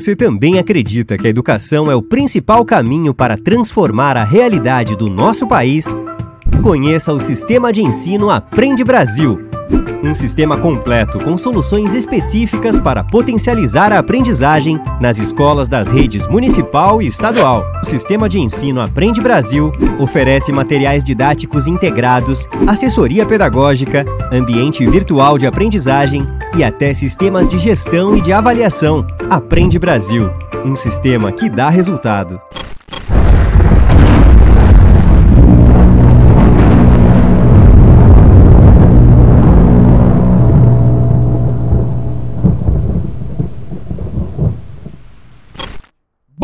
você também acredita que a educação é o principal caminho para transformar a realidade do nosso país, conheça o Sistema de Ensino Aprende Brasil. Um sistema completo com soluções específicas para potencializar a aprendizagem nas escolas das redes municipal e estadual. O Sistema de Ensino Aprende Brasil oferece materiais didáticos integrados, assessoria pedagógica, ambiente virtual de aprendizagem e até sistemas de gestão e de avaliação. Aprende Brasil, um sistema que dá resultado.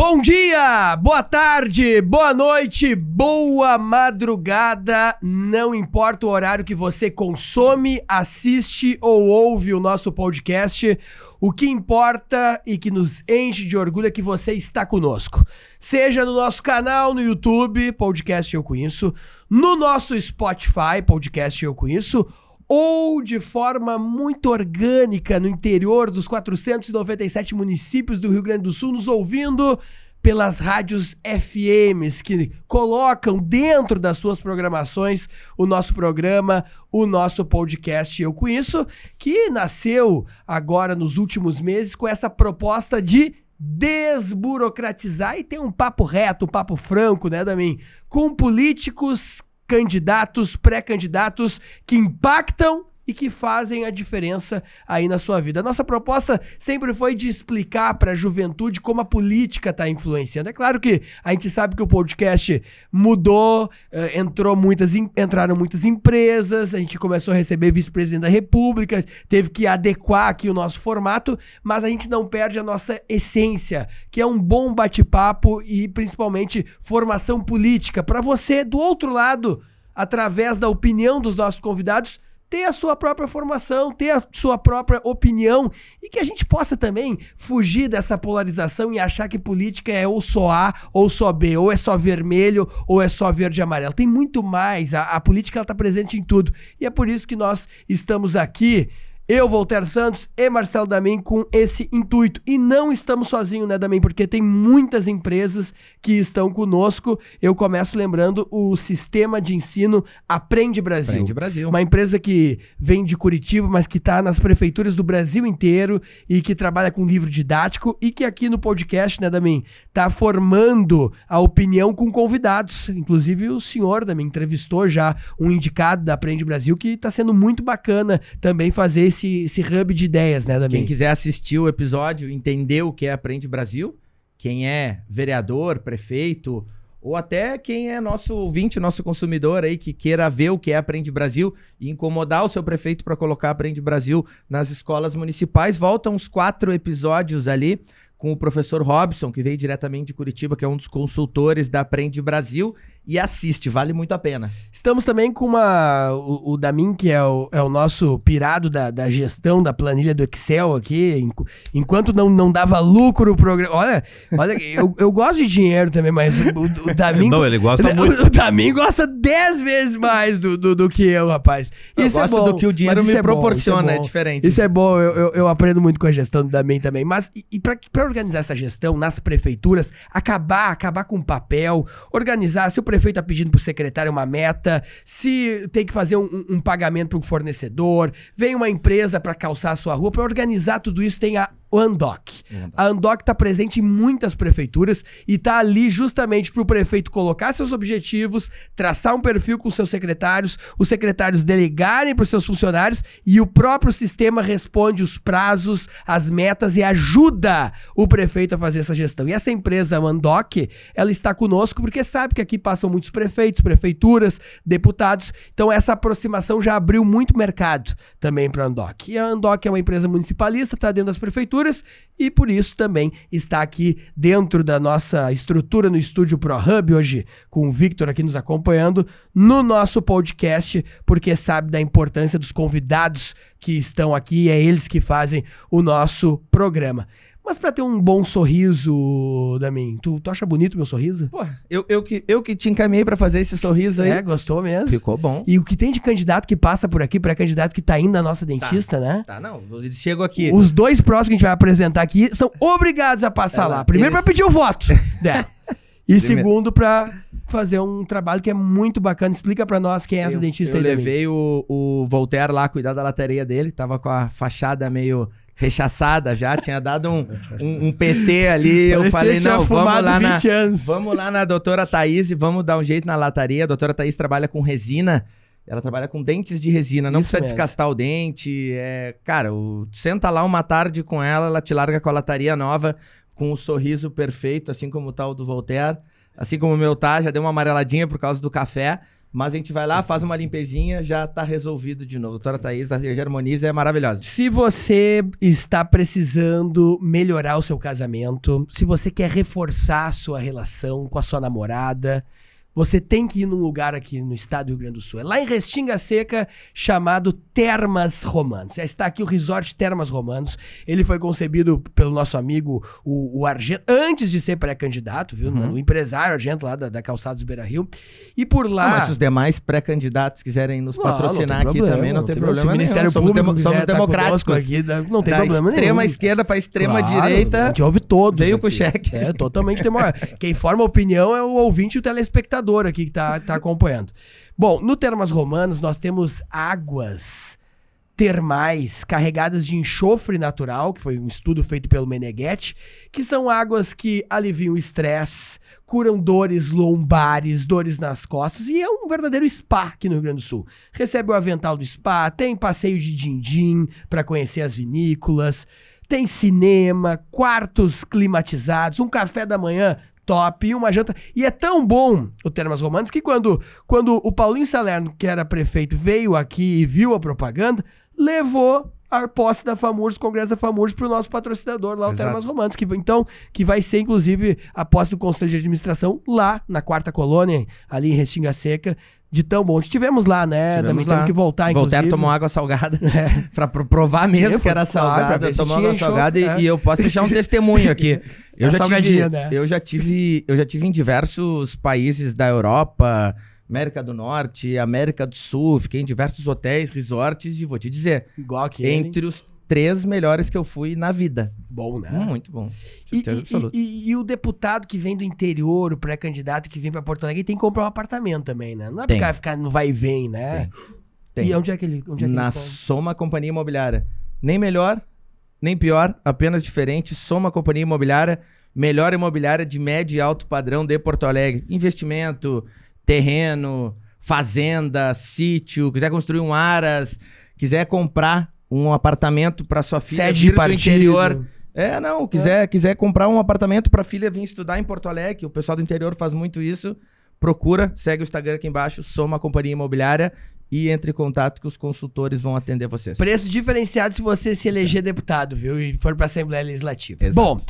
Bom dia, boa tarde, boa noite, boa madrugada. Não importa o horário que você consome, assiste ou ouve o nosso podcast. O que importa e que nos enche de orgulho é que você está conosco. Seja no nosso canal no YouTube, podcast Eu Conheço, no nosso Spotify, podcast Eu Conheço, ou de forma muito orgânica no interior dos 497 municípios do Rio Grande do Sul, nos ouvindo pelas rádios FMs que colocam dentro das suas programações o nosso programa, o nosso podcast Eu Conheço, que nasceu agora nos últimos meses com essa proposta de desburocratizar e ter um papo reto, um papo franco, né, Damin? Com políticos candidatos, pré-candidatos que impactam e que fazem a diferença aí na sua vida. A nossa proposta sempre foi de explicar para a juventude como a política está influenciando. É claro que a gente sabe que o podcast mudou, eh, entrou muitas, entraram muitas empresas, a gente começou a receber vice-presidente da República, teve que adequar aqui o nosso formato, mas a gente não perde a nossa essência, que é um bom bate-papo e principalmente formação política para você do outro lado, através da opinião dos nossos convidados ter a sua própria formação, ter a sua própria opinião e que a gente possa também fugir dessa polarização e achar que política é ou só A ou só B, ou é só vermelho ou é só verde e amarelo. Tem muito mais. A, a política está presente em tudo e é por isso que nós estamos aqui eu, Voltaire Santos e Marcelo Damin com esse intuito. E não estamos sozinhos, né, Damin? Porque tem muitas empresas que estão conosco. Eu começo lembrando o sistema de ensino Aprende Brasil. Aprende Brasil. Uma empresa que vem de Curitiba, mas que está nas prefeituras do Brasil inteiro e que trabalha com livro didático e que aqui no podcast, né, Damin, está formando a opinião com convidados. Inclusive o senhor, Damin, entrevistou já um indicado da Aprende Brasil que está sendo muito bacana também fazer esse esse, esse hub de ideias, né, Damin? Quem quiser assistir o episódio, entender o que é Aprende Brasil, quem é vereador, prefeito, ou até quem é nosso ouvinte, nosso consumidor aí, que queira ver o que é Aprende Brasil e incomodar o seu prefeito para colocar Aprende Brasil nas escolas municipais, voltam uns quatro episódios ali com o professor Robson, que veio diretamente de Curitiba, que é um dos consultores da Aprende Brasil, e assiste, vale muito a pena. Estamos também com uma, o, o Damin, que é o, é o nosso pirado da, da gestão da planilha do Excel aqui, enquanto não, não dava lucro o programa. Olha, olha eu, eu gosto de dinheiro também, mas o, o, Damin. Não, ele gosta muito. O, Damin gosta dez vezes mais do, do, do que eu, rapaz. Isso eu é gosto bom, do que o dinheiro me é proporciona, é, é, diferente. Isso é bom, eu, eu, eu, aprendo muito com a gestão do Damin também. Mas e, e para organizar essa gestão nas prefeituras, acabar, acabar com papel, organizar, se o prefeito prefeito está pedindo para o secretário uma meta, se tem que fazer um, um pagamento para fornecedor, vem uma empresa para calçar a sua rua, para organizar tudo isso tem a o Andoc. A Andoc está presente em muitas prefeituras e está ali justamente para o prefeito colocar seus objetivos, traçar um perfil com seus secretários, os secretários delegarem para os seus funcionários e o próprio sistema responde os prazos, as metas e ajuda o prefeito a fazer essa gestão. E essa empresa, a Andoc, ela está conosco porque sabe que aqui passam muitos prefeitos, prefeituras, deputados. Então essa aproximação já abriu muito mercado também para a Andoc. E a Andoc é uma empresa municipalista, está dentro das prefeituras e por isso também está aqui dentro da nossa estrutura no estúdio ProHub hoje, com o Victor aqui nos acompanhando no nosso podcast, porque sabe da importância dos convidados que estão aqui, é eles que fazem o nosso programa. Mas pra ter um bom sorriso, Damin, tu, tu acha bonito o meu sorriso? Pô, eu, eu, que, eu que te encaminhei pra fazer esse sorriso aí. É, gostou mesmo? Ficou bom. E o que tem de candidato que passa por aqui, pré-candidato que tá indo na nossa dentista, né? Tá, não. Eles chegam aqui. Os dois próximos que a gente vai apresentar aqui são obrigados a passar Ela- lá. Primeiro eles- pra pedir o voto dela. E Primeiro. segundo pra fazer um trabalho que é muito bacana. Explica pra nós quem é essa eu, dentista eu aí, Damin. levei o, o Voltaire lá cuidar da lataria dele. Tava com a fachada meio rechaçada já. Tinha dado um, um, um PT ali. eu falei, não, vamos lá na... 20 anos. Vamos lá na doutora Thaís e vamos dar um jeito na lataria. A doutora Thaís trabalha com resina. Ela trabalha com dentes de resina. Não Isso precisa mesmo. descastar o dente. É, cara, o- senta lá uma tarde com ela, ela te larga com a lataria nova, com o sorriso perfeito, assim como o do Voltaire. Assim como o meu tá, já deu uma amareladinha por causa do café. Mas a gente vai lá, faz uma limpezinha, já tá resolvido de novo. Doutora Thaís da Germoniza é maravilhosa. Se você está precisando melhorar o seu casamento, se você quer reforçar a sua relação com a sua namorada, você tem que ir num lugar aqui no estado do Rio Grande do Sul. É lá em Restinga Seca, chamado Termas Romanos. Já está aqui o Resort Termas Romanos. Ele foi concebido pelo nosso amigo, o, o Argento, antes de ser pré-candidato, viu? Uhum. O empresário Argento lá da, da Calçados Beira Rio. E por lá... Mas se os demais pré-candidatos quiserem nos Não, patrocinar não tem aqui problema, também, não tem problema, Se o Ministério nenhum. Somos, Público somos quiser tá democráticos. aqui, dá- não tem da problema extrema nenhum. esquerda para extrema Claro, direita. A gente ouve todos. veio aqui. com o cheque. É, totalmente democrático. Quem forma a opinião é o ouvinte e o telespectador aqui que tá, tá acompanhando. Bom, no Termas Romanos nós temos águas termais carregadas de enxofre natural, que foi um estudo feito pelo Meneghetti, que são águas que aliviam o estresse, curam dores lombares, dores nas costas, e é um verdadeiro spa aqui no Rio Grande do Sul. Recebe o avental do spa, tem passeio de din-din para conhecer as vinícolas, tem cinema, quartos climatizados, um café da manhã top uma janta. E é tão bom o Termas Romanos que quando, quando o Paulinho Salerno, que era prefeito, veio aqui e viu a propaganda, levou a posse da FAMURS, Congresso da FAMURS, para o nosso patrocinador lá, o Exato. Termas Romanos, que então que vai ser inclusive a posse do Conselho de Administração lá na quarta colônia, ali em Restinga Seca, de tão bom. Estivemos lá, né? Tivemos Também lá. que voltar, inclusive. Voltaire tomou água salgada É. pra pro- provar mesmo Eu que era claro, pra salgada. ver tinha água salgada e, é. e eu posso deixar um testemunho aqui. Eu É já, tive, né? eu já tive, eu já tive em diversos países da Europa, América do Norte, América do Sul, fiquei em diversos hotéis, resorts e vou te dizer, Igual aquele. entre os três melhores que eu fui na vida. Bom, né? Muito bom. E, e- e- e o deputado que vem do interior, o pré-candidato que vem pra Porto Alegre, tem que comprar um apartamento também, né? Não é Tem. ficar, no vai e vem, né? Tem. E onde é que ele, onde é que na ele? Soma Companhia Imobiliária. Nem melhor, nem pior, apenas diferente. Soma Companhia Imobiliária, melhor imobiliária de médio e alto padrão de Porto Alegre. Investimento, terreno, fazenda, sítio, quiser construir um aras, quiser comprar um apartamento para sua filha Sede vir partido. interior. É, não, quiser, quiser comprar um apartamento para filha vir estudar em Porto Alegre, o pessoal do interior faz muito isso. Procura, segue o Instagram aqui embaixo, Soma Companhia Imobiliária e entre em contato que os consultores vão atender vocês. Preço diferenciado se você se eleger deputado, viu? E for pra Assembleia Legislativa. Exato. Bom,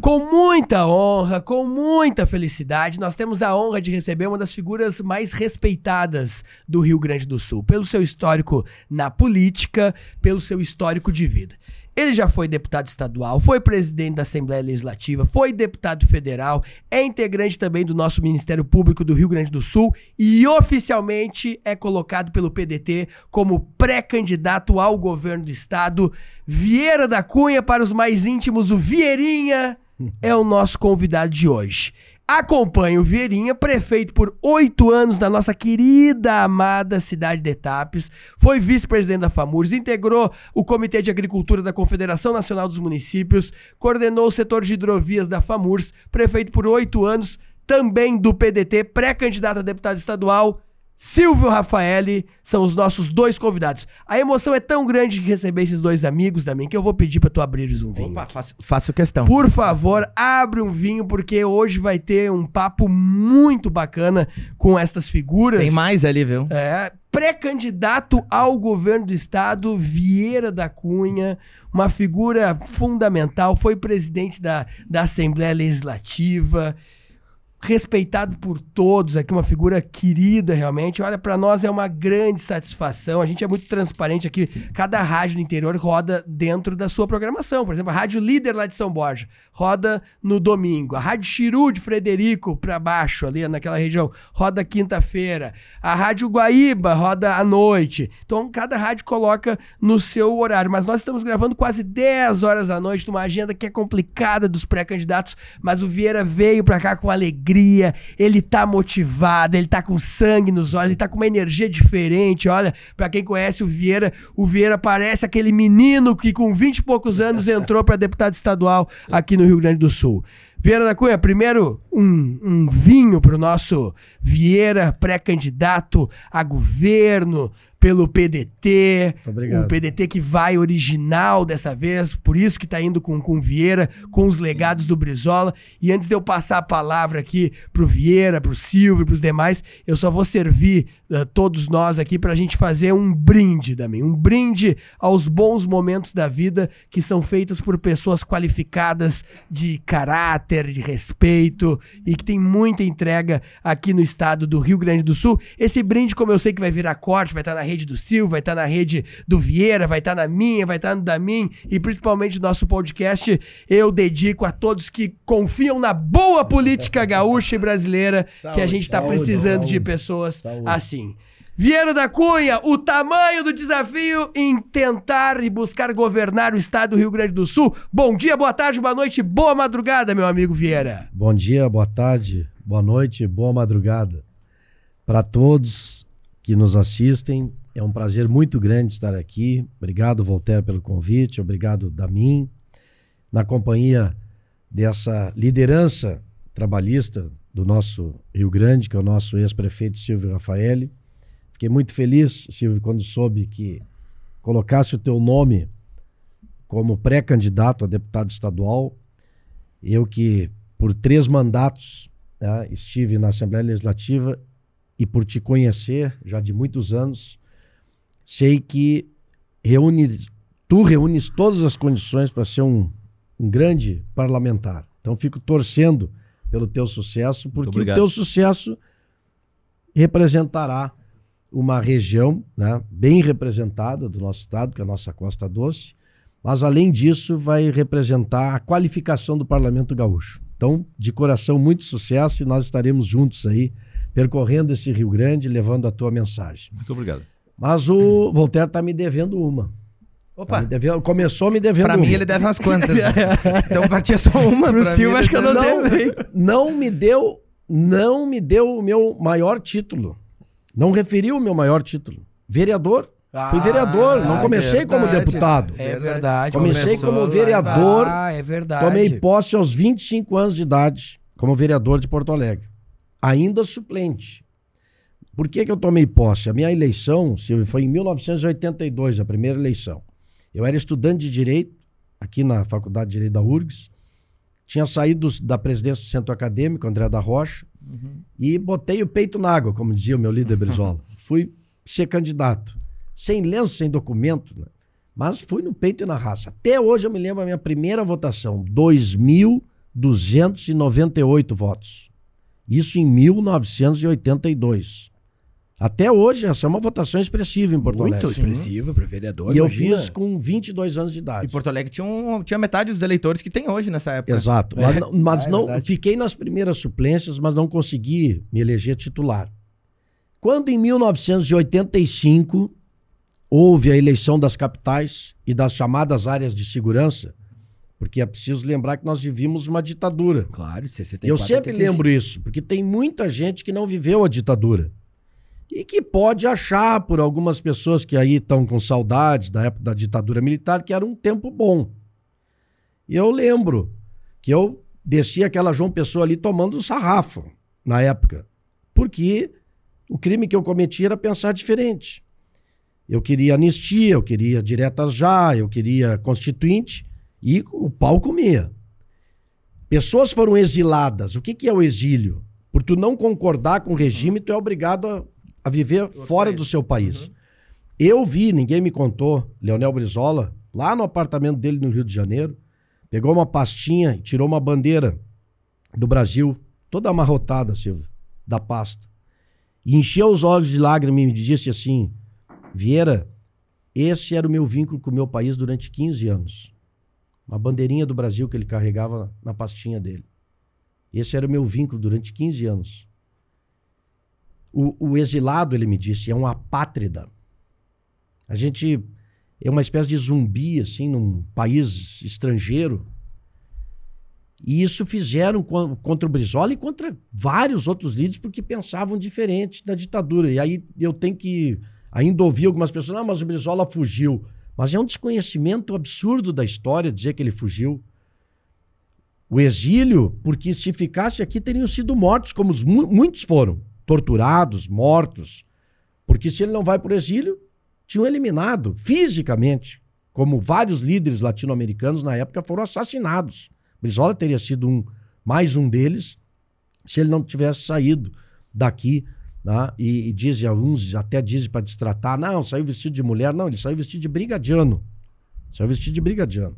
com muita honra, com muita felicidade, nós temos a honra de receber uma das figuras mais respeitadas do Rio Grande do Sul, pelo seu histórico na política, pelo seu histórico de vida. Ele já foi deputado estadual, foi presidente da Assembleia Legislativa, foi deputado federal, é integrante também do nosso Ministério Público do Rio Grande do Sul e oficialmente é colocado pelo PDT como pré-candidato ao governo do estado. Vieira da Cunha, para os mais íntimos, o Vieirinha é o nosso convidado de hoje. Acompanhe o Vieirinha, prefeito por oito anos da nossa querida, amada cidade de Etapes. Foi vice-presidente da FAMURS, integrou o Comitê de Agricultura da Confederação Nacional dos Municípios, coordenou o setor de hidrovias da FAMURS, prefeito por oito anos, também do PDT, pré-candidato a deputado estadual. Silvio Rafaeli são os nossos dois convidados. A emoção é tão grande de receber esses dois amigos também que eu vou pedir pra tu abrires um vinho. Opa, faço, faço questão. Por favor, abre um vinho, porque hoje vai ter um papo muito bacana com estas figuras. Tem mais ali, viu? É, pré-candidato ao governo do estado, Vieira da Cunha, uma figura fundamental, foi presidente da, da Assembleia Legislativa. Respeitado por todos aqui, uma figura querida realmente. Olha, para nós é uma grande satisfação. A gente é muito transparente aqui. Cada rádio no interior roda dentro da sua programação. Por exemplo, a Rádio Líder lá de São Borja roda no domingo. A Rádio Chiru de Frederico para baixo, ali naquela região, roda quinta-feira. A Rádio Guaíba roda à noite. Então, cada rádio coloca no seu horário. Mas nós estamos gravando quase 10 horas da noite, numa agenda que é complicada dos pré-candidatos. Mas o Vieira veio para cá com alegria alegria, ele tá motivado, ele tá com sangue nos olhos, ele tá com uma energia diferente. Olha, para quem conhece o Vieira, o Vieira parece aquele menino que com 20 e poucos anos entrou para deputado estadual aqui no Rio Grande do Sul. Vieira da Cunha, primeiro um, um vinho para o nosso Vieira, pré-candidato a governo, pelo PDT. Obrigado. O PDT que vai original dessa vez, por isso que está indo com, com Vieira, com os legados do Brizola. E antes de eu passar a palavra aqui pro Vieira, pro Silvio, pros demais, eu só vou servir uh, todos nós aqui para a gente fazer um brinde também. Um brinde aos bons momentos da vida que são feitos por pessoas qualificadas de caráter, de respeito e que tem muita entrega aqui no estado do Rio Grande do Sul. Esse brinde, como eu sei que vai virar corte, vai estar na rede do Silvio, vai estar na rede do Vieira, vai estar na minha, vai estar no da mim e principalmente no nosso podcast, eu dedico a todos que confiam na boa política gaúcha e brasileira, Saúde, que a gente está saúde, precisando de saúde, pessoas saúde. assim. Vieira da Cunha, o tamanho do desafio em tentar e buscar governar o estado do Rio Grande do Sul. Bom dia, boa tarde, boa noite, boa madrugada, meu amigo Vieira. Bom dia, boa tarde, boa noite, boa madrugada. Para todos que nos assistem, é um prazer muito grande estar aqui. Obrigado, Voltaire, pelo convite. Obrigado, Damin, na companhia dessa liderança trabalhista do nosso Rio Grande, que é o nosso ex-prefeito Silvio Rafaeli. Fiquei muito feliz, Silvio, quando soube que colocasse o teu nome como pré-candidato a deputado estadual. Eu que, por três mandatos, né, estive na Assembleia Legislativa e por te conhecer já de muitos anos, sei que reúne, tu reúnes todas as condições para ser um, um grande parlamentar. Então fico torcendo pelo teu sucesso, porque o teu sucesso representará uma região né, bem representada do nosso estado, que é a nossa Costa Doce, mas além disso vai representar a qualificação do Parlamento Gaúcho. Então, de coração, muito sucesso e nós estaremos juntos aí, percorrendo esse Rio Grande, levando a tua mensagem. Muito obrigado. Mas o Voltaire está me devendo uma. Tá Opa, me devendo- começou me devendo pra uma. mim ele deve umas quantas. então partia só uma. Pro pra mim, acho que eu não deve- devo, não me deu, não me deu o meu maior título. Não referiu o meu maior título. Vereador. Fui Ah, vereador, não comecei como verdade. deputado. É verdade. Comecei começou como vereador. Ah, é verdade. Tomei posse aos 25 anos de idade como vereador de Porto Alegre. Ainda suplente. Por que, que eu tomei posse? A minha eleição, Silvio, foi em 1982, a primeira eleição. Eu era estudante de Direito, aqui na Faculdade de Direito da URGS. Tinha saído da presidência do Centro Acadêmico, André da Rocha, e botei o peito na água, como dizia o meu líder Brizola. Fui ser candidato. Sem lenço, sem documento, né? mas fui no peito e na raça. Até hoje eu me lembro a minha primeira votação, 2.298 votos. Isso em 1982. Até hoje, essa é uma votação expressiva em Porto Muito Alegre. expressivo para vereador. E eu imagina. fiz com 22 anos de idade. E Porto Alegre tinha, um- tinha metade dos eleitores que tem hoje nessa época. Exato. Mas, não- mas Ah, é não, fiquei nas primeiras suplências, mas não consegui me eleger titular. Quando em 1985 houve a eleição das capitais e das chamadas áreas de segurança, porque é preciso lembrar que nós vivíamos uma ditadura. Claro, de 64 Eu sempre a 85. lembro isso, porque tem muita gente que não viveu a ditadura. E que pode achar, por algumas pessoas que aí estão com saudades da época da ditadura militar, que era um tempo bom. E eu lembro que eu desci aquela João Pessoa ali tomando um sarrafo na época. Porque o crime que eu cometi era pensar diferente. Eu queria anistia, eu queria diretas já, eu queria constituinte e o pau comia. Pessoas foram exiladas. O que, que é o exílio? Por tu não concordar com o regime, tu é obrigado a, a viver fora país. do seu país. Eu vi, ninguém me contou, Leonel Brizola, lá no apartamento dele no Rio de Janeiro, pegou uma pastinha e tirou uma bandeira do Brasil toda amarrotada, Silvio, da pasta. E encheu os olhos de lágrimas e me disse assim: Vieira, esse era o meu vínculo com o meu país durante 15 anos. Uma bandeirinha do Brasil que ele carregava na pastinha dele. Esse era o meu vínculo durante 15 anos. O, o exilado, ele me disse, é um apátrida. A gente é uma espécie de zumbi, assim, num país estrangeiro. E isso fizeram contra o Brizola e contra vários outros líderes porque pensavam diferente da ditadura. E aí eu tenho que ainda ouvir algumas pessoas, ah, mas o Brizola fugiu. Mas é um desconhecimento absurdo da história dizer que ele fugiu. O exílio, porque se ficasse aqui teriam sido mortos, como muitos foram, torturados, mortos. Porque se ele não vai para o exílio, tinham eliminado fisicamente, como vários líderes latino-americanos na época foram assassinados. Brizola teria sido um, mais um deles se ele não tivesse saído daqui. Né? E, e dizem alguns, até dizem para destratar, não, saiu vestido de mulher. Não, ele saiu vestido de brigadiano. Saiu vestido de brigadiano.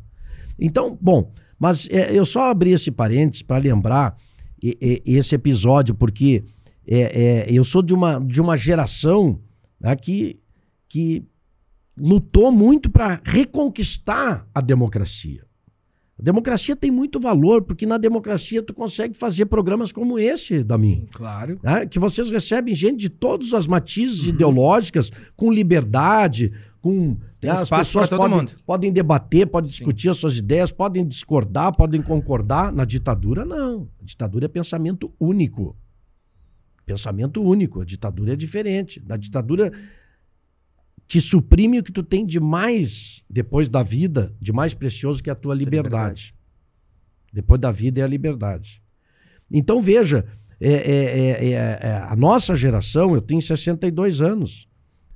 Então, bom, mas é, eu só abri esse parênteses para lembrar e, e, esse episódio, porque é, é, eu sou de uma, de uma geração né, que, que lutou muito para reconquistar a democracia. A democracia tem muito valor, porque na democracia tu consegue fazer programas como esse, Damin. Claro. Né? Que vocês recebem gente de todas as matizes uhum. ideológicas, com liberdade, com. Tem né, as pessoas podem, mundo. podem debater, podem discutir Sim. as suas ideias, podem discordar, podem concordar. Na ditadura, não. A ditadura é pensamento único. Pensamento único. A ditadura é diferente. Na ditadura te suprime o que tu tem de mais depois da vida, de mais precioso que a tua liberdade. liberdade. Depois da vida é a liberdade. Então veja, é, é, é, é, a nossa geração, eu tenho 62 anos,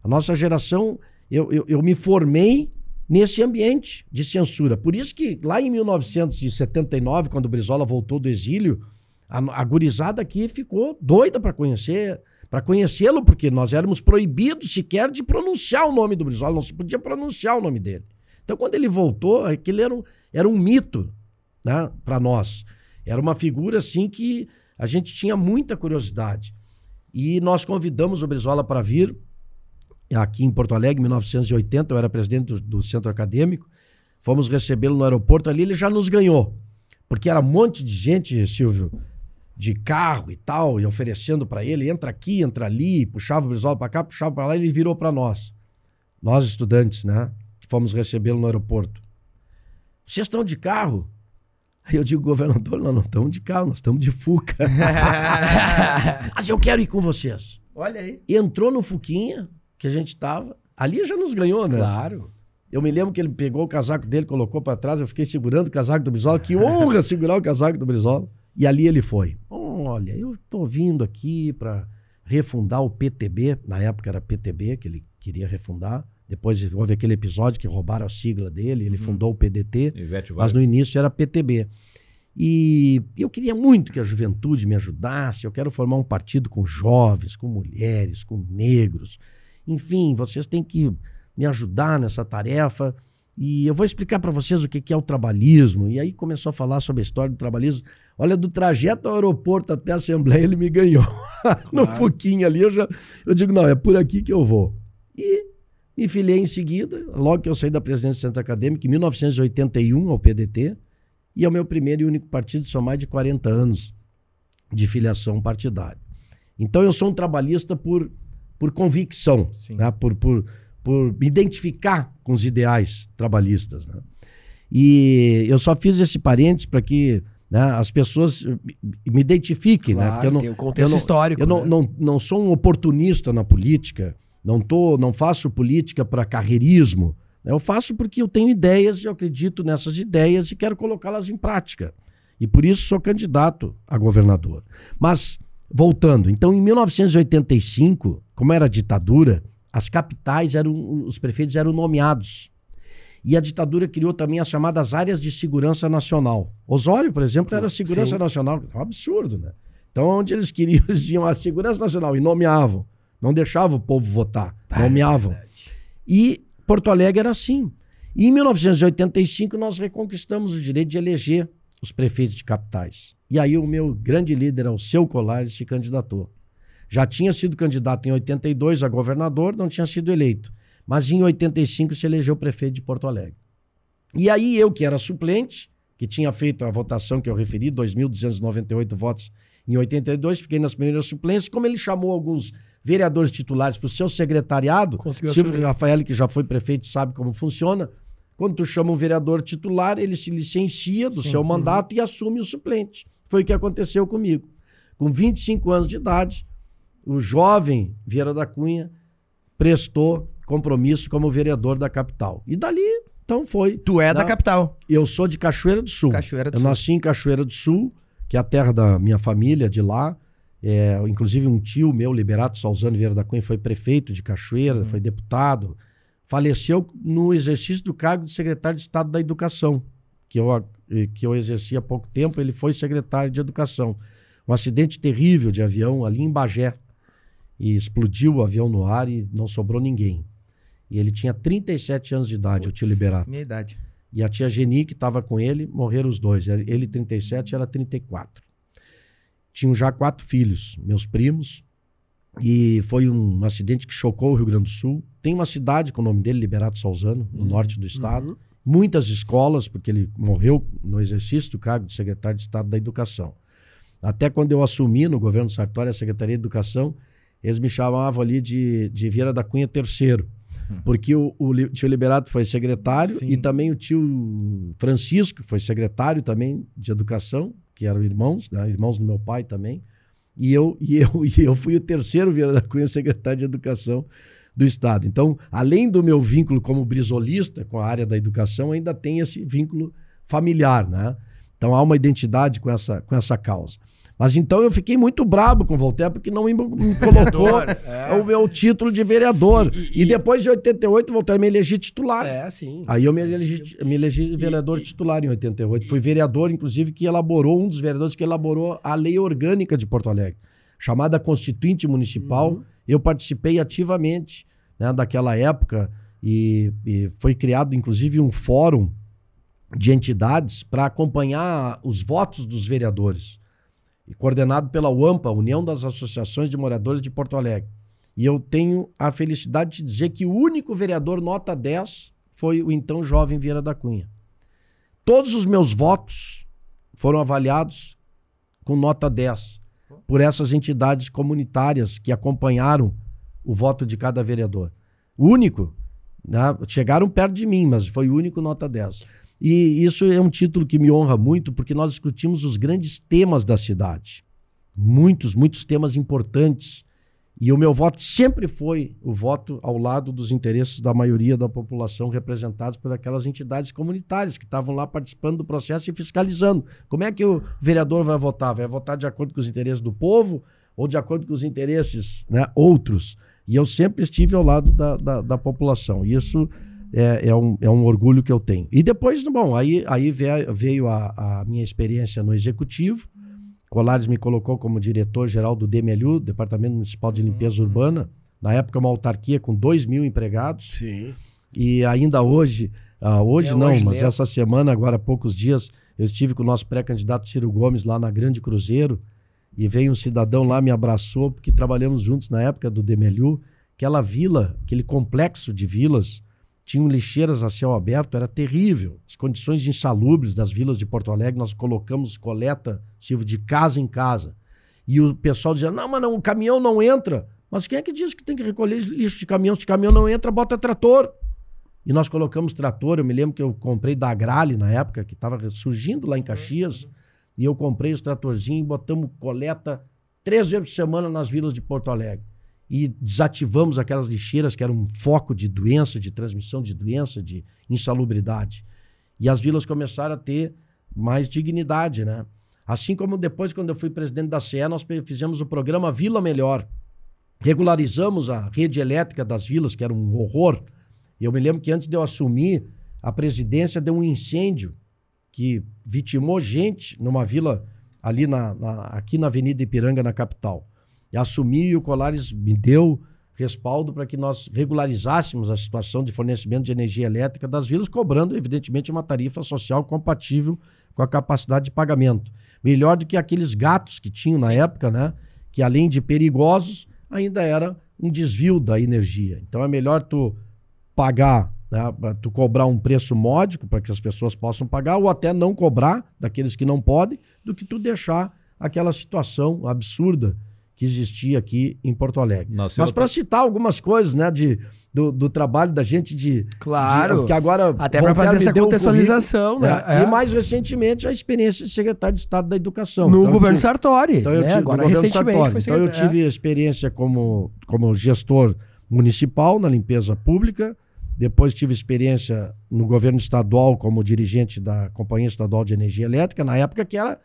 a nossa geração, eu, eu, eu me formei nesse ambiente de censura. Por isso que lá em 1979, quando o Brizola voltou do exílio, a, a gurizada aqui ficou doida para conhecer para conhecê-lo, porque nós éramos proibidos sequer de pronunciar o nome do Brizola, não se podia pronunciar o nome dele. Então, quando ele voltou, aquele era um, era um mito né, para nós. Era uma figura assim que a gente tinha muita curiosidade. E nós convidamos o Brizola para vir aqui em Porto Alegre, em 1980, eu era presidente do, do centro acadêmico. Fomos recebê-lo no aeroporto ali, ele já nos ganhou. Porque era um monte de gente, Silvio, de carro e tal, e oferecendo para ele, entra aqui, entra ali, puxava o Brizola para cá, puxava para lá, e ele virou para nós. Nós estudantes, né, que fomos recebê-lo no aeroporto. Vocês estão de carro? Aí eu digo, governador, nós não estamos de carro, nós estamos de Fuca. Mas eu quero ir com vocês. Olha aí. Entrou no Fuquinha, que a gente estava. Ali já nos ganhou, né? Claro. Eu me lembro que ele pegou o casaco dele, colocou para trás, eu fiquei segurando o casaco do Brizola. Que honra segurar o casaco do Brizola. E ali ele foi. Olha, eu estou vindo aqui para refundar o PTB, na época era PTB que ele queria refundar. Depois houve aquele episódio que roubaram a sigla dele, ele hum. fundou o PDT, mas no início era PTB. E eu queria muito que a juventude me ajudasse. Eu quero formar um partido com jovens, com mulheres, com negros. Enfim, vocês têm que me ajudar nessa tarefa. E eu vou explicar para vocês o que é o trabalhismo. E aí começou a falar sobre a história do trabalhismo. Olha, do trajeto ao aeroporto até a Assembleia, ele me ganhou. Claro. no Fuquinho ali, eu, já, eu digo, não, é por aqui que eu vou. E me filiei em seguida, logo que eu saí da presidência do Centro Acadêmico, em 1981, ao PDT, e é o meu primeiro e único partido, são mais de 40 anos de filiação partidária. Então eu sou um trabalhista por, por convicção, né? por, por, por me identificar com os ideais trabalhistas. Né? E eu só fiz esse parênteses para que né, as pessoas me identifiquem, claro, né? Porque eu não, tem o contexto eu não, histórico. Eu né? não, não, não sou um oportunista na política, não, tô, não faço política para carreirismo. Eu faço porque eu tenho ideias e eu acredito nessas ideias e quero colocá-las em prática. E por isso sou candidato a governador. Mas, voltando, então em 1985, como era ditadura, as capitais eram, os prefeitos eram nomeados. E a ditadura criou também as chamadas áreas de segurança nacional. Osório, por exemplo, era segurança Sim. nacional. É um absurdo, né? Então, onde eles queriam, eles iam à segurança nacional e nomeavam. Não deixavam o povo votar, ah, nomeavam. É e Porto Alegre era assim. E em 1985 nós reconquistamos o direito de eleger os prefeitos de capitais. E aí o meu grande líder, o seu Colares, se candidatou. Já tinha sido candidato em 82 a governador, não tinha sido eleito. Mas em 85 se elegeu prefeito de Porto Alegre. E aí eu, que era suplente, que tinha feito a votação que eu referi, 2.298 votos em 82, fiquei nas primeiras suplências. Como ele chamou alguns vereadores titulares para o seu secretariado, Conseguiu Silvio assumir. Rafael, que já foi prefeito, sabe como funciona. Quando tu chama um vereador titular, ele se licencia do Sim. seu mandato e assume o suplente. Foi o que aconteceu comigo. Com 25 anos de idade, o jovem Vieira da Cunha prestou compromisso como vereador da capital. E dali, então foi. Tu é da Não. capital. Eu sou de Cachoeira do Sul. Cachoeira do Eu Sul. nasci em Cachoeira do Sul, que é a terra da minha família de lá. É, inclusive um tio meu, Liberato Salzano Vieira da Cunha, foi prefeito de Cachoeira, foi deputado. Faleceu no exercício do cargo de secretário de Estado da Educação, que eu, que eu exerci há pouco tempo. Ele foi secretário de Educação. Um acidente terrível de avião ali em Bagé. E explodiu o avião no ar e não sobrou ninguém. E ele tinha 37 anos de idade, o tio Liberato. Minha idade. E a tia Geni, que estava com ele, morreram os dois. Ele 37, ela 34. Tinham já quatro filhos, meus primos. E foi um acidente que chocou o Rio Grande do Sul. Tem uma cidade com o nome dele, Liberato Salzano, no norte do estado. Uhum. Muitas escolas, porque ele morreu no exercício do cargo de secretário de Estado da Educação. Até quando eu assumi no governo Sartori a Secretaria de Educação, eles me chamavam ali de, de Vieira da Cunha terceiro. Porque o, o tio Liberato foi secretário Sim. e também o tio Francisco foi secretário também de educação, que eram irmãos, né, irmãos do meu pai também. E eu, e, eu, e eu fui o terceiro Vieira da Cunha secretário de educação do Estado. Então, além do meu vínculo como brisolista com a área da educação, ainda tem esse vínculo familiar, né? Então há uma identidade com essa, com essa causa. Mas então eu fiquei muito brabo com o Voltaire porque não me, me colocou é. o meu título de vereador. E, depois de 88, Voltaire me elegi titular. É, sim. Aí eu me elegi, me elegi vereador titular em 88. Fui vereador, inclusive, que elaborou, um dos vereadores que elaborou a lei orgânica de Porto Alegre, chamada Constituinte Municipal. Uhum. Eu participei ativamente né, daquela época e, e foi criado, inclusive, um fórum de entidades para acompanhar os votos dos vereadores, e coordenado pela UAMPA, União das Associações de Moradores de Porto Alegre. E eu tenho a felicidade de dizer que o único vereador nota 10 foi o então jovem Vieira da Cunha. Todos os meus votos foram avaliados com nota 10 por essas entidades comunitárias que acompanharam o voto de cada vereador. O único, né? chegaram perto de mim, mas foi o único nota 10. E isso é um título que me honra muito, porque nós discutimos os grandes temas da cidade. Muitos, muitos temas importantes. E o meu voto sempre foi o voto ao lado dos interesses da maioria da população, representados por aquelas entidades comunitárias que estavam lá participando do processo e fiscalizando. Como é que o vereador vai votar? Vai votar de acordo com os interesses do povo ou de acordo com os interesses né, outros? E eu sempre estive ao lado da, da, da população. E isso é, é, um, é um orgulho que eu tenho. E depois, bom, aí, aí veio, a, a minha experiência no executivo. Colares me colocou como diretor-geral do DMLU, Departamento Municipal de Limpeza Urbana. Na época, uma autarquia com 2 mil empregados. Sim. E ainda hoje, ah, hoje É, não, hoje mas lembro. essa semana, agora há poucos dias, eu estive com o nosso pré-candidato Ciro Gomes lá na Grande Cruzeiro. E veio um cidadão lá, me abraçou, porque trabalhamos juntos na época do DMLU. Aquela vila, aquele complexo de vilas, tinham lixeiras a céu aberto, era terrível. As condições insalubres das vilas de Porto Alegre, nós colocamos coleta, Silvio, de casa em casa. E o pessoal dizia: não, mas não, o caminhão não entra. Mas quem é que diz que tem que recolher lixo de caminhão? Se o caminhão não entra, bota trator. E nós colocamos trator. Eu me lembro que eu comprei da Agrale na época, que estava surgindo lá em Caxias. E eu comprei os tratorzinhos e botamos coleta três vezes por semana nas vilas de Porto Alegre. E desativamos aquelas lixeiras que eram um foco de doença, de transmissão de doença, de insalubridade. E as vilas começaram a ter mais dignidade, né? Assim como depois, quando eu fui presidente da CE, nós fizemos o programa Vila Melhor. Regularizamos a rede elétrica das vilas, que era um horror. Eu me lembro que antes de eu assumir a presidência, deu um incêndio que vitimou gente numa vila ali na, na- aqui na Avenida Ipiranga, na capital. Assumi e o Colares me deu respaldo para que nós regularizássemos a situação de fornecimento de energia elétrica das vilas, cobrando, evidentemente, uma tarifa social compatível com a capacidade de pagamento. Melhor do que aqueles gatos que tinham na época, né? Que além de perigosos, ainda era um desvio da energia. Então é melhor tu pagar, né, tu cobrar um preço módico para que as pessoas possam pagar, ou até não cobrar daqueles que não podem, do que tu deixar aquela situação absurda que existia aqui em Porto Alegre. Nossa, Mas para citar algumas coisas, né, de, do, do trabalho da gente de... Claro. de, que agora Até Voltaire fazer essa contextualização, currículo, né? né? É. E mais recentemente a experiência de secretário de Estado da Educação. no Então, governo tive- Sartori. então eu né? tive, Agora, recentemente Sartori. foi Então eu tive experiência como, como gestor municipal na limpeza pública, depois tive experiência no governo estadual como dirigente da Companhia Estadual de Energia Elétrica, na época que era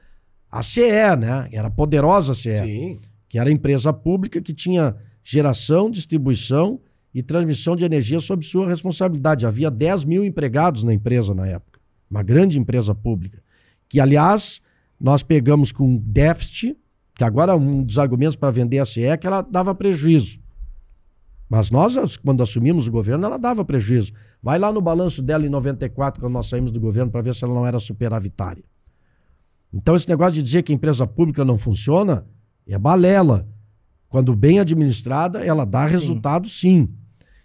a CE, né? Era a poderosa CE, Sim. Que era empresa pública que tinha geração, distribuição e transmissão de energia sob sua responsabilidade. Havia 10 mil empregados na empresa na época, uma grande empresa pública, que, aliás, nós pegamos com déficit, que agora um dos argumentos para vender a CE é que ela dava prejuízo. Mas nós, quando assumimos o governo, ela dava prejuízo. Vai lá no balanço dela em 94, quando nós saímos do governo, para ver se ela não era superavitária. Então, esse negócio de dizer que a empresa pública não funciona é balela. Quando bem administrada, ela dá resultado sim.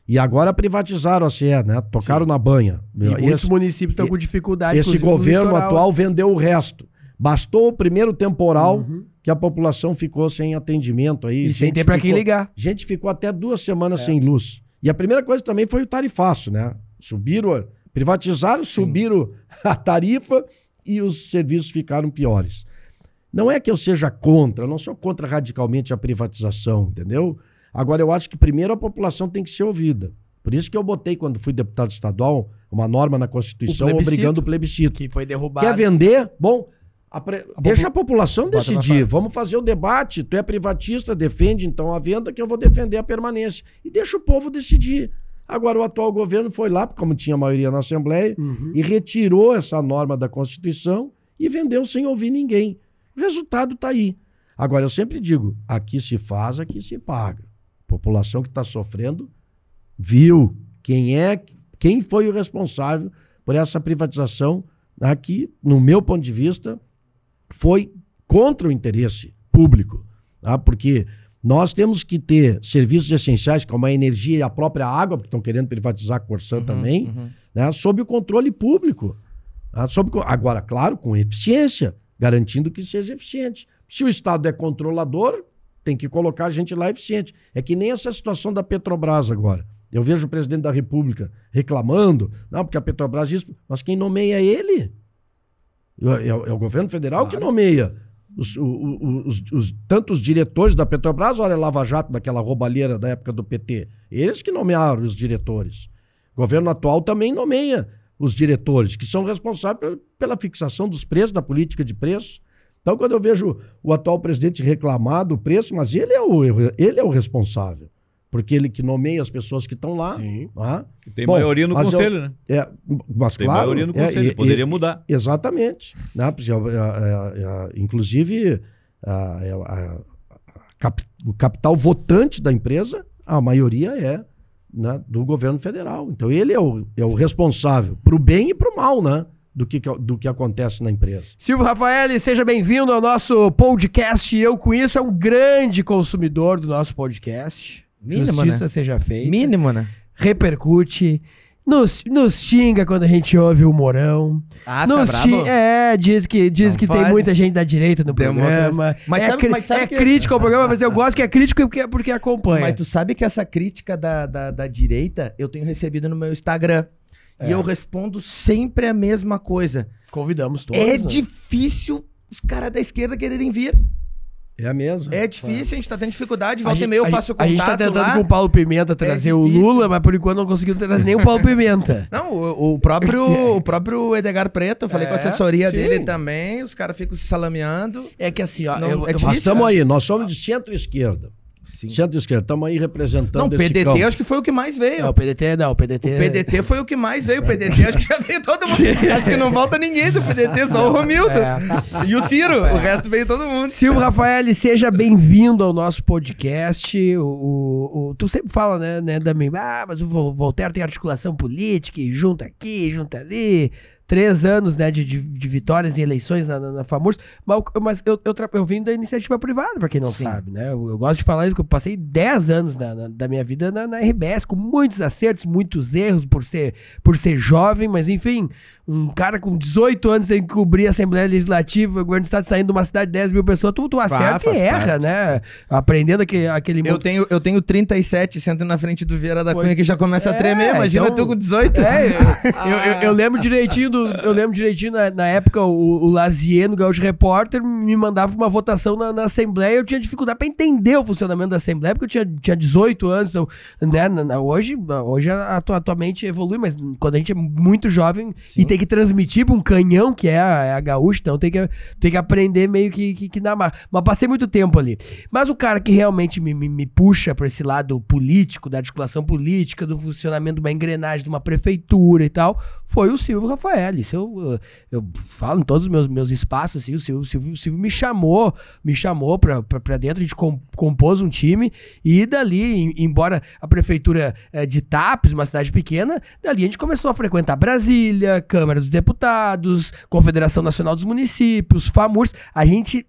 E agora privatizaram a CE, né? Tocaram na banha. E muitos Esse- municípios estão com dificuldade. esse governo atual vendeu o resto. Bastou o primeiro temporal Uhum. que a população ficou sem atendimento aí. E sem ter pra quem ligar. Gente ficou até duas semanas É. sem luz. E a primeira coisa também foi o tarifaço, né? Subiram, privatizaram, subiram a tarifa e os serviços ficaram piores. Não é que eu seja contra, eu não sou contra radicalmente a privatização, entendeu? Agora, eu acho que primeiro a população tem que ser ouvida. Por isso que eu botei, quando fui deputado estadual, uma norma na Constituição O obrigando o plebiscito. Que foi derrubado. Quer vender? Bom, a pre- deixa a população decidir. Vamos fazer o debate. Tu é privatista, defende então a venda, que eu vou defender a permanência. E deixa o povo decidir. Agora, o atual governo foi lá, como tinha maioria na Assembleia, Uhum. e retirou essa norma da Constituição e vendeu sem ouvir ninguém. O resultado está aí. Agora, eu sempre digo: aqui se faz, aqui se paga. A população que está sofrendo viu quem é, quem foi o responsável por essa privatização aqui, no meu ponto de vista, foi contra o interesse público, tá? porque nós temos que ter serviços essenciais como a energia e a própria água, porque estão querendo privatizar a Corsã também, uhum. né, sob o controle público. tá? Sob agora, claro, com eficiência, garantindo que seja eficiente. Se o Estado é controlador, tem que colocar gente lá eficiente. É que nem essa situação da Petrobras agora. Eu vejo o presidente da República reclamando, não, porque a Petrobras diz, mas quem nomeia é ele? É, é o governo federal que nomeia. Os, os- os- tanto os diretores da Petrobras, olha, Lava Jato, daquela roubalheira da época do PT, eles que nomearam os diretores. O governo atual também nomeia os diretores, que são responsáveis pela, fixação dos preços, da política de preço. Então, quando eu vejo o atual presidente reclamar do preço, mas ele é o, ele é o responsável, porque ele que nomeia as pessoas que estão lá. Sim. ah, Tem Bom, maioria no mas eu- conselho, né? é, mas Tem claro, maioria no é, conselho. e- Poderia e- mudar. Exatamente. Né? Porque, é, é, é, é, inclusive, a- é, a- a cap- o capital votante da empresa, a maioria é né, do governo federal. Então, ele é o, é o responsável para o bem e para o mal né, do, que, do que acontece na empresa. Silvio Rafael, seja bem-vindo ao nosso podcast. Eu com isso é um grande consumidor do nosso podcast. Mínimo, Justiça né? seja feita. Mínimo, né? Repercute. Nos, nos xinga quando a gente ouve o Morão. Ah, nos xi- É, diz que, diz Não que tem muita gente da direita no programa. Mas é sabe- mas sabe é que- crítico ao programa, mas eu gosto que é crítico porque, porque acompanha. Mas tu sabe que essa crítica da, da, da direita eu tenho recebido no meu Instagram. É. E eu respondo sempre a mesma coisa. Convidamos todos. é né? difícil os caras da esquerda quererem vir. É mesmo. É difícil, a gente tá tendo dificuldade. A Volta e gente- meia eu faço gente- contato A gente tá tentando lá. com o Paulo Pimenta trazer o difícil. Lula, mas por enquanto não conseguiu trazer nem o Paulo Pimenta. Não, o, o próprio, o próprio Edgar Preto, eu falei É, com a assessoria sim. dele também, os caras ficam se salameando. É que assim, ó, Não, eu, é eu Nós estamos aí, nós somos de centro-esquerda. Sim. Centro e esquerda, estamos aí representando Não, o PDT campo. acho que foi o que mais veio. Não, o PDT não, o PDT. O PDT foi o que mais veio. O PDT acho que já veio todo mundo. acho que não falta ninguém do PDT, só o Romildo. É. E o Ciro. O resto veio todo mundo. Silvio Rafael, seja bem-vindo ao nosso podcast. O, o- o- tu sempre fala, né, né, Dami? Ah, mas o Vol- Voltaire tem articulação política, e junta aqui, junta ali. Três anos, né, de, de, de vitórias em eleições na, na, na FAMURS. Mas, mas eu, eu, tra- eu vim da iniciativa privada, pra quem não Sim. sabe, né? Eu, eu gosto de falar isso, que eu passei 10 anos na- na- da minha vida na, na RBS, com muitos acertos, muitos erros por ser, por ser jovem, mas enfim, um cara com 18 anos tem que cobrir a Assembleia Legislativa, o governo do Estado saindo de uma cidade de 10 mil pessoas, tu, tu acerta faz e erra, parte. né? Aprendendo aquele, aquele Eu mundo. tenho, eu tenho 37, sento na frente do Vieira da Pois- Cunha que já começa a É, tremer. Imagina então- tu com 18. É, eu, eu, eu- eu lembro direitinho do, eu lembro direitinho na, na época o, o Lazier no Gaúcho Repórter me mandava uma votação na, na Assembleia, eu tinha dificuldade pra entender o funcionamento da Assembleia, porque eu tinha, tinha 18 anos, então, né, na- hoje, hoje a, tua, a tua mente evolui, mas quando a gente é muito jovem e tem que transmitir pra um canhão que é a, é a Gaúcha, então tem que, tem que aprender meio que, que, que na mar. Mas passei muito tempo ali. Mas o cara que realmente me, me, me puxa pra esse lado político, da articulação política, do funcionamento de uma engrenagem de uma prefeitura e tal, foi o Silvio Rafael. Isso eu, eu falo em todos os meus, meus espaços, assim, o Silvio, Silvio, Silvio me chamou, me chamou pra dentro, a gente com- compôs um time, e dali, em- embora a prefeitura eh, de Tapes, uma cidade pequena, dali a gente começou a frequentar Brasília, Câmara dos Deputados, Confederação Nacional dos Municípios, FAMURS, a gente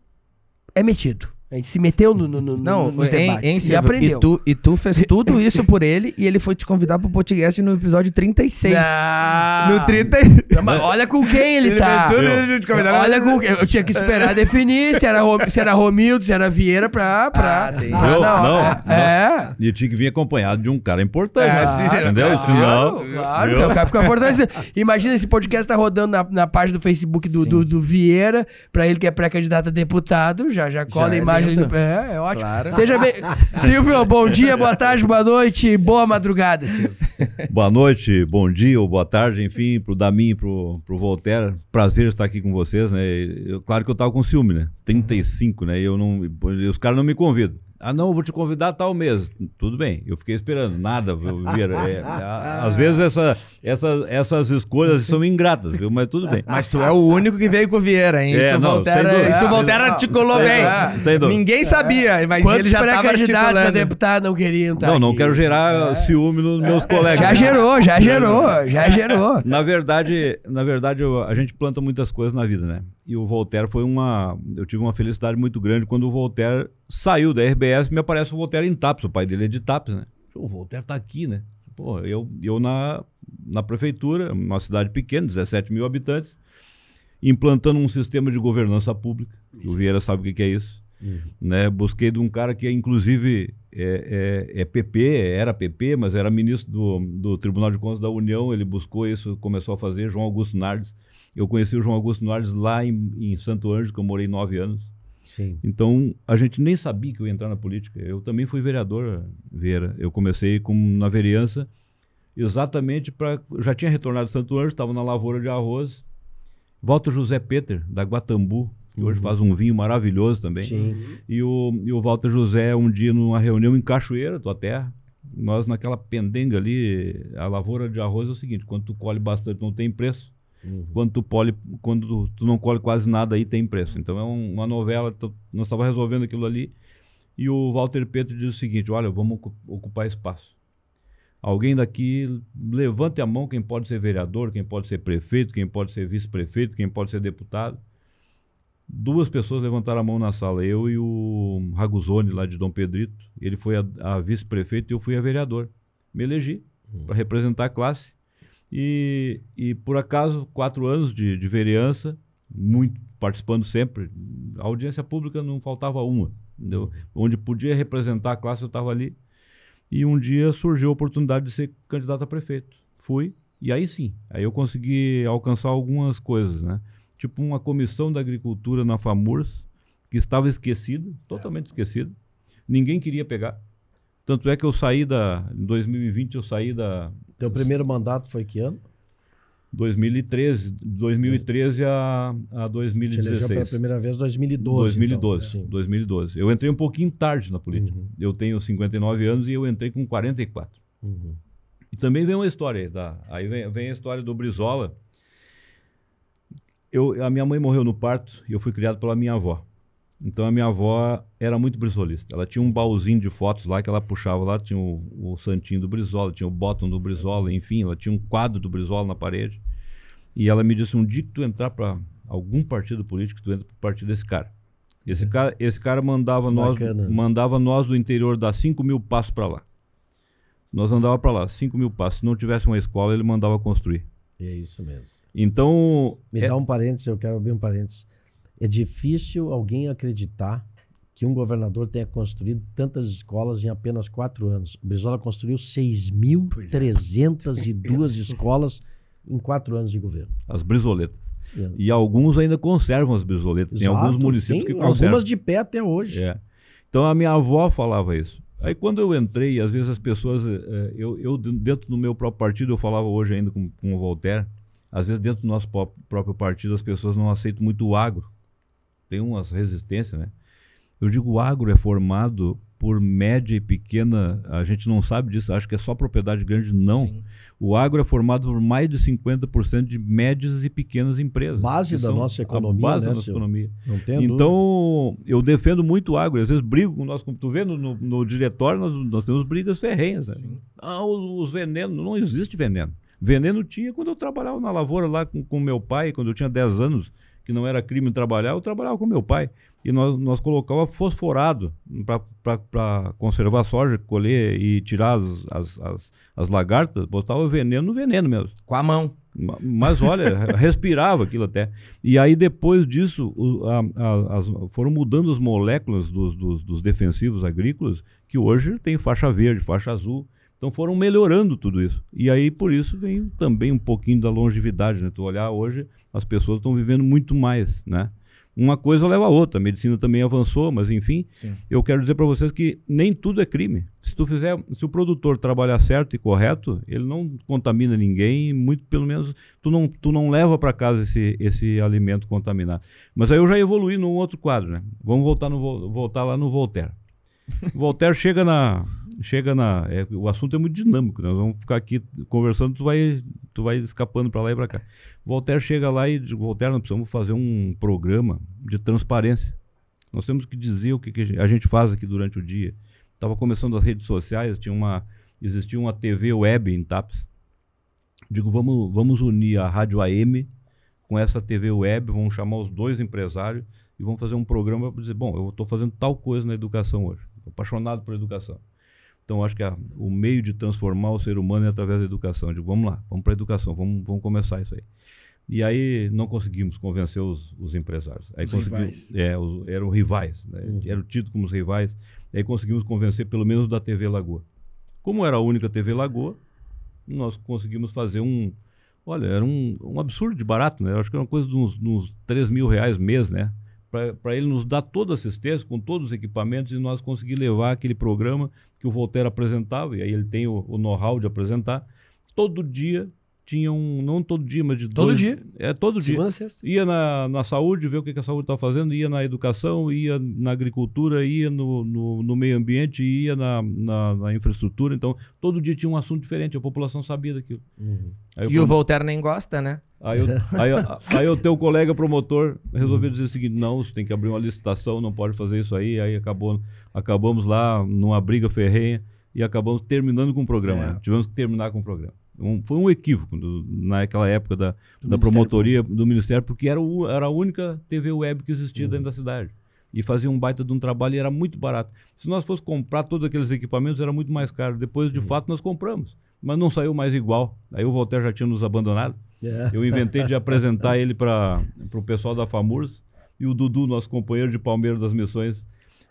é metido. A gente se meteu no, no, no, Não, nos hein, debates hein, e aprendeu. E tu, e tu fez tudo isso por ele e ele foi te convidar pro podcast no episódio 36. Não. No 30. Não, mas olha com quem ele tá. fez tudo isso te convidar. Olha com quem. Eu tinha que esperar definir se era, se era Romildo, se era Vieira pra. pra... Ah, tem. Ah, Eu? não, Não, é, não. é. E eu tinha que vir acompanhado de um cara importante. É, sim, entendeu? claro, Senão. Claro, viu? o cara fica fortalecido. Imagina esse podcast tá rodando na, na página do Facebook do, do, do Vieira, pra ele que é pré-candidato a deputado, já, já cola Já imagem lembra. no. É, é ótimo. Claro. Seja bem. Silvio, bom dia, boa tarde, boa noite, boa madrugada, Silvio. Boa noite, bom dia ou boa tarde, enfim, pro Damin e pro, pro Voltaire. Prazer estar aqui com vocês, né? Eu- claro que eu tava com ciúme, né? 35, né? E eu não, e os caras não me convidam. Ah, não, eu vou te convidar tal mês. Tudo bem, eu fiquei esperando. Nada, viu, Vieira. É, a- às vezes essa, essa, essas escolhas são ingratas, viu? Mas tudo bem. Mas tu é o único que veio com o Vieira, hein? É, isso, não, isso É, Voltaire não, articulou sem bem. Ninguém sabia, mas Quantos ele já tava pré-candidatos a articulando. deputado não queriam estar Não, não aqui? quero gerar ciúme nos meus colegas. Já gerou, já gerou, já gerou. Na verdade, na verdade a gente planta muitas coisas na vida, né? E o Voltaire foi uma. Eu tive uma felicidade muito grande quando o Voltaire saiu da RBS me aparece o Voltaire em Tapes. O pai dele é de Tapes, né? O Voltaire tá aqui, né? Pô, eu, eu na, na prefeitura, uma cidade pequena, 17 mil habitantes, implantando um sistema de governança pública. O Vieira sabe o que, que é isso. Né? Busquei de um cara que, inclusive, é, é, é PP, era PP, mas era ministro do, do Tribunal de Contas da União. Ele buscou isso, começou a fazer, João Augusto Nardes. Eu conheci o João Augusto Nardes lá em, em Santo Ângelo, que eu morei nove anos. Sim. Então, a gente nem sabia que eu ia entrar na política. Eu também fui vereador, Vera. Eu comecei com, na vereança exatamente para... Já tinha retornado de Santo Ângelo, estava na lavoura de arroz. Walter José Peter, da Guatambu, que hoje faz um vinho maravilhoso também. Sim. E o, e o Walter José, um dia numa reunião em Cachoeira, tua terra, nós naquela pendenga ali, a lavoura de arroz é o seguinte, quando tu colhe bastante não tem preço, quando tu, pole, quando tu, tu não colhe quase nada aí tem preço. Então é um- uma novela, tu- nós estávamos resolvendo aquilo ali, e o Walter Petro diz o seguinte, olha, vamos ocu- ocupar espaço. Alguém daqui, levante a mão quem pode ser vereador, quem pode ser prefeito, quem pode ser vice-prefeito, quem pode ser deputado. Duas pessoas levantaram a mão na sala, eu e o Raguzoni, lá de Dom Pedrito. Ele foi a, a vice-prefeito e eu fui a vereador. Me elegi para representar a classe. E, e por acaso, quatro anos de, de vereança, muito participando sempre. A audiência pública não faltava uma. Entendeu? Onde podia representar a classe, eu estava ali. E um dia surgiu a oportunidade de ser candidato a prefeito. Fui, e aí sim, aí eu consegui alcançar algumas coisas, né? Tipo uma comissão da agricultura na FAMURS, que estava esquecida, totalmente esquecida. Ninguém queria pegar. Tanto é que eu saí da. Em 2020 eu saí da. Teu primeiro mandato foi que ano? 2013, 2013 a, a Te elegeu pela 2016. primeira vez em 2012. 2012, Então, sim. 2012. Eu entrei um pouquinho tarde na política. Uhum. Eu tenho 59 anos e eu entrei com 44. Uhum. E também vem uma história aí, tá? Aí vem, vem a história do Brizola. Eu, a minha mãe morreu no parto e eu fui criado pela minha avó. Então a minha avó era muito brisolista. Ela tinha um baúzinho de fotos lá que ela puxava lá, tinha o, o santinho do Brizola, tinha o bottom do Brizola, enfim, ela tinha um quadro do Brizola na parede. E ela me disse um dia que tu entrar para algum partido político, tu entra pro partido desse cara. Esse cara, esse cara mandava nós, Bacana. mandava nós do interior dar 5 mil passos para lá. Nós andava para lá, 5 mil passos. Se não tivesse uma escola, ele mandava construir. É isso mesmo. Então, Me é- dá um parênteses, eu quero abrir um parênteses. É difícil alguém acreditar que um governador tenha construído tantas escolas em apenas quatro anos. O Brizola construiu 6.302 escolas em quatro anos de governo. as brisoletas. É. E alguns ainda conservam as brisoletas. Tem alguns municípios tem que conservam. Algumas de pé até hoje. É. Então a minha avó falava isso. Aí quando eu entrei, às vezes as pessoas, eh, eu, eu d- dentro do meu próprio partido, eu falava hoje ainda com, com o Voltaire, às vezes dentro do nosso pró- próprio partido as pessoas não aceitam muito o agro. Tem umas resistências, né? Eu digo o agro é formado por média e pequena, a gente não sabe disso, acho que é só propriedade grande, não. Sim. O agro é formado por mais de 50% de médias e pequenas empresas. Base da nossa economia, base né, da nossa economia. Não tem dúvida. Então, eu defendo muito o agro. Às vezes brigo com nós, como tu vê no, no, no diretório, nós, nós temos brigas ferrenhas. Né? Ah, os, os venenos, não existe veneno. Veneno tinha quando eu trabalhava na lavoura lá com, com meu pai, quando eu tinha 10 anos, que não era crime trabalhar, eu trabalhava com meu pai. E nós, nós colocava fosforado para conservar a soja, colher e tirar as, as, as, as lagartas, botava veneno no veneno mesmo. Com a mão. Ma- Mas olha, respirava aquilo até. E aí depois disso, o- a- a- as- foram mudando as moléculas dos, dos- dos defensivos agrícolas, que hoje tem faixa verde, faixa azul. Então foram melhorando tudo isso. E aí por isso vem também um pouquinho da longevidade, né? Tu olhar hoje, as pessoas estão vivendo muito mais, né? Uma coisa leva a outra, a medicina também avançou, mas enfim, Sim. eu quero dizer para vocês que nem tudo é crime. Se tu fizer, se o produtor trabalhar certo e correto, ele não contamina ninguém, muito pelo menos tu não, tu não leva para casa esse, esse alimento contaminado. Mas aí eu já evoluí num outro quadro, né? Vamos voltar, no, Vol- voltar lá no Voltaire. Voltaire chega na, chega na, é, o assunto é muito dinâmico, né? nós vamos ficar aqui conversando, tu vai, tu vai escapando para lá e para cá. Voltaire chega lá e diz, Voltaire, nós precisamos fazer um programa de transparência. Nós temos que dizer o que, que a gente faz aqui durante o dia. Estava começando as redes sociais, tinha uma, existia uma TV web em TAPS. Digo, vamos, vamos unir a Rádio AM com essa TV web, vamos chamar os dois empresários e vamos fazer um programa para dizer, bom, eu estou fazendo tal coisa na educação hoje. Apaixonado por educação. Então, acho que a- o meio de transformar o ser humano é através da educação. Eu digo, vamos lá, vamos para a educação, vamos, vamos começar isso aí. E aí não conseguimos convencer os, os empresários. Aí Os rivais. É, os- eram rivais, né? Uhum. eram tidos como os rivais. Aí conseguimos convencer pelo menos da TV Lagoa. Como era a única TV Lagoa, nós conseguimos fazer um. Olha, era um, um absurdo de barato, né? Eu acho que era uma coisa de uns, uns 3 mil reais mês, né? Para ele nos dar toda a assistência, com todos os equipamentos, e nós conseguir levar aquele programa que o Voltaire apresentava, e aí ele tem o, o know-how de apresentar. Todo dia tinha um. Não todo dia, mas de Todo dois- dia. É, todo dia Segunda sexta. ia na, na saúde, ver o que, que a saúde está fazendo, ia na educação, ia na agricultura, ia no, no, no meio ambiente, ia na, na, na infraestrutura. Então, todo dia tinha um assunto diferente, a população sabia daquilo. Uhum. Aí, E o Voltaire nem gosta, né? aí, eu- aí, eu- aí o teu colega promotor resolveu dizer o seguinte: não, você tem que abrir uma licitação, não pode fazer isso aí. Aí acabou, acabamos lá numa briga ferrenha e acabamos terminando com o programa. É. Tivemos que terminar com o programa. Um- foi um equívoco do- naquela época da, Do da promotoria do Ministério, porque era, o- era a única TV web que existia dentro da cidade. E fazia um baita de um trabalho e era muito barato. Se nós fosse comprar todos aqueles equipamentos, era muito mais caro. Depois, de fato, nós compramos. Mas não saiu mais igual. Aí o Voltaire já tinha nos abandonado. É. Eu inventei de apresentar ele para o pessoal da FAMURS. E o Dudu, nosso companheiro de Palmeiras das Missões,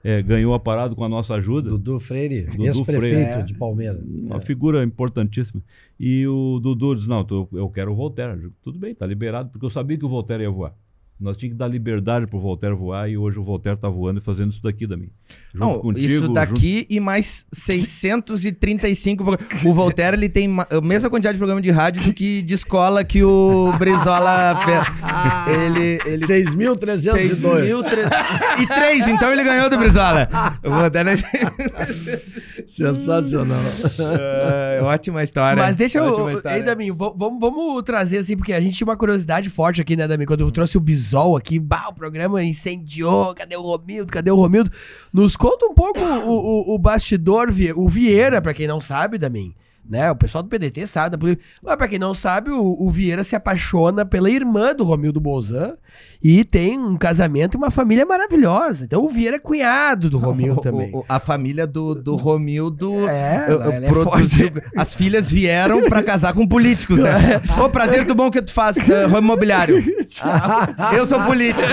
eh, ganhou a parada com a nossa ajuda. Dudu Freire, Dudu ex-prefeito Freire. de Palmeiras. Uma figura importantíssima. E o Dudu disse: Não, tô- eu quero o Voltaire. Eu digo, Tudo bem, tá liberado, porque eu sabia que o Voltaire ia voar. Nós tínhamos que dar liberdade pro Voltaire voar e hoje o Voltaire tá voando e fazendo isso daqui também. Junto Não, contigo, isso junto- daqui e mais 635 programas. O Voltaire, ele tem a mesma quantidade de programa de rádio do que de escola que o Brizola fez. Ele... ele 6.302. 6.300 e três, então ele ganhou do Brizola. O Voltaire... Sensacional. É, ótima história. Mas deixa eu. Ei, Daminho, vamos, vamos trazer assim, porque a gente tinha uma curiosidade forte aqui, né, Daminho? Quando eu trouxe o Bisol aqui, bah, o programa incendiou, cadê o Romildo? Cadê o Romildo? Nos conta um pouco o, o, o bastidor, o Vieira, pra quem não sabe, Daminho. Né? O pessoal do PDT sabe, da política. mas pra quem não sabe, o, o Vieira se apaixona pela irmã do Romildo Bolzan e tem um casamento e uma família maravilhosa. Então o Vieira é cunhado do Romildo O- também. o- a família do, do Romildo É, eu- eu ela é produziu- forte. As filhas vieram pra casar com políticos, né? Ô, prazer do bom que tu faz, uh, ramo imobiliário. Eu sou político.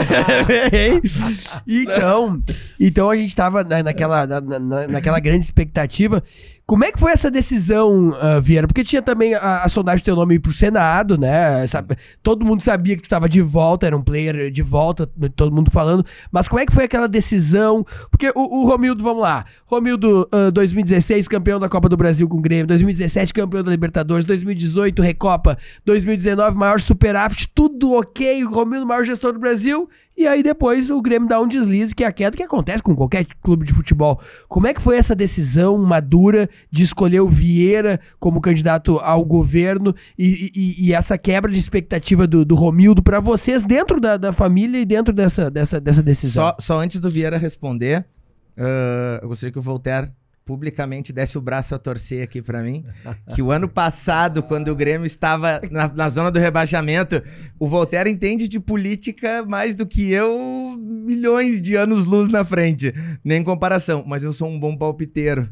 Então, então a gente tava na- naquela, na- na- naquela grande expectativa. Como é que foi essa decisão, ah, Vieira? Porque tinha também a, a sondagem do teu nome pro Senado, né? Sabe- todo mundo sabia que tu tava de volta, era um player de volta, todo mundo falando. Mas como é que foi aquela decisão? Porque o, o Romildo, vamos lá. Romildo, ah, 2016, campeão da Copa do Brasil com o Grêmio. 2017, campeão da Libertadores. 2018, Recopa. 2019, maior superávit. Tudo ok. O Romildo, maior gestor do Brasil. E aí depois o Grêmio dá um deslize, que é a queda que acontece com qualquer clube de futebol. Como é que foi essa decisão madura de escolher o Vieira como candidato ao governo e, e- e essa quebra de expectativa do, do Romildo para vocês dentro da, da família e dentro dessa, dessa, dessa decisão? Só, só antes do Vieira responder, ah, eu gostaria que o Voltaire publicamente desse o braço a torcer aqui pra mim. Que o ano passado, quando o Grêmio estava na, na zona do rebaixamento, o Voltaire entende de política mais do que eu, milhões de anos luz na frente. Nem comparação, mas eu sou um bom palpiteiro.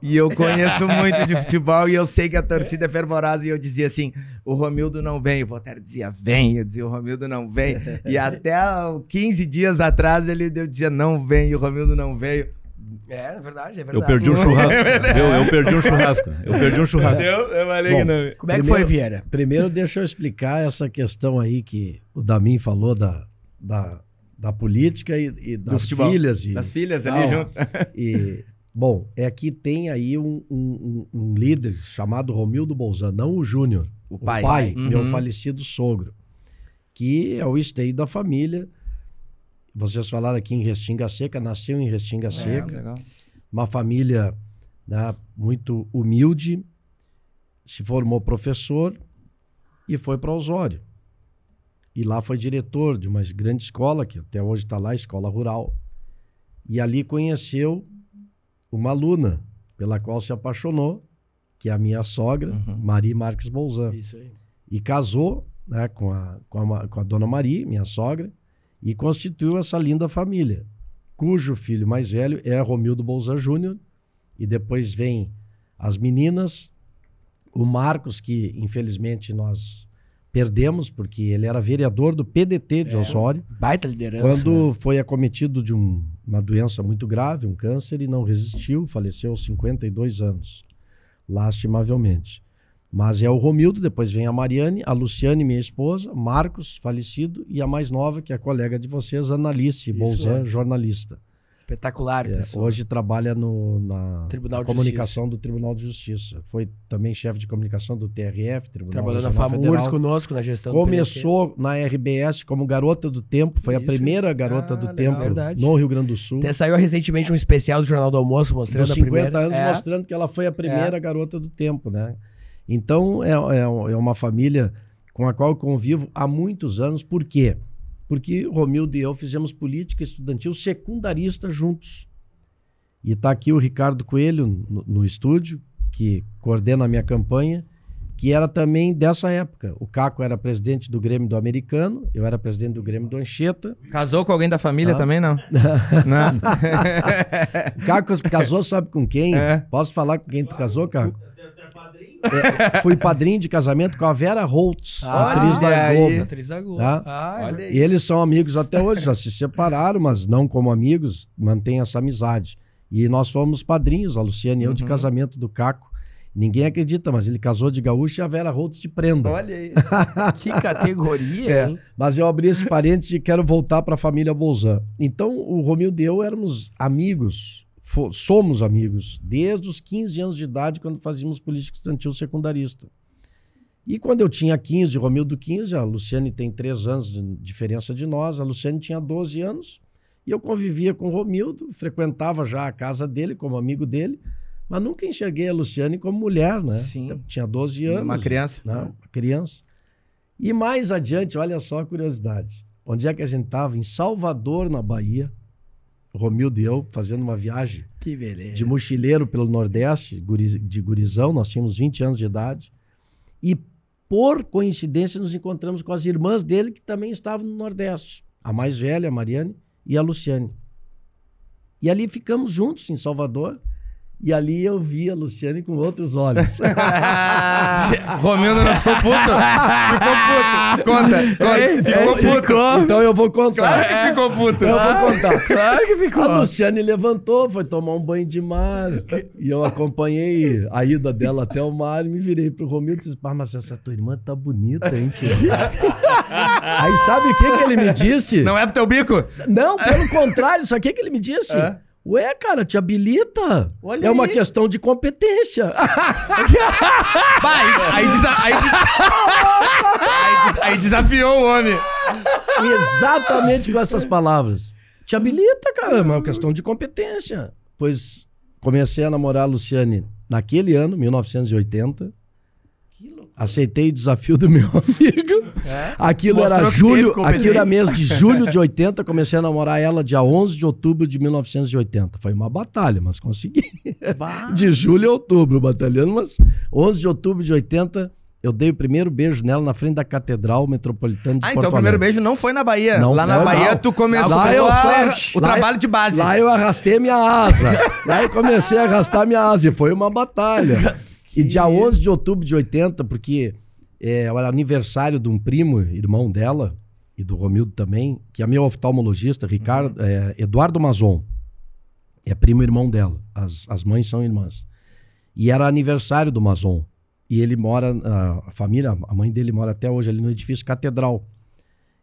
E eu conheço muito de futebol e eu sei que a torcida é fervorosa. E eu dizia assim: o Romildo não vem. O Voltaire dizia: vem. Eu dizia: o Romildo não vem. E até há 15 dias atrás ele eu dizia: não vem. O Romildo não veio. É, é verdade, é verdade. Eu perdi um churrasco. eu, eu perdi um churrasco. Eu perdi um churrasco. Entendeu? Eu falei Bom, que não. Como é que Primeiro- foi, Vieira? Primeiro, deixa eu explicar essa questão aí que o Damin falou da, da, da política e, e das filhas. E, Das filhas ali Não. junto. e, bom, é que tem aí um, um- um- líder chamado Romildo Bolzan, não o Júnior. O O pai. pai, Uhum. meu falecido sogro, que é o esteio da família. Vocês falaram aqui em Restinga Seca, nasceu em Restinga É, Seca legal. uma família né, muito humilde, se formou professor e foi para Osório. E lá foi diretor de uma grande escola, que até hoje está lá, escola rural. E ali conheceu uma aluna pela qual se apaixonou, que é a minha sogra, Uhum. Maria Marques Bolzan. Isso aí. E casou né, com, a, com, a, com a dona Maria, minha sogra, e constituiu essa linda família, cujo filho mais velho é Romildo Bolzan Júnior, e depois vem as meninas, o Marcos, que infelizmente nós perdemos, porque ele era vereador do PDT de É. Osório, Baita liderança. quando foi acometido de um- uma doença muito grave, um câncer, e não resistiu, faleceu aos 52 anos, lastimavelmente. Mas é o Romildo, depois vem a Mariane, a Luciane, minha esposa, Marcos, falecido, e a mais nova, que é a colega de vocês, Analice Bolzan, mesmo. jornalista. Espetacular, É, pessoal. hoje trabalha no, na Tribunal na de comunicação do Tribunal de Justiça. Foi também chefe de comunicação do TRF, Tribunal Trabalhou na FAMURS conosco, na gestão. Começou na RBS como garota do tempo, foi Isso. a primeira garota Ah, do legal. tempo Verdade. no Rio Grande do Sul. Até saiu recentemente um especial do Jornal do Almoço mostrando Dos a 50 primeira. anos, É. mostrando que ela foi a primeira garota do tempo, né? Então, é, é, é uma família com a qual eu convivo há muitos anos. Por quê? Porque Romildo e eu fizemos política estudantil secundarista juntos. E está aqui o Ricardo Coelho no, no estúdio, que coordena a minha campanha, que era também dessa época. O Caco era presidente do Grêmio do Americano, eu era presidente do Grêmio do Anchieta. Casou com alguém da família Ah. também, não? não? Caco casou, sabe com quem? É. Posso falar com quem tu casou, Caco? É, fui padrinho de casamento com a Vera Holtz, Ah, atriz da aí. Globo. Atriz da Globo. Tá? Ah, é Olha E eles são amigos até hoje, já se separaram, mas não como amigos, mantém essa amizade. E nós fomos padrinhos, a Luciane e eu, de Uhum. casamento do Caco. Ninguém acredita, mas ele casou de gaúcho e a Vera Holtz de prenda. Olha aí. Que categoria, É. hein? Mas eu abri esse parênteses e quero voltar para a família Bolzan. Então, o Romildo e eu éramos amigos, somos amigos, desde os 15 anos de idade, quando fazíamos política estudantil secundarista. E quando eu tinha 15, o Romildo 15, a Luciane tem 3 anos de diferença de nós, a Luciane tinha 12 anos, e eu convivia com o Romildo, frequentava já a casa dele como amigo dele, mas nunca enxerguei a Luciane como mulher, né? Sim. Tinha 12 anos. Uma criança. Não, uma criança. E mais adiante, olha só a curiosidade. Onde é que a gente estava? Em Salvador, na Bahia. Romildo e eu fazendo uma viagem de mochileiro pelo Nordeste, de gurizão. Nós tínhamos 20 anos de idade. E, por coincidência, nos encontramos com as irmãs dele, que também estavam no Nordeste. A mais velha, a Mariane, e a Luciane. E ali ficamos juntos, em Salvador. E ali eu vi a Luciane com outros olhos. Romildo não ficou puto? Ficou puto. Conta, conta. Ficou puto. então eu vou contar. Claro que ficou puto. Eu vou contar. Claro que ficou. A Luciane levantou, foi tomar um banho de mar. E eu acompanhei a ida dela até o mar e me virei pro Romildo e disse: Pá, mas essa tua irmã tá bonita, hein, tia? Aí sabe o que, que ele me disse? Não é pro teu bico? Não, pelo contrário, sabe o que, que ele me disse? É? Ué, cara, te habilita. Olha é uma aí. questão de competência. Vai, aí, desa- aí, des- aí des- aí desafiou o homem. Exatamente com essas palavras. Te habilita, cara, é uma questão de competência. Pois comecei a namorar a Luciane naquele ano, 1980. Aceitei o desafio do meu amigo. Aquilo Mostrou era julho, aquilo era mês de julho de 80, comecei a namorar ela dia 11 de outubro de 1980. Foi uma batalha, mas consegui. De julho a outubro, batalhando, mas 11 de outubro de 80, eu dei o primeiro beijo nela na frente da Catedral Metropolitana de Ah, Porto então o primeiro beijo não foi na Bahia. Não Lá na foi, Bahia não. tu começou Lá eu a- o trabalho de base. Lá eu arrastei minha asa. Lá eu comecei a arrastar minha asa. E foi uma batalha. E dia 11 de outubro de 80, porque é, era aniversário de um primo, irmão dela, e do Romildo também, que é meu oftalmologista, Ricardo, é, Eduardo Mazon. É primo irmão dela. As, as mães são irmãs. E era aniversário do Mazon. E ele mora, a- a família, a mãe dele mora até hoje ali no edifício Catedral.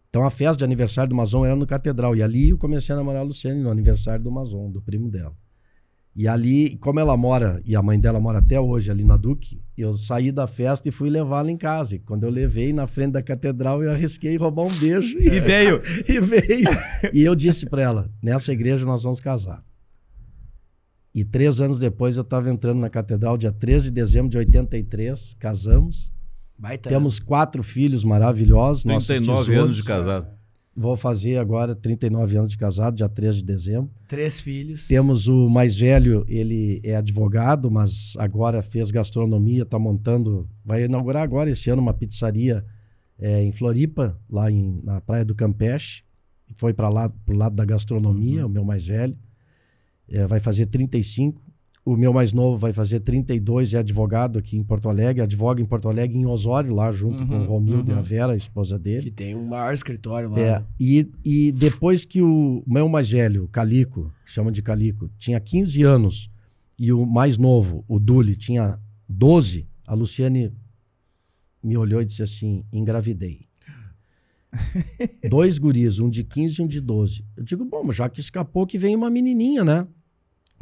Então a festa de aniversário do Mazon era no Catedral. E ali eu comecei a namorar a Luciane no aniversário do Mazon, do primo dela. E ali, como ela mora, e a mãe dela mora até hoje ali na Duque, eu saí da festa e fui levá-la em casa. E quando eu levei na frente da catedral, eu arrisquei roubar um beijo. E veio. E veio. E eu disse pra ela: nessa igreja nós vamos casar. E três anos depois eu estava entrando na catedral, dia 13 de dezembro de 83, casamos. Baita. Temos quatro filhos maravilhosos. nossos 39 tesouros. anos de casado. Vou fazer agora 39 anos de casado, dia 13 de dezembro. Três filhos. Temos o mais velho, ele é advogado, mas agora fez gastronomia, está montando, vai inaugurar agora esse ano uma pizzaria é, em Floripa, lá em- na Praia do Campeche. Foi para lá, pro lado da gastronomia, o meu mais velho. É, vai fazer 35. O meu mais novo vai fazer 32, é advogado aqui em Porto Alegre, advoga em Porto Alegre, em Osório, lá junto com o Uhum, Romildo e a uhum. Vera, a esposa dele. Que tem um maior escritório lá. É, e, e depois que o meu mais velho, Calico, chama de Calico, tinha 15 anos e o mais novo, o Duli, tinha 12, a Luciane me olhou e disse assim: engravidei. Dois guris, um de 15 e um de 12. Eu digo, bom, já que escapou, que vem uma menininha, né?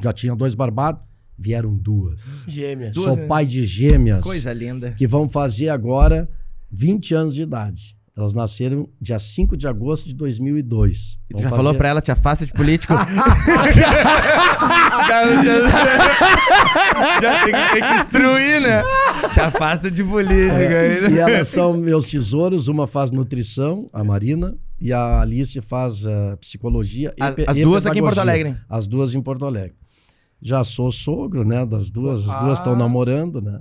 Já tinha dois barbados, vieram duas. Gêmeas. Duas, Sou né? pai de gêmeas Coisa linda. que vão fazer agora 20 anos de idade. Elas nasceram dia 5 de agosto de 2002. E tu já falou pra ela, te afasta de político? já, já- já tem, que, tem que instruir, né? Te afasta de político. É, aí, e né? elas são meus tesouros. Uma faz nutrição, a Marina, e a Alice faz eh, psicologia. e As, pe- as e duas aqui em Porto pedagogia. Alegre. As duas em Porto Alegre. Já sou sogro, né? Das duas. As duas Ah. estão namorando, né?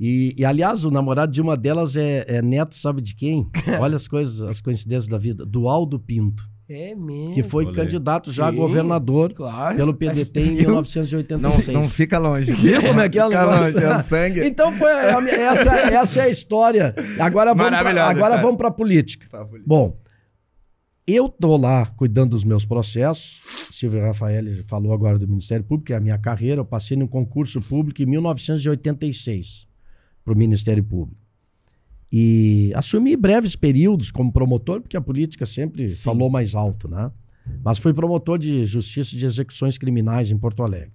E, e, aliás, o namorado de uma delas é, é neto, sabe de quem? Olha as coisas, as coincidências da vida. Do Aldo Pinto, É mesmo. que foi Olha aí. candidato já a governador Claro. pelo PDT em Viu? 1986. Não, não fica longe. Viu como é que é o negócio? longe, é o sangue. Então foi a essa, essa é a história. Agora vamos pra, Maravilhosa agora vamos para política. Bom, Eu tô lá cuidando dos meus processos. Silvio Rafael falou agora do Ministério Público, é a minha carreira. Eu passei num concurso público em 1986 para o Ministério Público. E assumi breves períodos como promotor, porque a política sempre Sim. falou mais alto, né? Mas fui promotor de justiça de execuções criminais em Porto Alegre.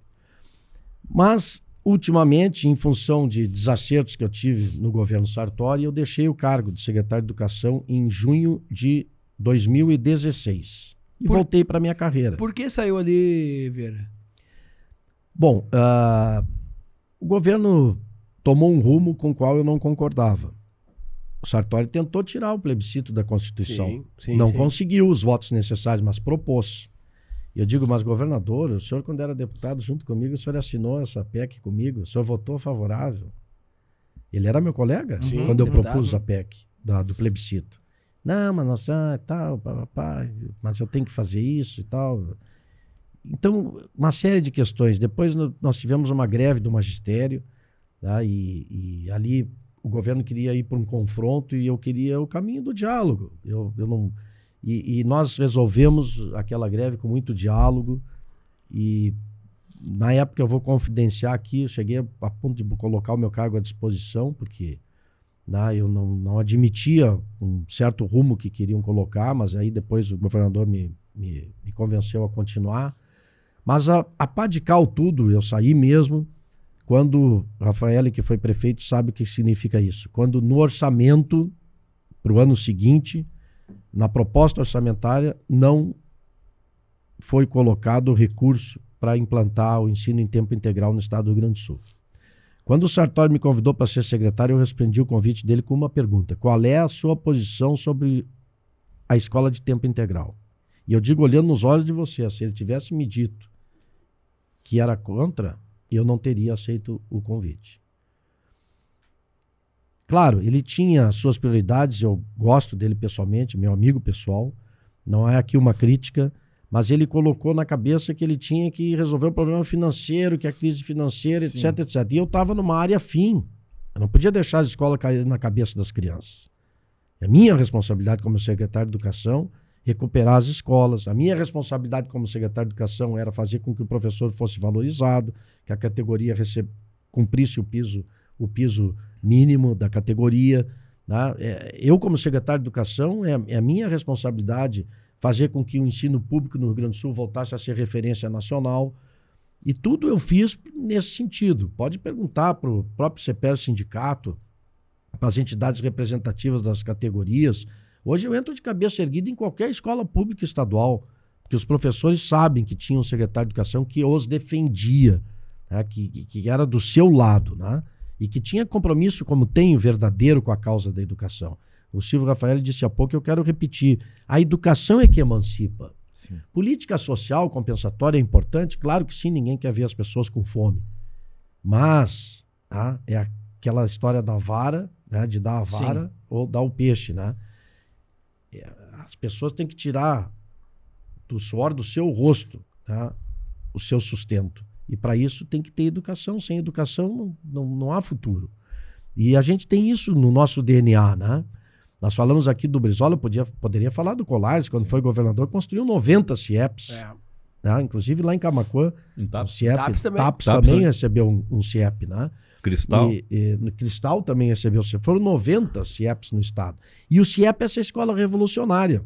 Mas, ultimamente, em função de desacertos que eu tive no governo Sartori, eu deixei o cargo de secretário de Educação em junho de 2016. E Por- voltei para minha carreira. Por que saiu ali, Vieira? Bom, ah, o governo tomou um rumo com o qual eu não concordava. O Sartori tentou tirar o plebiscito da Constituição. Sim, sim, não sim. conseguiu os votos necessários, mas propôs. E eu digo, mas governador, o senhor, quando era deputado junto comigo, o senhor assinou essa PEC comigo, o senhor votou favorável. Ele era meu colega quando eu deputado. propus a PEC da- do plebiscito. Não, mas nós, ah, tal, pá, pá, pá, mas eu tenho que fazer isso e tal. Então, uma série de questões. Depois no- nós tivemos uma greve do magistério, tá? e, e ali o governo queria ir para um confronto e eu queria o caminho do diálogo. Eu, eu não, e, e nós resolvemos aquela greve com muito diálogo e na época eu vou confidenciar aqui, eu cheguei a ponto de colocar o meu cargo à disposição, porque né, eu não, não admitia um certo rumo que queriam colocar, mas aí depois o governador me, me, me convenceu a continuar. Mas a, a pá de cal tudo, eu saí mesmo, quando Rafael, que foi prefeito, sabe o que significa isso. Quando no orçamento, para o ano seguinte, na proposta orçamentária, não foi colocado recurso para implantar o ensino em tempo integral no estado do Rio Grande do Sul. Quando o Sartori me convidou para ser secretário, eu respondi o convite dele com uma pergunta: qual é a sua posição sobre a escola de tempo integral? E eu digo, olhando nos olhos de você, se ele tivesse me dito que era contra, eu não teria aceito o convite. Claro, ele tinha as suas prioridades, eu gosto dele pessoalmente, meu amigo pessoal, não é aqui uma crítica, mas ele colocou na cabeça que ele tinha que resolver o problema financeiro, que a crise financeira, Sim. etc, etc. E eu estava numa área fim. Eu não podia deixar a escola cair na cabeça das crianças. É minha responsabilidade como secretário de Educação recuperar as escolas. A minha responsabilidade como secretário de Educação era fazer com que o professor fosse valorizado, que a categoria receb... cumprisse o piso, o piso mínimo da categoria. né? É, Eu, como secretário de Educação, é, é a minha responsabilidade fazer com que o ensino público no Rio Grande do Sul voltasse a ser referência nacional. E tudo eu fiz nesse sentido. Pode perguntar para o próprio CPR Sindicato, para as entidades representativas das categorias. Hoje eu entro de cabeça erguida em qualquer escola pública estadual, porque os professores sabem que tinha um secretário de educação que os defendia, né, que, que, que era do seu lado, né, e que tinha compromisso, como tenho, verdadeiro com a causa da educação. O Silvio Rafael disse há pouco, eu quero repetir: a educação é que emancipa. Sim. Política social compensatória é importante? Claro que sim, ninguém quer ver as pessoas com fome. Mas tá, é aquela história da vara, né, de dar a vara ou dar o peixe. Né? É, As pessoas têm que tirar do suor do seu rosto tá, o seu sustento. E para isso tem que ter educação. Sem educação não, não, não há futuro. E a gente tem isso no nosso DNA, né? Nós falamos aqui do Brizola, eu podia, poderia falar do Colares, quando foi governador, construiu 90 CIEPs. É. né? Inclusive lá em Camacuã, Em o TAP, CIEP, TAPS também. TAPS TAPS também recebeu um, um CIEP, né? Cristal. E, e no Cristal também recebeu CIEP. Foram 90 CIEPs no estado. E o CIEP é essa escola revolucionária,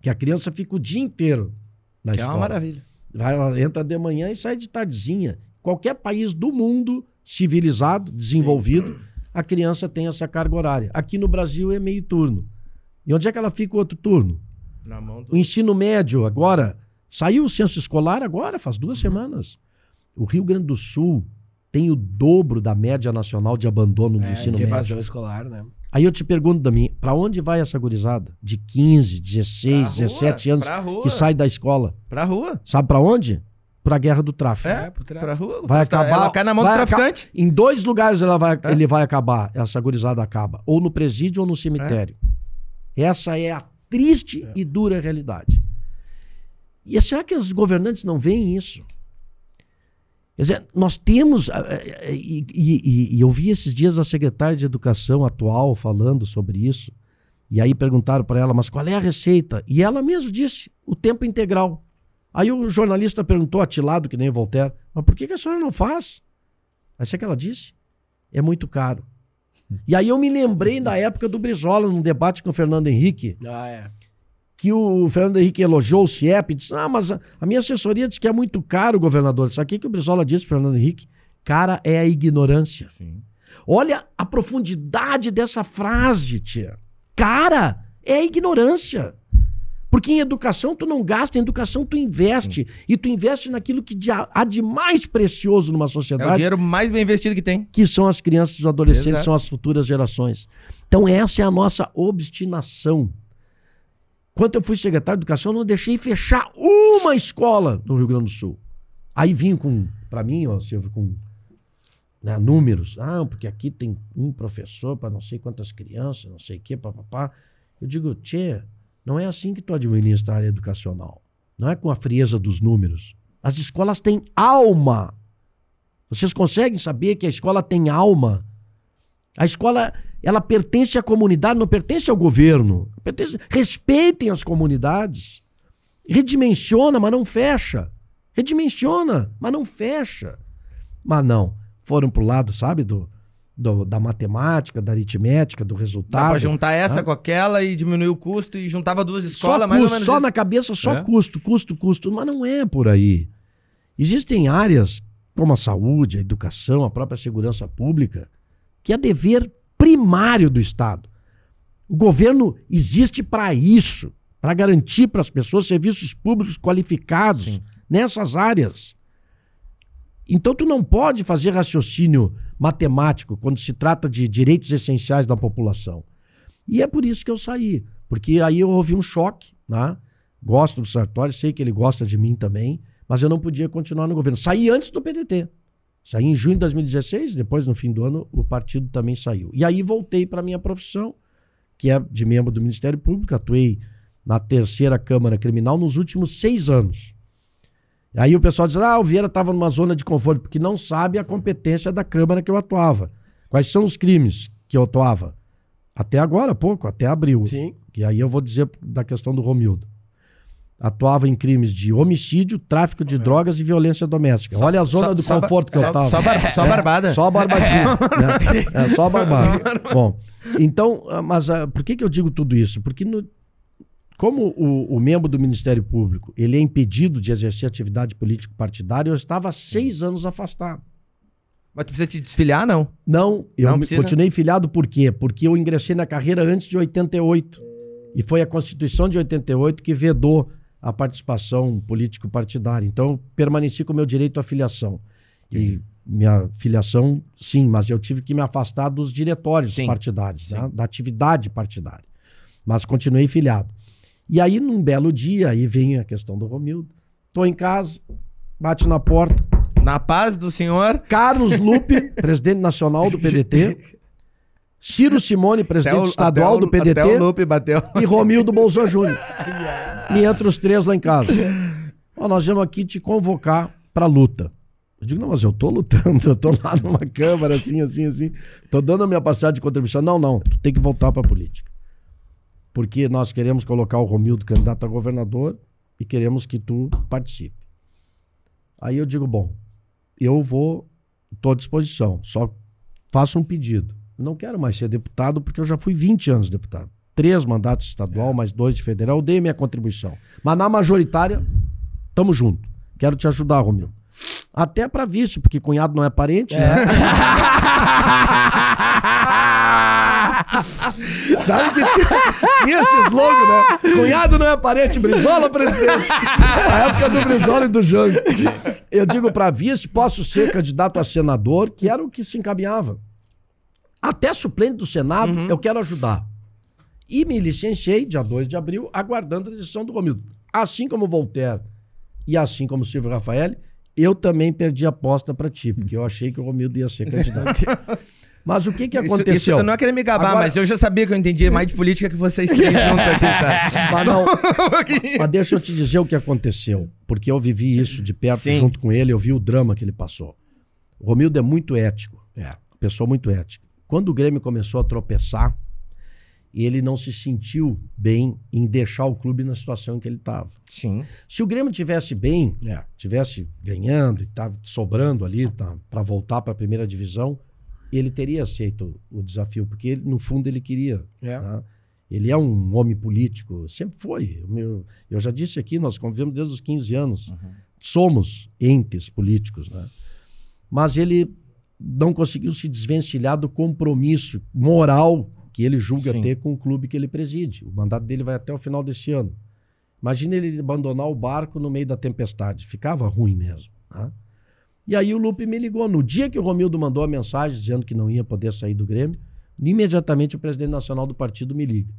que a criança fica o dia inteiro na Que é escola. uma maravilha. Vai, ela entra de manhã e sai de tardezinha. Qualquer país do mundo civilizado, desenvolvido, a criança tem essa carga horária. Aqui no Brasil é meio turno. E onde é que ela fica o outro turno? Na mão do... O ensino médio agora, saiu o censo escolar agora, faz duas semanas. O Rio Grande do Sul tem o dobro da média nacional de abandono do É, ensino de médio. evasão escolar, né? Aí eu te pergunto, Dami, para onde vai essa gurizada? De 15, 16, Pra rua, 17 anos Pra rua. que sai da escola. Pra rua. Sabe para onde? Para a guerra do tráfico. É, pro tráfico. pra rua. Vai acabar- Ela cai na mão do aca- traficante. Em dois lugares ela vai, É. ele vai acabar, essa gurizada acaba. Ou no presídio ou no cemitério. Essa é a triste e dura realidade. E será que os governantes não veem isso? Quer dizer, nós temos. e- e- e eu vi esses dias a secretária de Educação atual falando sobre isso. E aí perguntaram para ela, mas qual é a receita? E ela mesmo disse, o tempo integral. Aí o jornalista perguntou, atilado, que nem o Voltaire, mas por que, que a senhora não faz? Aí sabe o que ela disse? É muito caro. E aí eu me lembrei da época do Brizola, num debate com o Fernando Henrique, Ah, é. que o Fernando Henrique elogiou o CIEP e disse: Ah, mas a, a minha assessoria diz que é muito caro, governador. Sabe o que, que o Brizola disse, Fernando Henrique? Cara, é a ignorância. Sim. Olha a profundidade dessa frase, tia. Cara, é a ignorância. Porque em educação tu não gasta, em educação tu investe. E tu investe naquilo que há de mais precioso numa É o sociedade, dinheiro mais bem investido que tem. que são as crianças e os adolescentes, Exato. são as futuras gerações. Então, essa é a nossa obstinação. Quando eu fui secretário de educação, eu não deixei fechar uma escola no Rio Grande do Sul. Aí vim com, para mim, ó, Silvio, com né, números. Ah, porque aqui tem um professor para não sei quantas crianças, não sei o quê, papapá. Eu digo, tchê, não é assim que tu administra a área educacional. Não é com a frieza dos números. As escolas têm alma. Vocês conseguem saber que a escola tem alma? A escola, ela pertence à comunidade, não pertence ao governo. Pertence- respeitem as comunidades. Redimensiona, mas não fecha. Redimensiona, mas não fecha. Mas não. Foram pro lado, sabe, do, do- da matemática, da aritmética, do Dá resultado. pra juntar essa Ah. com aquela e diminuir o custo e juntava duas Só escolas, mais ou menos só isso. na cabeça, só É? custo, custo, custo. Mas não é por aí. Existem áreas como a saúde, a educação, a própria segurança pública, que é dever primário do Estado. O governo existe para isso, para garantir para as pessoas serviços públicos qualificados Sim. nessas áreas. Então tu não pode fazer raciocínio matemático quando se trata de direitos essenciais da população. E é por isso que eu saí, porque aí eu houve um choque, né? Gosto do Sartori, sei que ele gosta de mim também, mas eu não podia continuar no governo. Saí antes do PDT. Saí em junho de 2016, depois no fim do ano o partido também saiu. E aí voltei para minha profissão, que é de membro do Ministério Público, atuei na terceira Câmara Criminal nos últimos seis anos. Aí o pessoal diz: ah, o Vieira estava numa zona de conforto, porque não sabe a competência da Câmara que eu atuava. Quais são os crimes que eu atuava? Até agora, pouco, até abril. Sim. Que aí eu vou dizer da questão do Romildo. Atuava em crimes de homicídio, tráfico de drogas e violência doméstica. Olha a zona Só- do só- conforto que eu só- estava. Só, bar- só barbada. Só a barbadinha. né? É só a barbada. Bom, então, ah, mas ah, por que, que eu digo tudo isso? Porque no- como o, o membro do Ministério Público ele é impedido de exercer atividade político-partidária, eu estava há seis anos afastado. Mas tu precisa te desfiliar, não? Não, eu Não continuei filiado por quê? Porque eu ingressei na carreira antes de 88. E foi a Constituição de 88 que vedou a participação político-partidária. Então, eu permaneci com o meu direito à filiação. E minha filiação, sim, mas eu tive que me afastar dos diretórios Sim. partidários, né? Da atividade partidária. Mas continuei filiado. E aí, num belo dia, aí vem a questão do Romildo. Tô em casa, bate na porta, Na paz do senhor. Carlos Lupe, presidente nacional do PDT. Ciro Simone, presidente o- estadual o- do PDT. Até o Lupe bateu. E Romildo Bolsonaro Júnior. E entra os três lá em casa. Ó, nós vamos aqui te convocar pra luta. Eu digo, não, mas eu tô lutando, eu tô lá numa câmara, assim, assim, assim. Tô dando a minha passagem de contribuição. Não, não, tu tem que voltar pra política. Porque nós queremos colocar o Romildo candidato a governador e queremos que tu participe. Aí eu digo, bom, eu vou, tô à disposição, só faço um pedido. Não quero mais ser deputado porque eu já fui 20 anos deputado. Três mandatos estadual, mais dois de federal, eu dei minha contribuição. Mas na majoritária, tamo junto. Quero te ajudar, Romildo. Até pra vice, porque cunhado não é parente, né? Sabe que tinha, tinha esse slogan, né? Cunhado não é parente, Brizola presidente. A época do Brizola e do Jango. Eu digo pra vice, posso ser candidato a senador, que era o que se encaminhava. Até suplente do Senado, eu quero ajudar. E me licenciei, dia 2 de abril, aguardando a decisão do Romildo. Assim como Voltaire e assim como Silvio Rafael, eu também perdi a aposta pra ti, porque eu achei que o Romildo ia ser candidato. Mas o que que Isso- aconteceu? Isso, eu não querer me gabar, Agora- mas eu já sabia que eu entendia mais de política que vocês três juntos aqui, tá? Mas, não, mas deixa eu te dizer o que aconteceu. Porque eu vivi isso de perto Sim. junto com ele, eu vi o drama que ele passou. O Romildo é muito ético. É. Pessoa muito ética. Quando o Grêmio começou a tropeçar, ele não se sentiu bem em deixar o clube na situação em que ele estava. Sim. Se o Grêmio tivesse bem, É. tivesse ganhando e estava sobrando ali para voltar para a primeira divisão, ele teria aceito o desafio, porque ele, no fundo ele queria. É. tá? Ele é um homem político, sempre foi. Meu- eu já disse aqui, nós convivemos desde os 15 anos. Somos entes políticos, né? Mas ele não conseguiu se desvencilhar do compromisso moral que ele julga Sim. ter com o clube que ele preside. O mandato dele vai até o final desse ano. Imagina ele abandonar o barco no meio da tempestade. Ficava ruim mesmo. tá? E aí o Lupe me ligou. No dia que o Romildo mandou a mensagem dizendo que não ia poder sair do Grêmio, imediatamente o presidente nacional do partido me liga.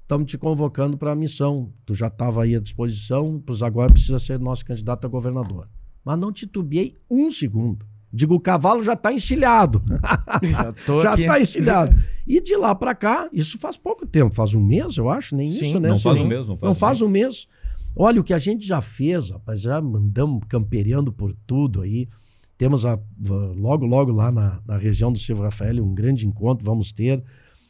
Estamos te convocando para a missão. Tu já estava aí à disposição, pois agora precisa ser nosso candidato a governador. Mas não titubeei um segundo. Digo, o cavalo já está encilhado. Já está encilhado. E de lá para cá, isso faz pouco tempo, faz um mês, eu acho, nem Sim, isso, né? Não faz Sim. o mesmo. Não faz um mês. Olha, o que a gente já fez, rapaz, já andamos campereando por tudo aí. Temos a, logo, logo lá na, na região do Silvio Rafael um grande encontro, vamos ter.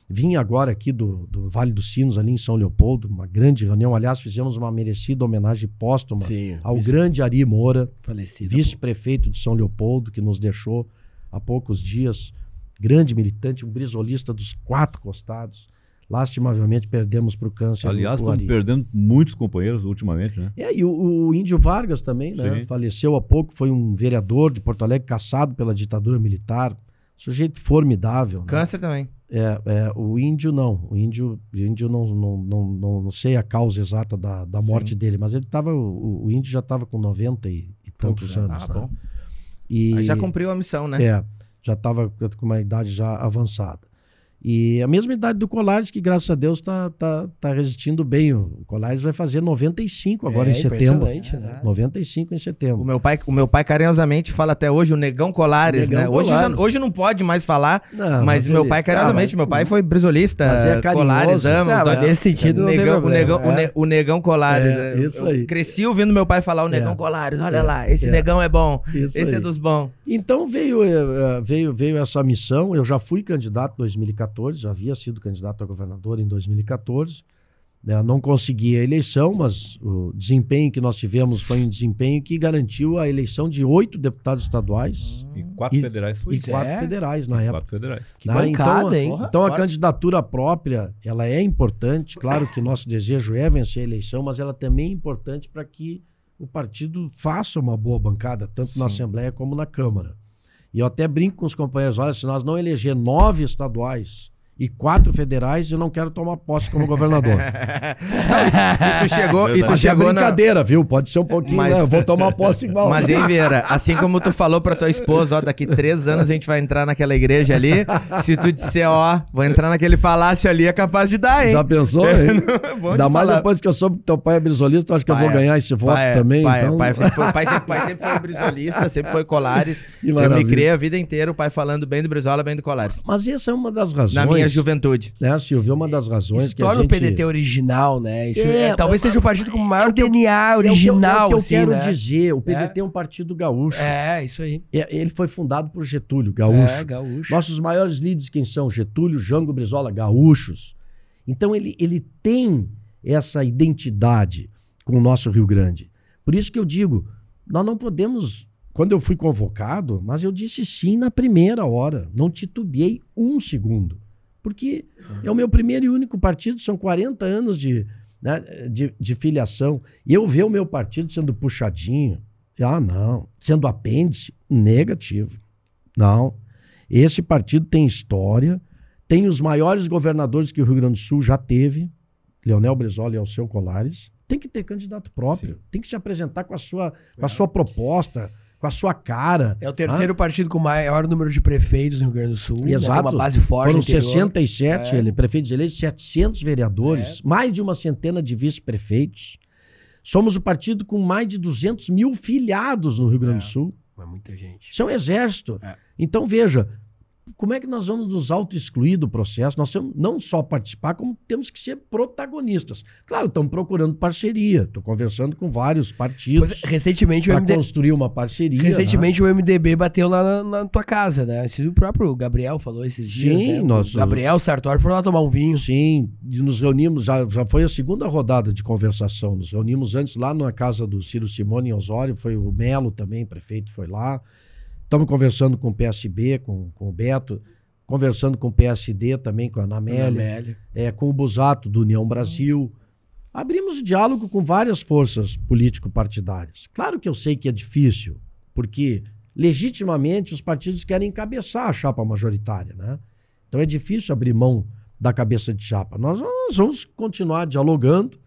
Vim agora aqui do, do Vale dos Sinos, ali em São Leopoldo, uma grande reunião. Aliás, fizemos uma merecida homenagem póstuma Sim. ao vice- grande Ari Moura, vice-prefeito de São Leopoldo, que nos deixou há poucos dias. Grande militante, um brisolista dos quatro costados. Lastimavelmente perdemos para o câncer. Aliás, estamos perdendo muitos companheiros ultimamente, né? É, e o, o Índio Vargas também, né? Sim. Faleceu há pouco, foi um vereador de Porto Alegre, caçado pela ditadura militar. Sujeito formidável. né? Câncer também. É, é, o índio não. O índio, o índio não, não, não, não, não sei a causa exata da, da morte Sim. dele, mas ele tava. O, o índio já estava com 90 e, e tantos Poucos anos. Ah, né? bom. E, Aí já cumpriu a missão, né? É, já estava com uma idade já avançada. E a mesma idade do Colares, que graças a Deus está tá, tá resistindo bem. O Colares vai fazer 95 agora É, em setembro. né? 95 em O setembro. meu pai, o meu pai carinhosamente fala até hoje o Negão Colares, Negão né? Hoje, já- Colares. hoje não pode mais falar, Não, mas, meu ele- pai carinhosamente, Ah, mas- meu pai foi brisolista, Mas é. Colares, ama, Não, mas dois- nesse sentido o negão, o, negão, o, É. ne- o negão Colares. É, Eu- isso eu aí. cresci ouvindo meu pai falar o negão É. Colares, olha É. lá, esse É. negão é bom, Isso esse é aí. dos bons. Então veio, eh, eh, veio, veio essa missão. Eu já fui candidato em 2014, já havia sido candidato a governador em 2014. né? Não consegui a eleição, mas o desempenho que nós tivemos foi um desempenho que garantiu a eleição de oito deputados estaduais E quatro E- federais. E quatro é. federais na época. Quatro federais. Que né? bancada, então, hein? Porra. Então a candidatura própria, ela é importante. Claro que nosso desejo é vencer a eleição, mas ela também é importante para que o partido faça uma boa bancada, tanto na Sim. Assembleia como na Câmara. E eu até brinco com os companheiros, olha, se nós não eleger nove estaduais e quatro federais, eu não quero tomar posse como governador. E tu chegou, e tu é chegou na... brincadeira, viu? Pode ser um pouquinho, Mas- né? Eu vou tomar posse igual. Mas, hein, Vera, assim como tu falou pra tua esposa, ó, daqui três anos a gente vai entrar naquela igreja ali. Se tu disser, ó, vou entrar naquele palácio ali, é capaz de dar, hein? Já pensou, hein? Ainda mais falar. depois que eu soube que teu pai é brisolista, eu acho que eu Pai vou é- ganhar esse voto pai é- também. Pai, então... pai, sempre foi, pai, sempre, pai sempre foi brisolista, sempre foi Colares. Eu me criei a vida inteira o pai falando bem do Brizola, bem do Colares. Mas essa é uma das razões. Na minha juventude. Né, Silvio, é uma das razões Isso que a torna gente... o PDT original, né? Isso É, é- talvez mas- seja o partido com o maior é o que eu- DNA É o que eu- original, é o que eu assim, quero né? dizer. O PDT é. um partido gaúcho. É, isso aí. É, Ele foi fundado por Getúlio, gaúcho. É, gaúcho. Nossos maiores líderes quem são? Getúlio, Jango Brizola, gaúchos. Então ele, ele tem essa identidade com o nosso Rio Grande. Por isso que eu digo, nós não podemos... Quando eu fui convocado, mas eu disse sim na primeira hora. Não titubeei um segundo. Porque é o meu primeiro e único partido, são 40 anos de, né, de, de filiação. E eu ver o meu partido sendo puxadinho, ah, não. Sendo apêndice, negativo. Não. Esse partido tem história, tem os maiores governadores que o Rio Grande do Sul já teve, Leonel Brizola e Alceu Colares. Tem que ter candidato próprio, tem que se apresentar com a sua, com a sua proposta, com a sua cara. É o terceiro partido com maior número de prefeitos no Rio Grande do Sul. né? Tem Exato. uma base forte Foram interior. 67 É. ele, prefeitos eleitos, 700 vereadores, mais de uma centena de vice-prefeitos. Somos o partido com mais de 200 mil filiados no Rio Grande do É. Sul. É muita gente. Isso é um exército. É. Então, veja, como é que nós vamos nos auto-excluir do processo? Nós temos não só participar, como temos que ser protagonistas. Claro, estamos procurando parceria. Estou conversando com vários partidos Pois é, recentemente o para MD... construir uma parceria. né? Recentemente o MDB bateu lá na, na tua casa, né? O próprio Gabriel falou esses dias. Sim, né? Nós- Gabriel Sartori foram lá tomar um vinho. Sim, nos reunimos, já, já foi a segunda rodada de conversação. Nos reunimos antes lá na casa do Ciro Simone em Osório, foi o Melo também, prefeito, foi lá. Estamos conversando com o PSB, com, com o Beto, conversando com o PSD também, com a Anamélia, Amélia. é, com o Busato do União Brasil. Abrimos o diálogo com várias forças político-partidárias. Claro que eu sei que é difícil, porque legitimamente os partidos querem encabeçar a chapa majoritária, né? Então é difícil abrir mão da cabeça de chapa. Nós, nós vamos continuar dialogando.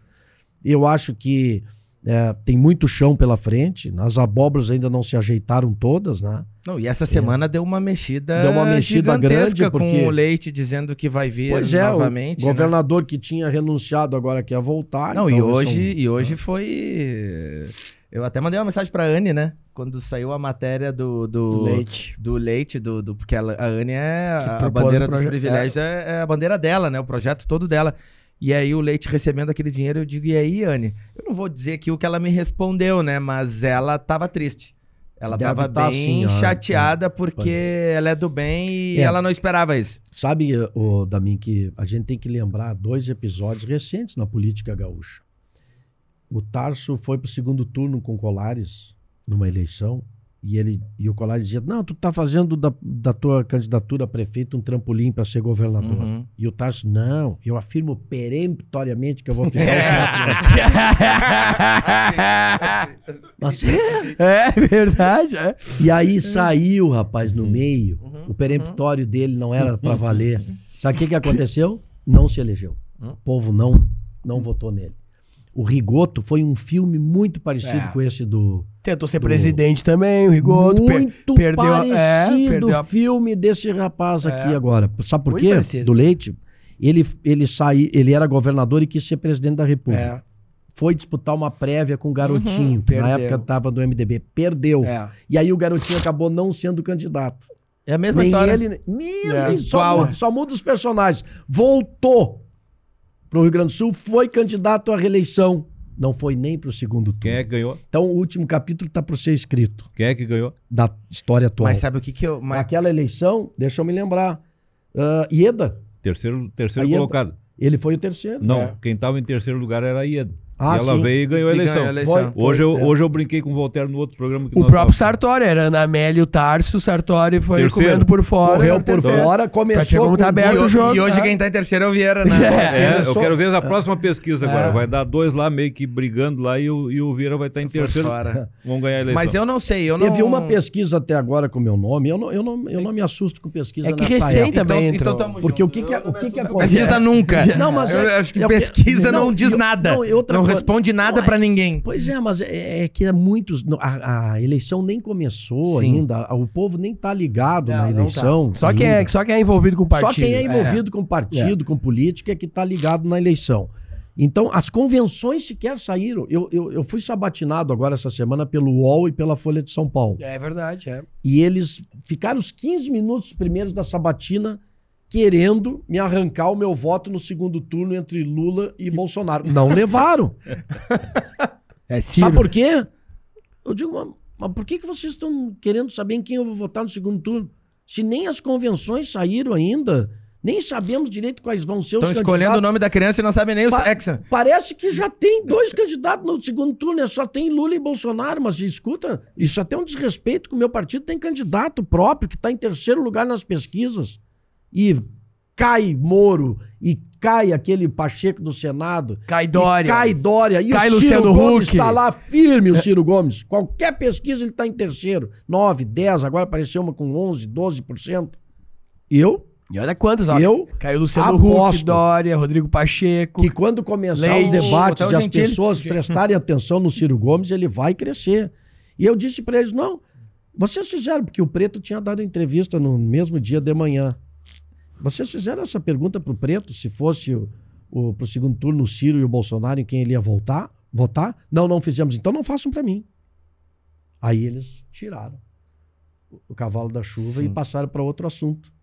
Eu acho que é, tem muito chão pela frente. As abóboras ainda não se ajeitaram todas, né? Não, e essa semana deu uma mexida Deu uma mexida grande, porque- com o Leite dizendo que vai vir Pois é, novamente. o né? governador que tinha renunciado agora quer voltar. Não, então e hoje, um- e hoje foi. Eu até mandei uma mensagem pra Anne, né? Quando saiu a matéria do. Do, Leite. do leite, do, do- porque ela- a Anne é. A, a bandeira dos proje- privilégios é. é a bandeira dela, né? O projeto todo dela. E aí o Leite recebendo aquele dinheiro, eu digo, e aí, Anne? Eu não vou dizer aqui o que ela me respondeu, né? Mas ela tava triste. Ela Deve tava tá bem assim, ó, chateada porque ela é do bem e É. ela não esperava isso. Sabe, o Damin, que a gente tem que lembrar dois episódios recentes na política gaúcha. O Tarso foi pro segundo turno com o Colares numa eleição e ele e o Colares dizia: "Não, tu tá fazendo da, da tua candidatura a prefeito um trampolim para ser governador". Uhum. E o Tarso: "Não, eu afirmo peremptoriamente que eu vou ficar o Mas é, É verdade, é. E aí saiu, rapaz, no meio. Uhum, O peremptório dele não era para valer. Sabe o que, que aconteceu? Não se elegeu. Hum. O povo não, não votou nele. O Rigoto foi um filme muito parecido É. com esse do. Tentou ser Do- presidente também, o Rigoto. per- muito perdeu a- é, parecido perdeu a- filme desse rapaz aqui É. agora. Sabe por Muito quê? parecido. Do Leite. Ele, ele, saí, ele era governador e quis ser presidente da República. É, Foi disputar uma prévia com o Garotinho, Uhum, que na perdeu. época estava do MDB. Perdeu. é. E aí o Garotinho acabou não sendo candidato. É a mesma Nem história. ele, mesmo, É, só, só muda os personagens. Voltou pro Rio Grande do Sul, foi candidato à reeleição. Não foi nem pro segundo turno. Quem é que ganhou? Então o último capítulo tá por ser escrito Quem é que ganhou? da história atual. Mas sabe o que que eu... Mas... Naquela eleição, deixa eu me lembrar, ah, Ieda, Terceiro, terceiro entra- colocado. ele foi o terceiro. Não, É. quem estava em terceiro lugar era a Ieda. Ah, e ela sim. veio e ganhou a eleição. ganhou a eleição. Foi. Hoje, eu, é. hoje eu brinquei com o Voltaire no outro programa que O próprio tava- Sartori era Ana Amélia e o Tarso. O Sartori foi Terceiro. comendo por fora. Correu por terceiro. fora, começou como tá com aberto E, o jogo, e hoje é. quem tá em terceiro é o Vieira, né? É, eu Começou- quero ver a próxima pesquisa agora. É. Vai dar dois lá meio que brigando lá e o, e o Vieira vai estar em terceiro. Vão ganhar a eleição. Mas eu não sei, eu não... Teve uma pesquisa até agora com o meu nome. Eu não, eu não, eu não me assusto com pesquisa É que recém época. também então, entrou. então Porque junto. o que Eu o que com acontece? Pesquisa nunca. Não, mas eu é- acho que é- pesquisa não, diz nada. não, outra responde nada é- pra ninguém. Pois é, mas é, é que é muitos. A, a eleição nem começou Sim. ainda. O povo nem tá ligado Não, na tá. eleição. Só quem, é, só quem é envolvido com partido. Só quem é envolvido com partido, com política, é que tá ligado na eleição. Então, as convenções sequer saíram. Eu, eu, eu fui sabatinado agora essa semana pelo UOL e pela Folha de São Paulo. É, é verdade, é. E eles ficaram os 15 minutos primeiros da sabatina querendo me arrancar o meu voto no segundo turno entre Lula e Bolsonaro. Não levaram. É. Sabe por quê? Eu digo, mas, mas por que, que vocês estão querendo saber em quem eu vou votar no segundo turno? Se nem as convenções saíram ainda, nem sabemos direito quais vão ser Estão os escolhendo o candidatos. nome da criança e não sabem nem o Pa- sexo. Parece que já tem dois candidatos no segundo turno, é só tem Lula e Bolsonaro, mas escuta, isso até é um desrespeito que o meu partido tem candidato próprio que está em terceiro lugar nas pesquisas. E cai Moro, e cai aquele Pacheco do Senado, Cai e Dória. cai Dória, e Cai o Ciro Luciano Gomes está lá firme, o Ciro Gomes. Qualquer pesquisa ele está em terceiro, 9, 10, agora apareceu uma com 11, 12%. Eu, E olha quantos, ó. eu Caiu Luciano. Huck, Dória, Rodrigo Pacheco. que quando começar Leite, os debates e as Gentili. pessoas prestarem atenção no Ciro Gomes, ele vai crescer. E eu disse para eles: não, vocês fizeram, porque o Preto tinha dado entrevista no mesmo dia de manhã. Vocês fizeram essa pergunta para o Preto, se fosse o, o, pro segundo turno o Ciro e o Bolsonaro em quem ele ia voltar, votar? Não, não fizemos. Então não façam para mim. Aí eles tiraram o- o cavalo da chuva Sim. e passaram para outro assunto.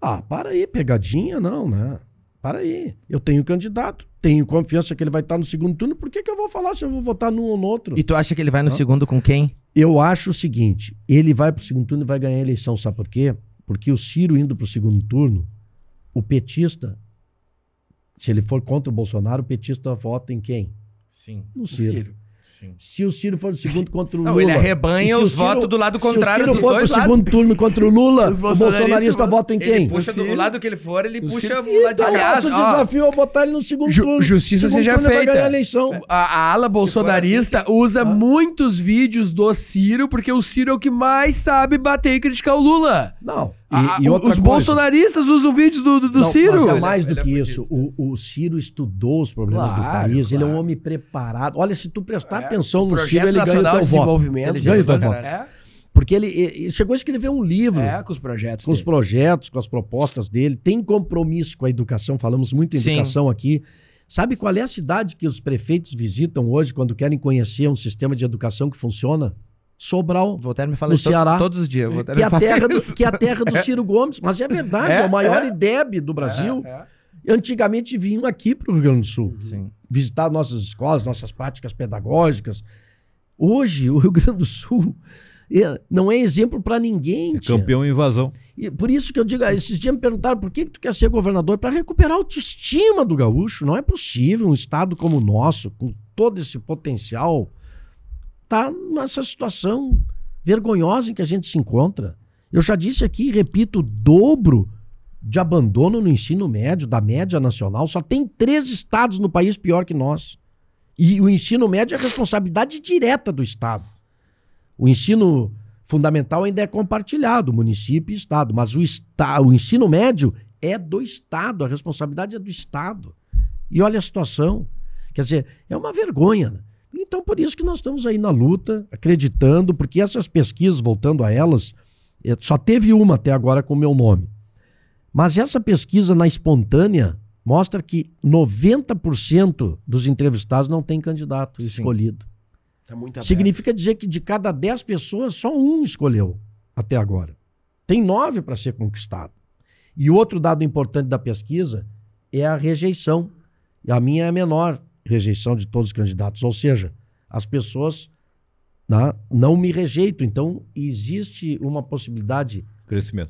Ah, para aí, pegadinha não, né? Para aí. Eu tenho candidato, tenho confiança que ele vai estar no segundo turno, por que, que eu vou falar se eu vou votar num ou no outro? E tu acha que ele vai no Hã? segundo com quem? Eu acho o seguinte: ele vai pro segundo turno e vai ganhar a eleição, sabe por quê? Porque o Ciro indo pro segundo turno, o petista, se ele for contra o Bolsonaro, o petista vota em quem? Sim. No Ciro. Sim. Se o Ciro for no segundo contra o Não, Lula. ele e arrebanha o os Ciro- votos do lado contrário Se o dos Ciro for pro dois segundo turno contra o Lula, o bolsonarista vota em Ele quem? puxa do Ciro. lado que ele for, ele O puxa Ciro. pro lado de Então, Aliás, nosso ó, desafio é botar ele no segundo Ju- turno. justiça Segundo seja turno ele vai feita. eleição. A, a ala bolsonarista usa Ah. muitos vídeos do Ciro, porque o Ciro é o que mais sabe bater e criticar o Lula. Não. E, A- e os coisa. bolsonaristas usam vídeos do, do, do Não, Ciro. Mas é Ele é- mais do ele é que fudido. isso. O, o Ciro estudou os problemas do Claro, país. Ele é um claro. homem preparado. Olha, se tu prestar É, atenção no Ciro, ele ganha o teu voto. Desenvolvimento. Ele ganha o teu pra voto. É, Porque ele, ele chegou a escrever um livro é, com os projetos. com os dele. projetos, com as propostas dele. Tem compromisso com a educação. Falamos muito em Sim. educação aqui. Sabe qual é a cidade que os prefeitos visitam hoje quando querem conhecer um sistema de educação que funciona? Sobral. No Ceará. todos os dias. Voltaire Que é, me a terra do, que é a terra do Ciro Gomes. Mas é verdade, é, É, o maior é. IDEB do Brasil. É, Antigamente vinham aqui para o Rio Grande do Sul Sim. visitar nossas escolas, nossas práticas pedagógicas. Hoje, o Rio Grande do Sul é- não é exemplo para ninguém. É campeão em invasão. E por isso que eu digo, ah, esses dias me perguntaram por que, que tu quer ser governador? Para recuperar a autoestima do gaúcho. Não é possível um estado como o nosso, com todo esse potencial, tá nessa situação vergonhosa em que a gente se encontra. Eu já disse aqui repito, o dobro de abandono no ensino médio, da média nacional. Só tem três estados no país pior que nós. E o ensino médio é responsabilidade direta do Estado. O ensino fundamental ainda é compartilhado, município e Estado, mas o, o ensino médio é do Estado, a responsabilidade é do Estado. E olha a situação. Quer dizer, é uma vergonha. Então, por isso que nós estamos aí na luta, acreditando, porque essas pesquisas, voltando a elas, eh, só teve uma até agora com o meu nome. Mas essa pesquisa na espontânea mostra que 90% dos entrevistados não tem candidato Sim. escolhido. Tá. Significa dizer que de cada 10 pessoas, só um escolheu até agora. Tem nove para ser conquistado. E outro dado importante da pesquisa é a rejeição. A minha é a menor rejeição de todos os candidatos. Ou seja, as pessoas né, não me rejeitam. Então, existe uma possibilidade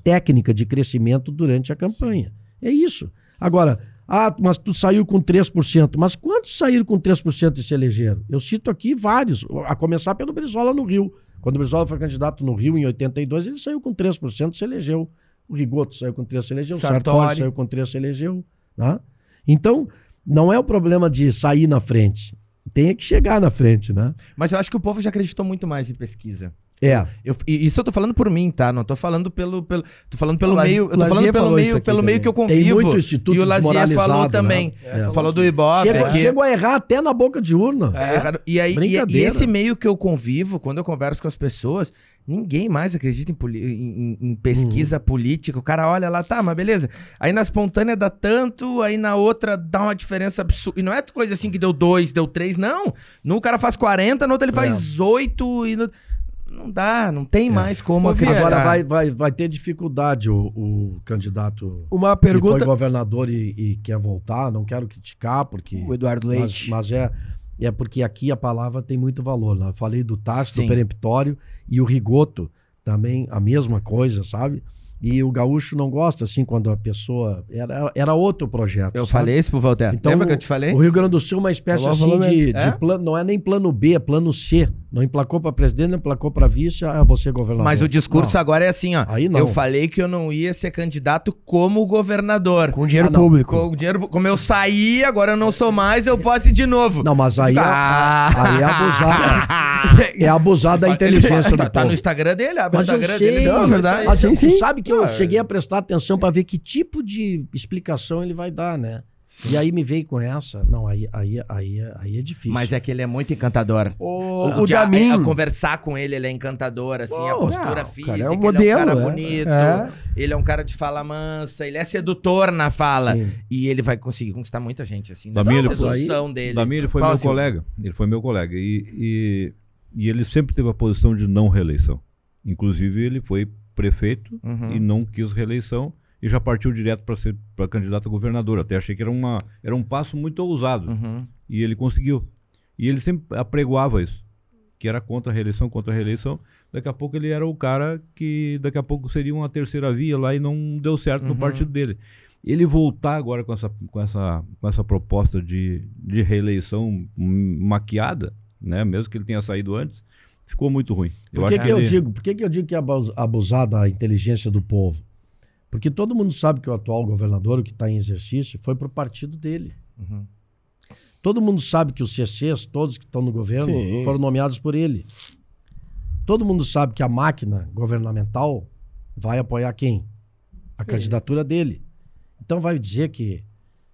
técnica de crescimento durante a campanha. É isso. Agora, ah, mas tu saiu com 3%. Mas quantos saíram com 3% e se elegeram? Eu cito aqui vários, a começar pelo Brizola no Rio. Quando o Brizola foi candidato no Rio em 82, ele saiu com 3% e se elegeu. O Rigoto saiu com 3% se elegeu. O Sartori, Sartori. saiu com 3% se elegeu. Né? Então, não é o problema de sair na frente. Tem que chegar na frente, né? Mas eu acho que o povo já acreditou muito mais em pesquisa. É. Eu, e isso eu tô falando por mim, tá? Não tô falando pelo. pelo tô falando pelo O meio. Eu tô falando pelo meio, pelo meio também. que eu Tem convivo. muito instituto e o Lazier falou desmoralizado, também. né? É. Falou do Ibope. Chego, que- chego a errar até na boca de urna. É. E aí, e, e esse meio que eu convivo, quando eu converso com as pessoas, ninguém mais acredita em, em- em- pesquisa Uhum. política. O cara olha lá, tá, mas beleza. Aí na espontânea dá tanto, aí na outra dá uma diferença absurda. E não é coisa assim que deu dois, deu três, não. No cara faz 40, no outro ele faz oito e no- Não dá, não tem mais como Ô, acreditar. Agora vai, vai, vai ter dificuldade o, o candidato Uma que foi pergunta. governador e, e quer voltar. Não quero criticar, porque. O Eduardo Mas, Leite. mas é, é porque aqui a palavra tem muito valor. Né? Eu falei do Sim. do peremptório e o Rigoto também a mesma coisa, sabe? E o gaúcho não gosta assim quando a pessoa. Era, era outro projeto. Eu sabe? falei isso pro Voltaire. Então, Lembra que eu te falei? O Rio Grande do Sul é uma espécie assim de, de É? plano, não é nem plano B, é plano C. Não emplacou para presidente, não emplacou para vice, ah, você governador. Mas o discurso Não. agora é assim, ó. Aí não. Eu falei que eu não ia ser candidato como governador. Com dinheiro Ah, público. Com o dinheiro, como eu saí, agora eu não sou mais, eu posso ir de novo. Não, mas aí, é- Ah. aí é abusar. é abusar da inteligência tá, do tá povo. no Instagram dele, abre o Mas eu Instagram sei, dele. Não, é verdade. Mas Sim, tu sim. sabe que eu Ah, cheguei a prestar atenção para ver que tipo de explicação ele vai dar, né? E aí me veio com essa. Não, aí, aí, aí, aí é difícil. Mas é que ele é muito encantador. O, o dia- Damin. é, conversar com ele, ele é encantador, assim, a Oh, postura não, física, cara, é um ele é um modelo, cara é. bonito, É. ele é um cara de fala mansa, ele é sedutor na fala. Sim. E ele vai conseguir conquistar muita gente, assim, Da nessa minha, sedução dele. Da minha, ele foi Fala, meu Silvio. colega. Ele foi meu colega. E, e, e ele sempre teve a posição de não reeleição. Inclusive, ele foi prefeito Uhum. e não quis reeleição. E já partiu direto para ser para candidato a governador. Até achei que era, uma, era um passo muito ousado. Uhum. E ele conseguiu. E ele sempre apregoava isso, que era contra a reeleição, contra a reeleição. Daqui a pouco ele era o cara que daqui a pouco seria uma terceira via lá e não deu certo no Uhum. partido dele. Ele voltar agora com essa, com essa, com essa proposta de, de reeleição maquiada, né? mesmo que ele tenha saído antes, ficou muito ruim. Por que, que eu ele- digo? Por que, que eu digo que é abus- abusar da inteligência do povo? Porque todo mundo sabe que o atual governador, o que está em exercício, foi pro partido dele. Uhum. Todo mundo sabe que os CCs, todos que estão no governo, Sim. foram nomeados por ele. Todo mundo sabe que a máquina governamental vai apoiar quem? A candidatura dele. Então vai dizer que,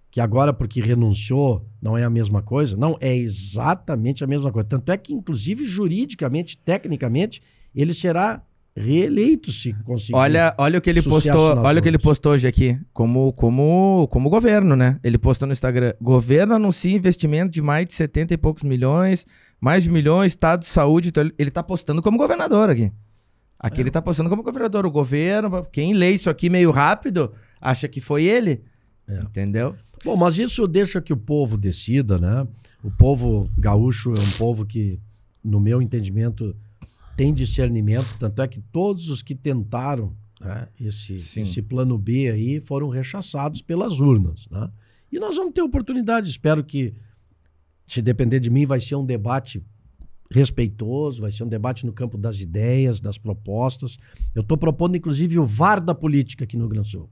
que agora, porque renunciou, não é a mesma coisa? Não, é exatamente a mesma coisa. Tanto é que, inclusive, juridicamente, tecnicamente, ele será reeleito se conseguir. Olha, olha o que ele postou, olha o que ele postou hoje aqui, como como como governo, né? Ele postou no Instagram: "Governo anuncia investimento de mais de 70 e poucos milhões, mais de milhões, estado de saúde". Então ele, ele tá postando como governador aqui. Aqui ele tá postando como governador, o governo, quem lê isso aqui meio rápido, acha que foi ele. É. Entendeu? Bom, mas isso deixa que o povo decida, né? O povo gaúcho é um povo que, no meu entendimento, tem discernimento. Tanto é que todos os que tentaram né, esse, Sim. esse plano B aí foram rechaçados pelas urnas. Né? E nós vamos ter oportunidade. Espero que, se depender de mim, vai ser um debate respeitoso, vai ser um debate no campo das ideias, das propostas. Eu estou propondo, inclusive, o VAR da política aqui no Rio Grande Sul.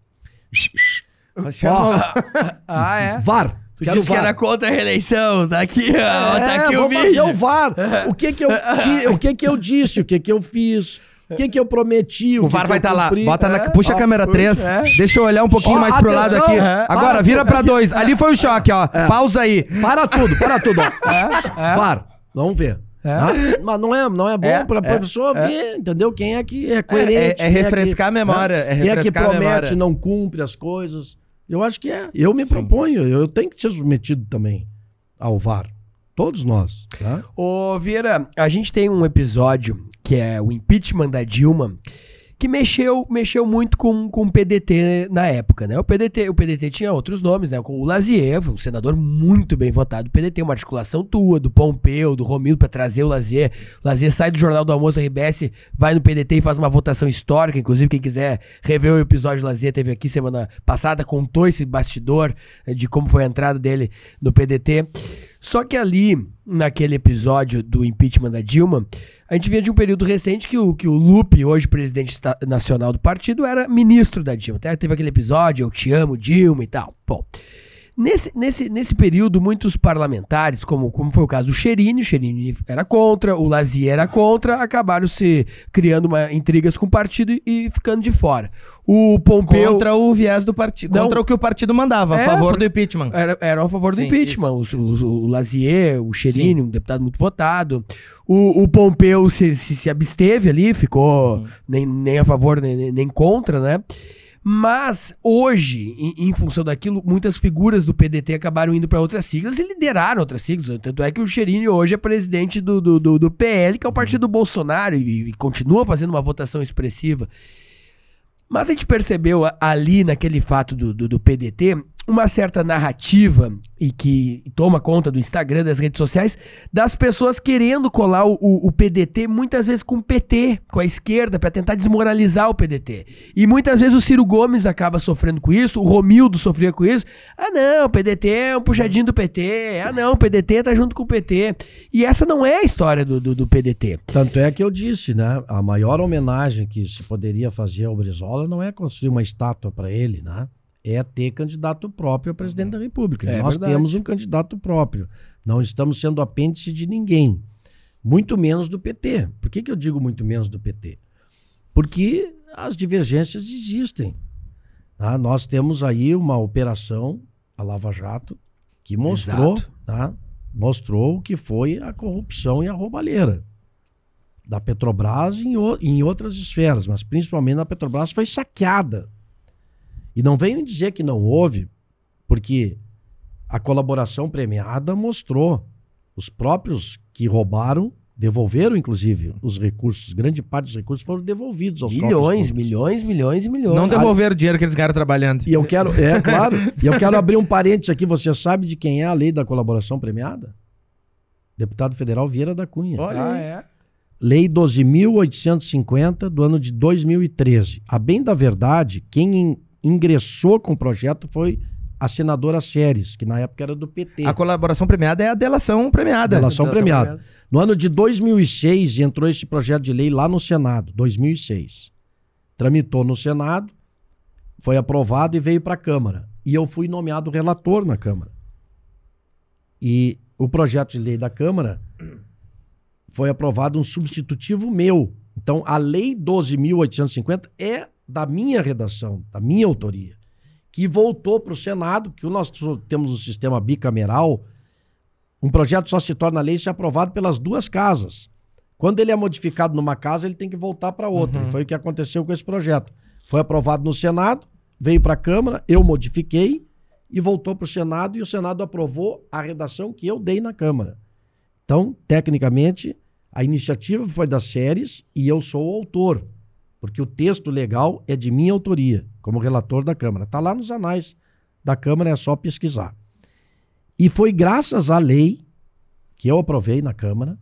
Ah, é? VAR. Tu Quero disse que era contra a reeleição. Tá aqui, ó. tá É, aqui vou o vídeo. fazer o VAR. O que que eu, que- o que que eu disse, o que que eu fiz, o que que eu prometi, O que VAR que vai estar lá. cumpri. Bota na, É, puxa a ó, câmera puxa, 3. é. Deixa eu olhar um pouquinho Ó, mais pro lado atenção. aqui. É. Agora, Para vira pra dois. Ali foi o choque, ó. Pausa aí. Para tudo, para tudo. ó. É, VAR, vamos ver. É. Tá? Mas não é, não é bom É, para a é, pessoa é. ver, entendeu? Quem é que é É, coerente. é- é refrescar a memória, é Quem é que refrescar a promete, memória. não cumpre as coisas. Eu acho que é. Eu me Sim. proponho, eu tenho que ser submetido também ao VAR. Todos nós. Tá? Ô, Vieira, a gente tem um episódio que é o impeachment da Dilma, que mexeu, mexeu muito com, com o PDT na época, né? O PDT, o PDT tinha outros nomes, né? O Lazier, um senador muito bem votado do PDT, uma articulação tua, do Pompeu, do Romildo, pra trazer o Lazier. O Lazier sai do Jornal do Almoço RBS, vai no PDT e faz uma votação histórica. Inclusive, quem quiser rever o episódio do Lazier, teve aqui semana passada, contou esse bastidor eh, de como foi a entrada dele no PDT. Só que ali, naquele episódio do impeachment da Dilma, a gente vinha de um período recente que o, que o Lupe, hoje presidente nacional do partido, era ministro da Dilma. Até teve aquele episódio, eu te amo, Dilma e tal. Bom, nesse, nesse, nesse período, muitos parlamentares, como, como foi o caso do Cherini, o Cherini era contra, o Lazier era contra, acabaram se criando uma, intrigas com o partido e, e ficando de fora. O Pompeu... Contra o viés do partido. Contra o que o partido mandava, a É, favor do impeachment. Era, eram a favor do Sim, impeachment. O, o, o Lazier, o Cherini, um deputado muito votado. O, o Pompeu se, se, se absteve ali, ficou Uhum. nem, nem a favor nem- nem contra, né? Mas hoje, em, em função daquilo, muitas figuras do PDT acabaram indo para outras siglas e lideraram outras siglas. Tanto é que o Cherini hoje é presidente do, do, do, do PL, que é o partido do Bolsonaro, e, e continua fazendo uma votação expressiva. Mas a gente percebeu ali, naquele fato do, do, do PDT, uma certa narrativa e que toma conta do Instagram, das redes sociais, das pessoas querendo colar o, o- PDT muitas vezes com o PT, com a esquerda, para tentar desmoralizar o PDT. E muitas vezes o Ciro Gomes acaba sofrendo com isso, o Romildo sofria com isso. Ah, não, o PDT é um puxadinho do PT. Ah, não, o PDT tá junto com o PT. E essa não é a história do, do, do PDT. Tanto é que eu disse, né? A maior homenagem que se poderia fazer ao Brizola não é construir uma estátua para ele, né? É ter candidato próprio a presidente da República. É Nós verdade. temos um candidato próprio. Não estamos sendo apêndice de ninguém. Muito menos do PT. Por que, que eu digo muito menos do PT? Porque as divergências existem. tá? Nós temos aí uma operação, a Lava Jato, que mostrou, tá? mostrou o que foi a corrupção e a roubalheira da Petrobras em, em outras esferas, mas principalmente a Petrobras foi saqueada. E não venham dizer que não houve, porque a colaboração premiada mostrou os próprios que roubaram Devolveram, inclusive, os recursos. Grande parte dos recursos foram devolvidos aos Milhões, milhões, milhões e milhões. Não devolveram o dinheiro que eles ganharam trabalhando. E eu quero, é claro, e eu quero abrir um parênteses aqui. Você sabe de quem é a lei da colaboração premiada? Deputado Federal Vieira da Cunha. Olha Ah, é? Lei 12.850 do ano de 2013. A bem da verdade, quem ingressou com o projeto foi a senadora Séries, que na época era do PT. A colaboração premiada é a delação premiada. Delação Delação premiada. premiada. No ano de 2006 entrou esse projeto de lei lá no Senado, 2006. Tramitou no Senado, foi aprovado e veio para a Câmara. E eu fui nomeado relator na Câmara. E o projeto de lei da Câmara foi aprovado um substitutivo meu. Então, a lei 12.850 é da minha redação, da minha autoria, que voltou para o Senado, porque nós temos um sistema bicameral um projeto só se torna lei se é aprovado pelas duas casas. Quando ele é modificado numa casa, ele tem que voltar para outra. E foi o que aconteceu com esse projeto. Foi aprovado no Senado, veio para a Câmara, eu modifiquei e voltou para o Senado e o Senado aprovou a redação que eu dei na Câmara. Então, tecnicamente, a iniciativa foi das séries e eu sou o autor, porque o texto legal é de minha autoria, como relator da Câmara. Está lá nos anais da Câmara, é só pesquisar. E foi graças à lei que eu aprovei na Câmara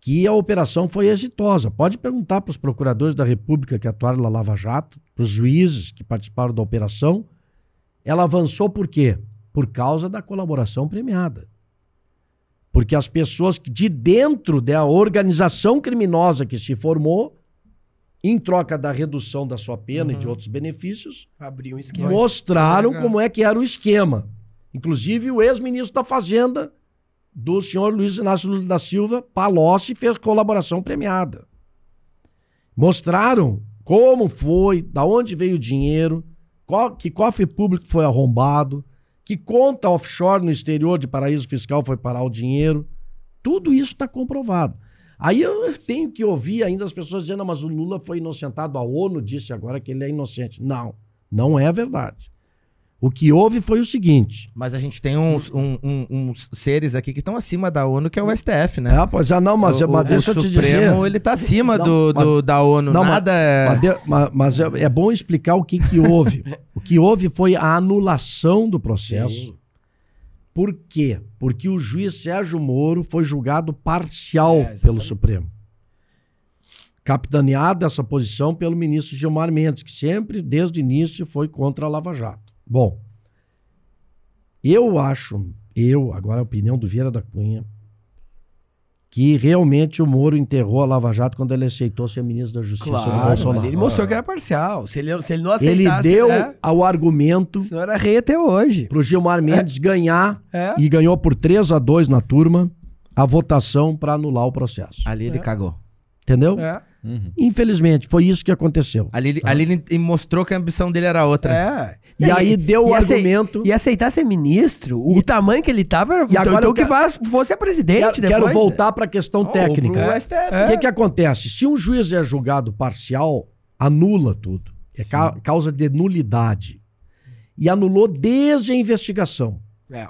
que a operação foi exitosa. Pode perguntar para os procuradores da República que atuaram na Lava Jato, para os juízes que participaram da operação. Ela avançou por quê? Por causa da colaboração premiada. Porque as pessoas de dentro da organização criminosa que se formou, em troca da redução da sua pena e de outros benefícios, Abriu um esquema. mostraram Legal. como é que era o esquema. Inclusive, o ex-ministro da Fazenda, do senhor Luiz Inácio Lula da Silva, Palocci, fez colaboração premiada. Mostraram como foi, da onde veio o dinheiro, qual- que cofre público foi arrombado, que conta offshore no exterior de paraíso fiscal foi parar o dinheiro. Tudo isso está comprovado. Aí eu tenho que ouvir ainda as pessoas dizendo, "Ah, mas o Lula foi inocentado, a ONU disse agora que ele é inocente. Não, não é verdade. O que houve foi o seguinte. Mas a gente tem uns, um- um- uns seres aqui que estão acima da ONU, que é o STF, né? É, pois já não, mas, o, mas o deixa eu te Supremo, dizer. ele tá acima Não, do, mas- do- da ONU. não, mas- Nada é... Mas, mas- é, é bom explicar o que, que houve. o que houve foi a anulação do processo. Por quê? Porque o juiz Sérgio Moro foi julgado parcial É, pelo Supremo. Capitaneado essa posição pelo ministro Gilmar Mendes, que sempre, desde o início, foi contra a Lava Jato. Bom, eu acho, eu, agora a opinião do Vieira da Cunha, que realmente o Moro enterrou a Lava Jato quando ele aceitou ser ministro da Justiça do Claro, Bolsonaro. mas ele mostrou que era parcial. Se ele, se ele não Ele aceitasse... deu É, ao argumento senão era rei até hoje. pro Gilmar Mendes ganhar É. e ganhou por 3 a 2 na turma a votação para anular o processo. Ali ele cagou. Entendeu? É. Infelizmente, foi isso que aconteceu. Ali, ele- ali ele mostrou que a ambição dele era outra. É. E aí deu o acei- argumento. E aceitar ser ministro, o tamanho que ele tava, era- E agora então eu que quero- vá- fosse a presidente Quero, depois. quero voltar para a questão Ou técnica. É. O que, que acontece? Se um juiz é julgado parcial, anula tudo. É ca- causa de nulidade. E anulou desde a investigação. É.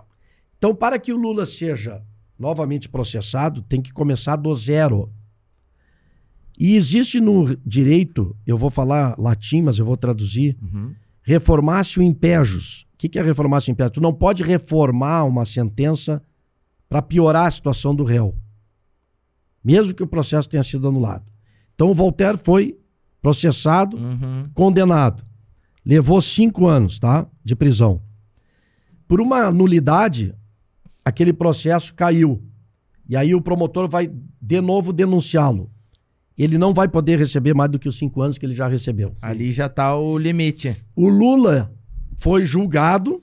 Então, para que o Lula seja novamente processado, tem que começar do zero. E existe no direito, eu vou falar latim, mas eu vou traduzir, Uhum. reformatio impejus. O que que é reformatio impejus? Tu não pode reformar uma sentença para piorar a situação do réu, mesmo que o processo tenha sido anulado. Então, o Voltaire foi processado, Uhum. condenado. Levou cinco anos tá, de prisão. Por uma nulidade, aquele processo caiu. E aí o promotor vai de novo denunciá-lo. Ele não vai poder receber mais do que os cinco anos que ele já recebeu. Ali já tá o limite. O Lula foi julgado,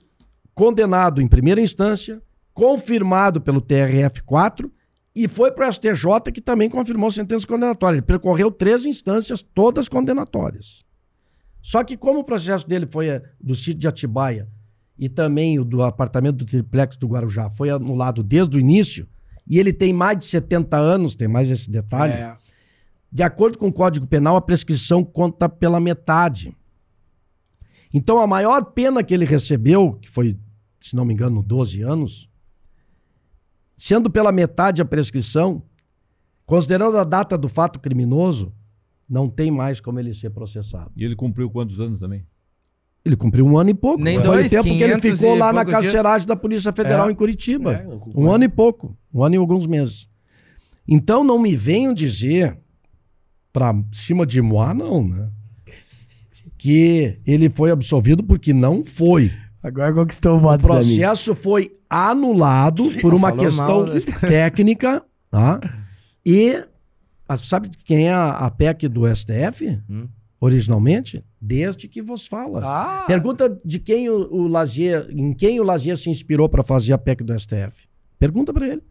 condenado em primeira instância, confirmado pelo TRF4 e foi para o STJ, que também confirmou sentença condenatória. Ele percorreu três instâncias, todas condenatórias. Só que, como o processo dele foi eh, do sítio de Atibaia e também o do apartamento do triplex do Guarujá foi anulado desde o início, e ele tem mais de 70 anos, tem mais esse detalhe. É. De acordo com o Código Penal, a prescrição conta pela metade. Então, a maior pena que ele recebeu, que foi, se não me engano, 12 anos, sendo pela metade a prescrição, Considerando a data do fato criminoso, não tem mais como ele ser processado. E ele cumpriu quantos anos também? Ele cumpriu um ano e pouco. Nem Foi dois, o tempo que ele 500 ficou lá na poucos dias. carceragem da Polícia Federal É. em Curitiba. É, Um ano e pouco. Um ano e alguns meses. Então não me venham dizer, pra cima de Moá, não, né? Que ele foi absolvido porque não foi. Agora conquistou o O voto da mim. processo foi anulado por uma Falou questão mal, né? técnica, tá? E sabe quem é a, a PEC do STF? Hum. Originalmente? Desde que vos fala. Ah, Pergunta de quem o, o Lazier, em quem o Lazier se inspirou para fazer a PEC do STF. Pergunta para ele.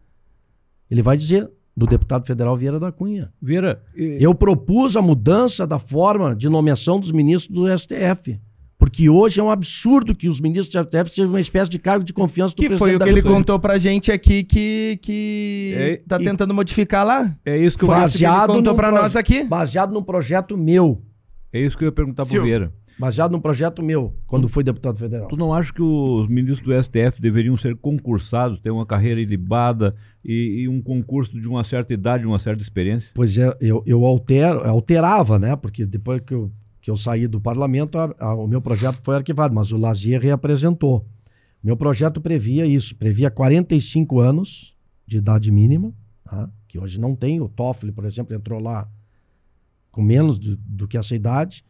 Ele vai dizer do deputado federal Vieira da Cunha. Vieira, eh, Eu propus a mudança da forma de nomeação dos ministros do STF. Porque hoje é um absurdo que os ministros do STF sejam uma espécie de cargo de confiança do Que presidente foi o da que ele República. contou pra gente aqui que, que É, tá e- tentando modificar lá. é isso que Faz- isso que ele Baseado contou pra nós aqui. Baseado num projeto meu. é isso que eu ia perguntar pro. Vieira. Baseado num projeto meu, quando fui deputado federal. Tu não acha que os ministros do STF deveriam ser concursados, ter uma carreira ilibada e, e um concurso de uma certa idade, uma certa experiência? Pois é, eu, eu altero, alterava, né? Porque depois que eu, que eu saí do parlamento, a- a- o meu projeto foi arquivado, mas o Lazier reapresentou. Meu projeto previa isso, previa 45 anos de idade mínima, tá? que hoje não tem. O Toffoli, por exemplo, entrou lá com menos do, do que essa idade,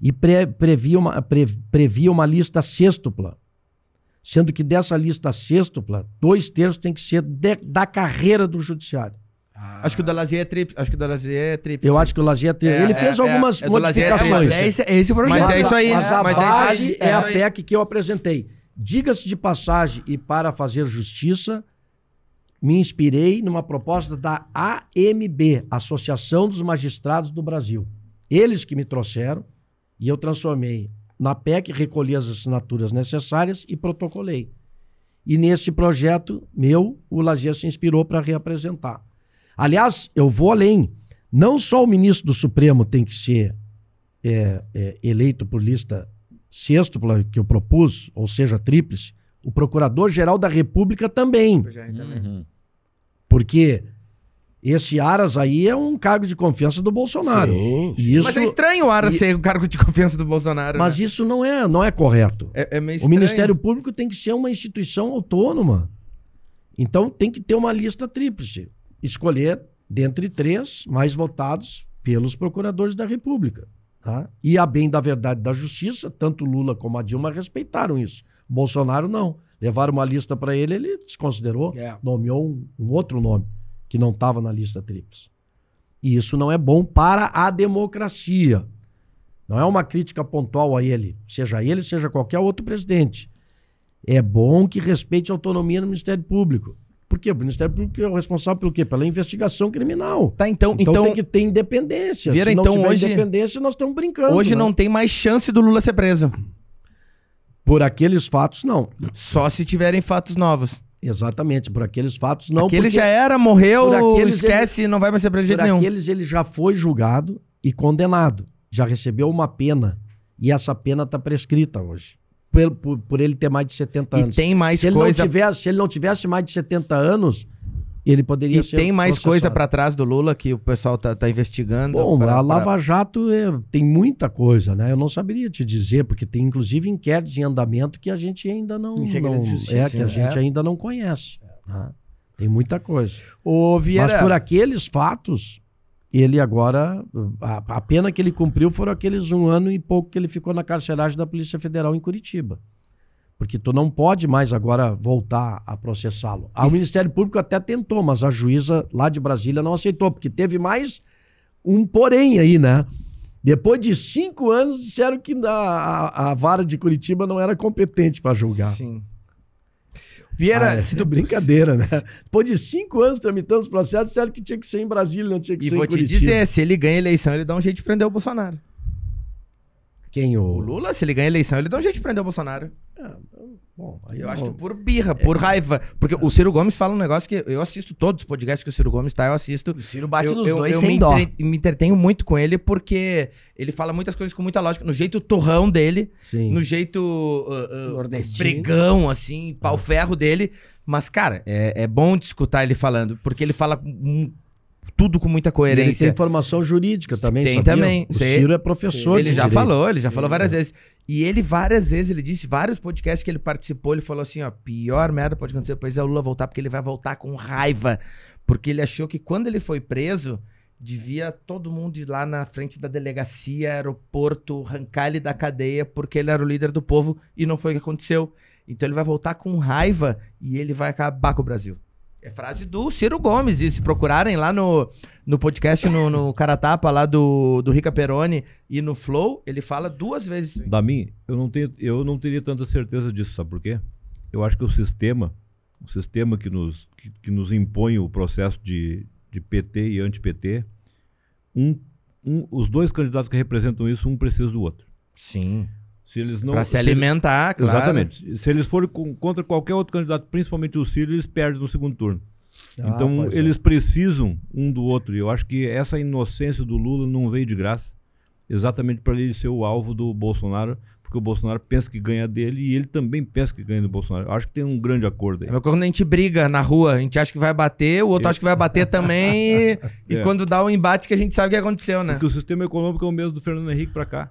e pre- previa, uma, pre- previa uma lista sextupla, sendo que dessa lista sextupla, dois terços tem que ser de- da carreira do judiciário. Acho que o da Lazier é tríplice. Acho que o da Lazier é tríplice. Eu acho que o Lazier tem. É, ele é, fez é, algumas é Lazier, é, modificações. mas é esse, é esse o projeto. Mas é isso aí, Mas a Mas é base é, é a. PEC que eu apresentei. Diga-se de passagem e para fazer justiça, me inspirei numa proposta da AMB, Associação dos Magistrados do Brasil. Eles que me trouxeram e eu transformei na PEC, recolhi as assinaturas necessárias e protocolei. E nesse projeto meu, o Lazier se inspirou para reapresentar. Aliás, eu vou além. Não só o ministro do Supremo tem que ser é, é, eleito por lista sextupla que eu propus, ou seja, tríplice, o Procurador-Geral da República também. Porque esse Aras aí é um cargo de confiança do Bolsonaro. Sim, E isso, Mas é estranho o Ara e- ser o cargo de confiança do Bolsonaro. mas né? isso não é, não é correto. é, é meio O estranho. Ministério Público tem que ser uma instituição autônoma. Então tem que ter uma lista tríplice. Escolher dentre três mais votados pelos procuradores da República. tá? E a bem da verdade da justiça, tanto Lula como a Dilma respeitaram isso. Bolsonaro não. Levaram uma lista para ele, ele desconsiderou, É. nomeou um, um outro nome que não estava na lista tríplice. E isso não é bom para a democracia. Não é uma crítica pontual a ele, seja ele, seja qualquer outro presidente. É bom que respeite a autonomia no Ministério Público. Por quê? O Ministério Público é o responsável pelo quê? Pela investigação criminal. Tá, então, Então, então, tem que ter independência. Vieira, Se não então, tiver hoje- independência, nós estamos brincando. hoje né? não tem mais chance do Lula ser preso. Por aqueles fatos, não. Só se tiverem fatos novos. Exatamente, por aqueles fatos, não. Aquele porque já era, morreu, aqueles esquece, não vai mais ser preso de por nenhum. aqueles ele já foi julgado e condenado. Já recebeu uma pena. E essa pena está prescrita hoje. Por, por, por ele ter mais de 70 E anos. tem mais se, ele coisa. não tivesse, se ele não tivesse mais de 70 anos, ele poderia E ser. tem mais processado. coisa pra trás do Lula que o pessoal tá, tá investigando. Bom, pra- a pra- Lava Jato é- tem muita coisa, né? Eu não saberia te dizer, porque tem inclusive inquéritos em andamento que a gente ainda não. Não- de justiça, é, que a né? gente É. ainda não conhece. tá? Tem muita coisa. Ô, Vieira. Mas por aqueles fatos, ele agora. A, a pena que ele cumpriu foram aqueles um ano e pouco que ele ficou na carceragem da Polícia Federal em Curitiba. Porque tu não pode mais agora voltar a processá-lo. Ah, O Ministério Público até tentou, mas a juíza lá de Brasília não aceitou, porque teve mais um porém aí, né? Depois de cinco anos, disseram que a, a, a vara de Curitiba não era competente para julgar. Sim. Vieira, Ah, é se tu brincadeira, né? Depois de cinco anos tramitando os processos, disseram que tinha que ser em Brasília, não tinha que E ser vou em te Curitiba. dizer, se ele ganha eleição, ele dá um jeito de prender o Bolsonaro. Quem o... O Lula, se ele ganha eleição, ele dá um jeito de prender o Bolsonaro. Bom, aí Eu acho que por birra, por raiva. Porque o Ciro Gomes fala um negócio que eu assisto todos os podcasts que o Ciro Gomes tá, eu assisto. O Ciro bate eu, nos eu- dois eu sem me, dó. entre- me entretenho muito com ele porque ele fala muitas coisas com muita lógica. No jeito torrão dele, Sim. no jeito uh, uh, brigão, assim, pau-ferro dele. Mas, cara, é, é bom de escutar ele falando, porque ele fala tudo com muita E ele coerência. tem formação jurídica também, Tem sabia? também. O Cê- Ciro é professor Ele já direito. falou, ele já falou várias vezes. E ele várias vezes, ele disse, vários podcasts que ele participou, ele falou assim, ó, pior merda pode acontecer depois é o Lula voltar, porque ele vai voltar com raiva. Porque ele achou que quando ele foi preso, devia todo mundo ir lá na frente da delegacia, aeroporto, arrancar ele da cadeia, porque ele era o líder do povo e não foi o que aconteceu. Então ele vai voltar com raiva e ele vai acabar com o Brasil. É frase do Ciro Gomes. E se procurarem lá no, no podcast, no, no Caratapa, lá do, do Rica Peroni e no Flow, ele fala duas vezes. Da mim, eu não, tenho, eu não teria tanta certeza disso, sabe por quê? Eu acho que o sistema, o sistema que nos, que, que nos impõe o processo de, de PT e anti-PT, um, um, os dois candidatos que representam isso, um precisa do outro. Sim. Se eles não, Pra se se eles- alimentar, claro. Exatamente. Se eles forem com- contra qualquer outro candidato, principalmente o Ciro, eles perdem no segundo turno. Ah, então é. eles precisam um do outro. E eu acho que essa inocência do Lula não veio de graça. Exatamente para ele ser o alvo do Bolsonaro, porque o Bolsonaro pensa que ganha dele e ele também pensa que ganha do Bolsonaro. Eu acho que tem um grande acordo aí. É quando a gente briga na rua, a gente acha que vai bater, o outro Eu- acha que vai bater também, e, e É. quando dá o embate que a gente sabe o que aconteceu, né? Porque o sistema econômico é o mesmo do Fernando Henrique para cá.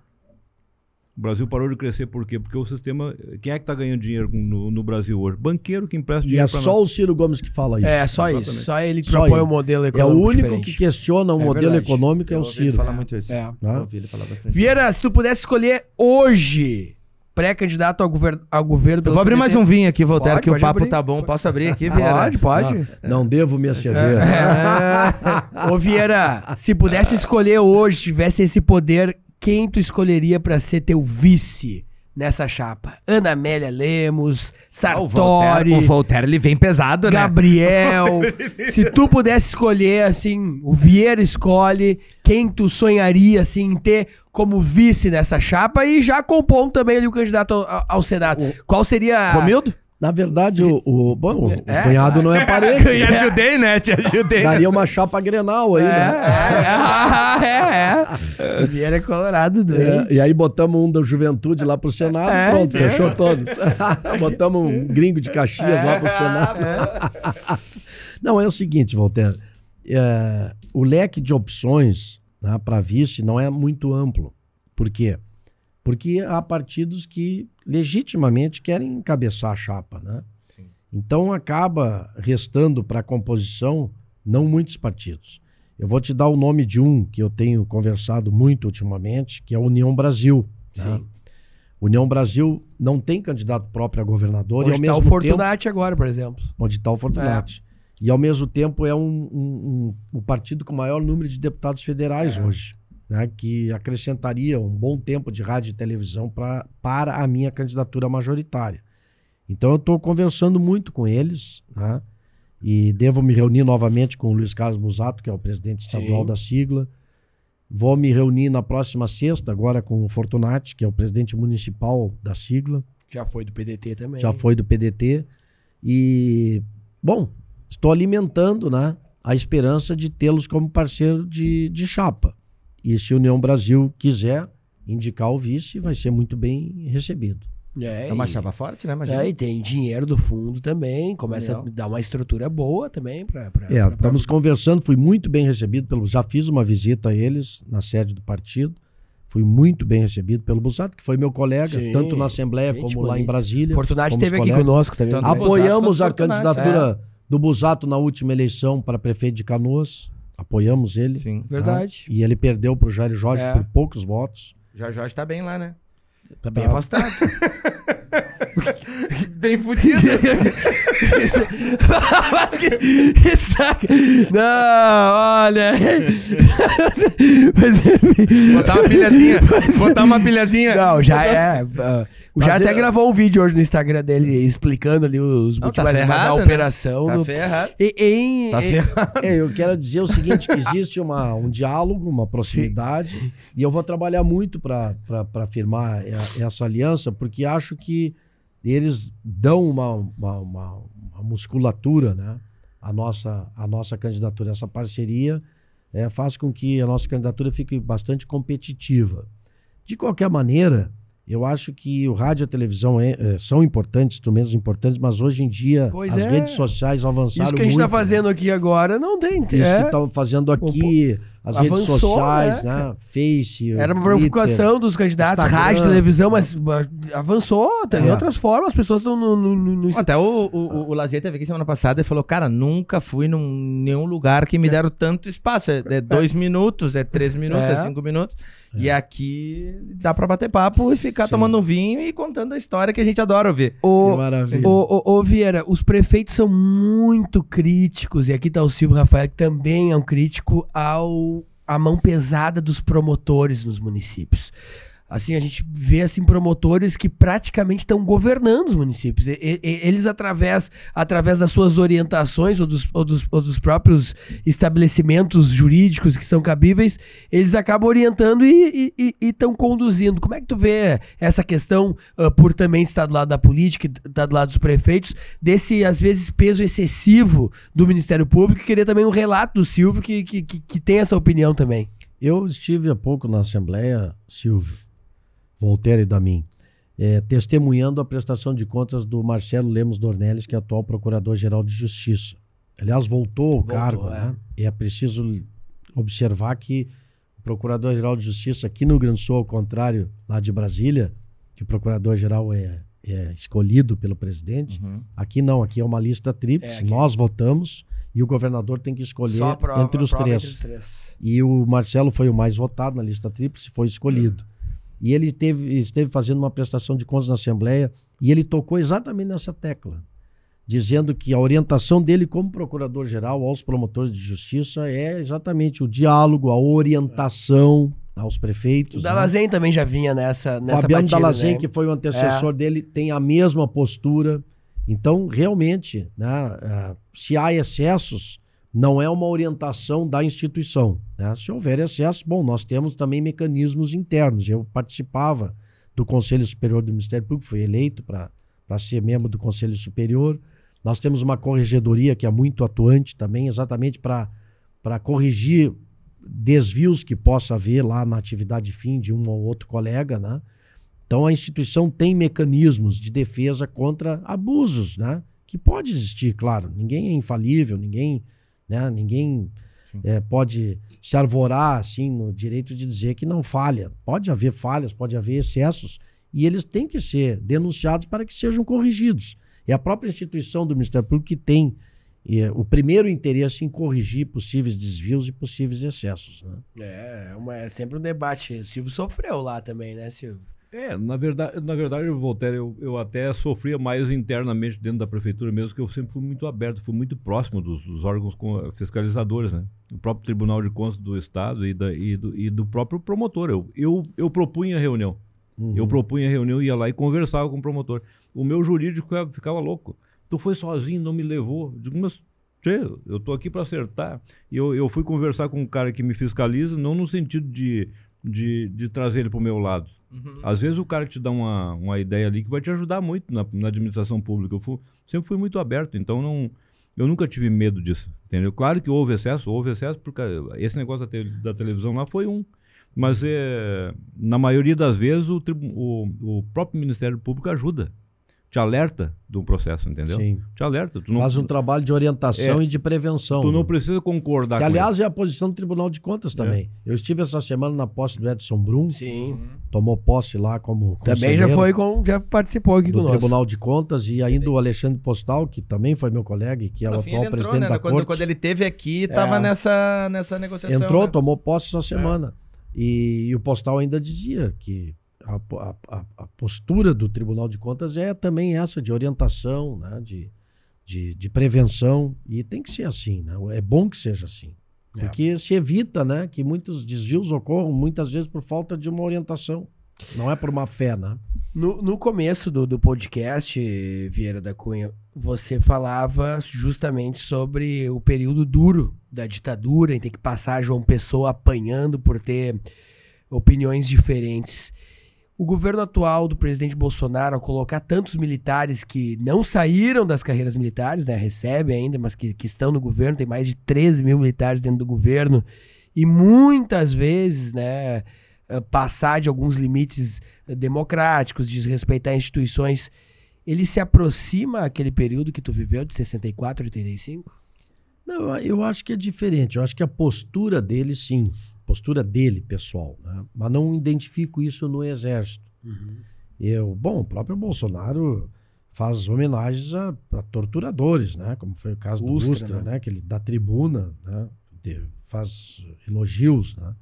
O Brasil parou de crescer por quê? Porque o sistema. Quem é que está ganhando dinheiro no, no Brasil hoje? Banqueiro que empresta E dinheiro é para só o Ciro Gomes que fala isso. É, só isso. Exatamente. Só ele que Só propõe ele. o modelo É o econômico único diferente. que questiona o É modelo verdade. econômico é Eu o ouvi ele Ciro. falar muito isso. É. Eu ouvi ele falar bastante. Vieira, se tu pudesse escolher hoje pré-candidato ao, gover ao governo Eu vou abrir PDT. mais um vinho aqui, Voltaire, Pode, que o papo abrir. tá bom. Posso abrir aqui, Vieira? Pode, pode. Não, não devo me aceder. É. Ô Vieira, se pudesse escolher hoje, tivesse esse poder, quem tu escolheria pra ser teu vice nessa chapa? Ana Amélia Lemos, Ah, o Sartori, Voltaire, o Voltaire, ele vem pesado, né? Gabriel. se tu pudesse escolher, assim, o Vieira escolhe quem tu sonharia, assim, ter como vice nessa chapa e já compondo também ali o candidato ao, ao Senado. Qual seria... Comildo? Na verdade, o, o, bom, o É? cunhado não é parente. Eu te ajudei, né? Te ajudei. Daria uma chapa grenal aí, É, né? é, é, é. O Vieira é colorado, doido. É, e aí botamos um da juventude lá pro Senado, É, pronto, é. fechou todos. botamos um gringo de Caxias lá pro É. Senado. Não, é o seguinte, Voltaire. é, o leque de opções né, para vice não é muito amplo. Por quê? Porque há partidos que legitimamente querem encabeçar a chapa, né? Então acaba restando para a composição não muitos partidos. Eu vou te dar o nome de um que eu tenho conversado muito ultimamente, que é a União Brasil. né? Sim. União Brasil não tem candidato próprio a governador e Onde ao tá o mesmo tempo Fortunati agora, por exemplo. onde está o Fortunati. E ao mesmo tempo é um, um- um- o partido com o maior número de deputados federais hoje, né, que acrescentaria um bom tempo de rádio e televisão pra, para a minha candidatura majoritária. Então eu estou conversando muito com eles, né, e devo me reunir novamente com o Luiz Carlos Busato, que é o presidente estadual Sim. da sigla. Vou me reunir na próxima sexta, agora com o Fortunati, que é o presidente municipal da sigla Já foi do PDT também. já foi do PDT. E, bom, estou alimentando né, a esperança de tê-los como parceiro de, de chapa. E se a União Brasil quiser indicar o vice, vai ser muito bem recebido. É, É uma e- chapa forte, né? Imagina. É, e tem dinheiro do fundo também, começa Legal. a dar uma estrutura boa também pra... pra- É, pra- estamos conversando, fui muito bem recebido pelo. Já fiz uma visita a eles na sede do partido. Fui muito bem recebido pelo Busato, que foi meu colega, Sim, tanto na Assembleia gente como lá em. Brasília. Fortunati esteve aqui conosco também. Apoiamos a Fortunati, candidatura do Busato na última eleição para prefeito de Canoas. Apoiamos ele. Sim. Verdade. E ele perdeu para o Jair Jorge É. por poucos votos. Já Jorge tá bem lá, né? Tá bem Tá. afastado. bem fudido. Mas que, que saca. Não, olha. Mas, Botar uma pilhazinha. Botar uma pilhazinha. Não, já é. ah, o já Mas até eu- gravou um vídeo hoje no Instagram dele explicando ali os Não, motivos, tá mas ferrado, a né? operação. Tá no- ferrado. E- em- Tá em- ferrado. É, eu quero dizer o seguinte: que existe uma, um diálogo, uma proximidade, e eu vou trabalhar muito para firmar e- essa aliança, porque acho que eles dão uma, uma, uma- uma musculatura né, à, nossa, à nossa candidatura. Essa parceria é, faz com que a nossa candidatura fique bastante competitiva. De qualquer maneira, Eu acho que o rádio e a televisão é- é, são importantes, instrumentos importantes, mas hoje em dia Pois as é. redes sociais avançaram Isso que a gente muito. tá fazendo aqui agora não tem. Isso é, que estão fazendo aqui, as redes avançou, sociais, né, né? Face, Era uma Twitter. preocupação dos candidatos, Instagram. rádio, televisão, mas mas avançou, tem É. outras formas, as pessoas estão no, no, no- no- Até o, o, o, o Lazier teve aqui semana passada e falou: Cara, nunca fui num nenhum lugar que me deram tanto espaço. É, é dois minutos, é três minutos, é, É. cinco minutos. E aqui dá pra bater papo e ficar Sim. tomando vinho e contando a história que a gente adora ouvir. Que O, maravilha. Ô, ô, ô, Vieira, os prefeitos são muito críticos, e aqui tá o Silvio Rafael, que também é um crítico ao a mão pesada dos promotores nos municípios. Assim, a gente vê assim promotores que praticamente estão governando os municípios. E- e- eles, através, através das suas orientações ou dos, ou, dos, ou dos próprios estabelecimentos jurídicos que são cabíveis, eles acabam orientando e estão conduzindo. Como é que tu vê essa questão, ah, por também estar do lado da política, estar do lado dos prefeitos, desse, às vezes, peso excessivo do Ministério Público? Queria também um relato do Silvio que, que, que, que tem essa opinião também. Eu estive há pouco na Assembleia, Silvio, Voltaire e Damin, eh, testemunhando a prestação de contas do Marcelo Lemos Dornelles, que é atual Procurador-Geral de Justiça. Aliás, voltou ao Voltou, cargo, é. né? E é preciso observar que o Procurador-Geral de Justiça aqui no Rio Grande do Sul, ao contrário lá de Brasília, que o Procurador-Geral é, é escolhido pelo presidente, aqui não, aqui é uma lista tríplice, É, nós votamos e o governador tem que escolher prova- entre os entre os três. E o Marcelo foi o mais votado na lista tríplice, foi escolhido. E ele teve, esteve fazendo uma prestação de contas na Assembleia e ele tocou exatamente nessa tecla, dizendo que a orientação dele como procurador-geral aos promotores de justiça é exatamente o diálogo, a orientação aos O prefeitos. né? Dalazen também já vinha nessa, nessa Fabiano batida, Dalazen, né? que foi o antecessor dele, tem a mesma postura. Então, realmente, né, ah, se há excessos, não é uma orientação da instituição. né? Se houver excesso, bom, nós temos também mecanismos internos. Eu participava do Conselho Superior do Ministério Público, fui eleito para ser membro do Conselho Superior. Nós temos uma corregedoria que é muito atuante também, exatamente para corrigir desvios que possa haver lá na atividade fim de um ou outro colega, né? Então a instituição tem mecanismos de defesa contra abusos, né? Que pode existir, claro. Ninguém é infalível, ninguém, né? Ninguém eh, pode se arvorar assim no direito de dizer que não falha. Pode haver falhas, pode haver excessos e eles têm que ser denunciados para que sejam corrigidos. É a própria instituição do Ministério Público que tem eh, o primeiro interesse em corrigir possíveis desvios e possíveis excessos. Né? É, é, uma- é sempre um debate. O Silvio sofreu lá também, né, Silvio? É, na verdade, na verdade, Voltaire, eu, eu até sofria mais internamente dentro da prefeitura mesmo, que eu sempre fui muito aberto, fui muito próximo dos, dos órgãos fiscalizadores, né? O próprio Tribunal de Contas do Estado e, da- e do, e do próprio promotor. Eu, eu, eu propunha reunião. Eu propunha reunião, ia lá e conversava com o promotor. O meu jurídico ficava- louco. Tu foi sozinho, não me levou. Eu digo, mas eu tô aqui para acertar. E eu, eu fui conversar com um cara que me fiscaliza, não no sentido de, de, de trazer ele pro meu lado. Às vezes o cara te dá uma, uma ideia ali que vai te ajudar muito na, na administração pública. Eu fui- sempre fui muito aberto, então não, eu nunca tive medo disso, entendeu? Claro que houve excesso, houve excesso, porque esse negócio da, te- da televisão lá foi um. Mas é, na maioria das vezes o, o, o próprio Ministério Público ajuda, te alerta do processo, entendeu? Sim. Te alerta. Tu não, Faz um trabalho de orientação É. e de prevenção. tu não né? precisa concordar Que, com ele. aliás, é a posição do Tribunal de Contas também. Eu estive essa semana na posse do Edson Brum, Sim. tomou posse lá como Também já foi com. Já participou aqui do conosco. Tribunal de Contas e ainda o Alexandre Postal, que também foi meu colega e que é o atual ele entrou, presidente né? da Quando, Corte. quando ele teve aqui, tava É. nessa, nessa negociação. Entrou, né? tomou posse essa semana. E, e o Postal ainda dizia que a, a- a- a postura do Tribunal de Contas é também essa de orientação, né? de, de, de prevenção. E tem que ser assim, né? É bom que seja assim. É. Porque se evita né, que muitos desvios ocorram, muitas vezes por falta de uma orientação. Não é por má fé, né? No, no começo do, do podcast, Vieira da Cunha, você falava justamente sobre o período duro da ditadura, em ter que passar João Pessoa apanhando por ter opiniões diferentes. O governo atual do presidente Bolsonaro, ao colocar tantos militares que não saíram das carreiras militares, né, recebem ainda, mas que, que estão no governo, tem mais de 13 mil militares dentro do governo, e muitas vezes, né, eh, passar de alguns limites eh, democráticos, desrespeitar instituições, ele se aproxima aquele período que tu viveu de 64 a 85? Não, eu acho que é diferente. Eu acho que a postura dele, sim. Postura dele, pessoal. Né? Mas não identifico isso no Exército. Eu, bom, o próprio Bolsonaro faz homenagens a, a torturadores, né? Como foi o caso do Ustra, Ustra, né? né? Que ele da tribuna, né? de- faz elogios, né?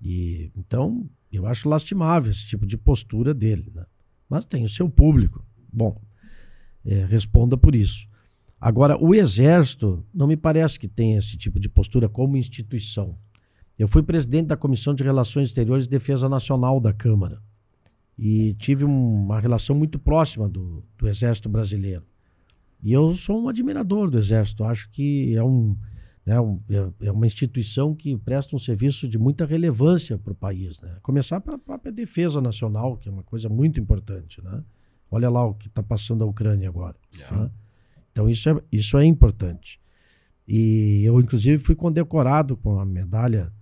E então eu acho lastimável esse tipo de postura dele, né? Mas tem o seu público. Bom, é, responda por isso. Agora, o Exército não me parece que tenha esse tipo de postura como instituição. Eu fui presidente da Comissão de Relações Exteriores e Defesa Nacional da Câmara e tive um- uma relação muito próxima do, do Exército Brasileiro. E eu sou um admirador do Exército. Acho que é, um, né, um- é- é uma instituição que presta um serviço de muita relevância para o país. Né? Começar pela própria defesa nacional, que é uma coisa muito importante. Né? Olha lá o que está passando a Ucrânia agora. né? Então isso é, isso é importante. E eu, inclusive, fui condecorado com a medalha,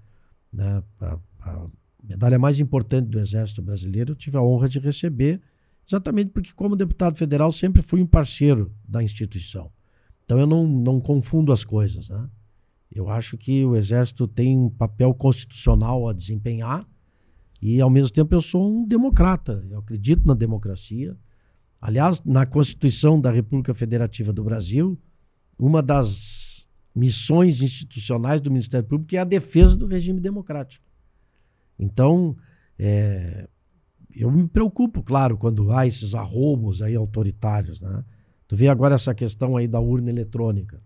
né, a, a medalha mais importante do Exército Brasileiro. Eu tive a honra de receber, exatamente porque, como deputado federal, sempre fui um parceiro da instituição. Então eu não, não confundo as coisas. Né? Eu acho que o Exército tem um papel constitucional a desempenhar e, ao mesmo tempo, eu sou um democrata. Eu acredito na democracia. Aliás, na Constituição da República Federativa do Brasil, uma das missões institucionais do Ministério Público é a defesa do regime democrático. Então, é, eu me preocupo, claro, quando há esses arroubos aí autoritários, né? Tu vê agora essa questão aí da urna eletrônica.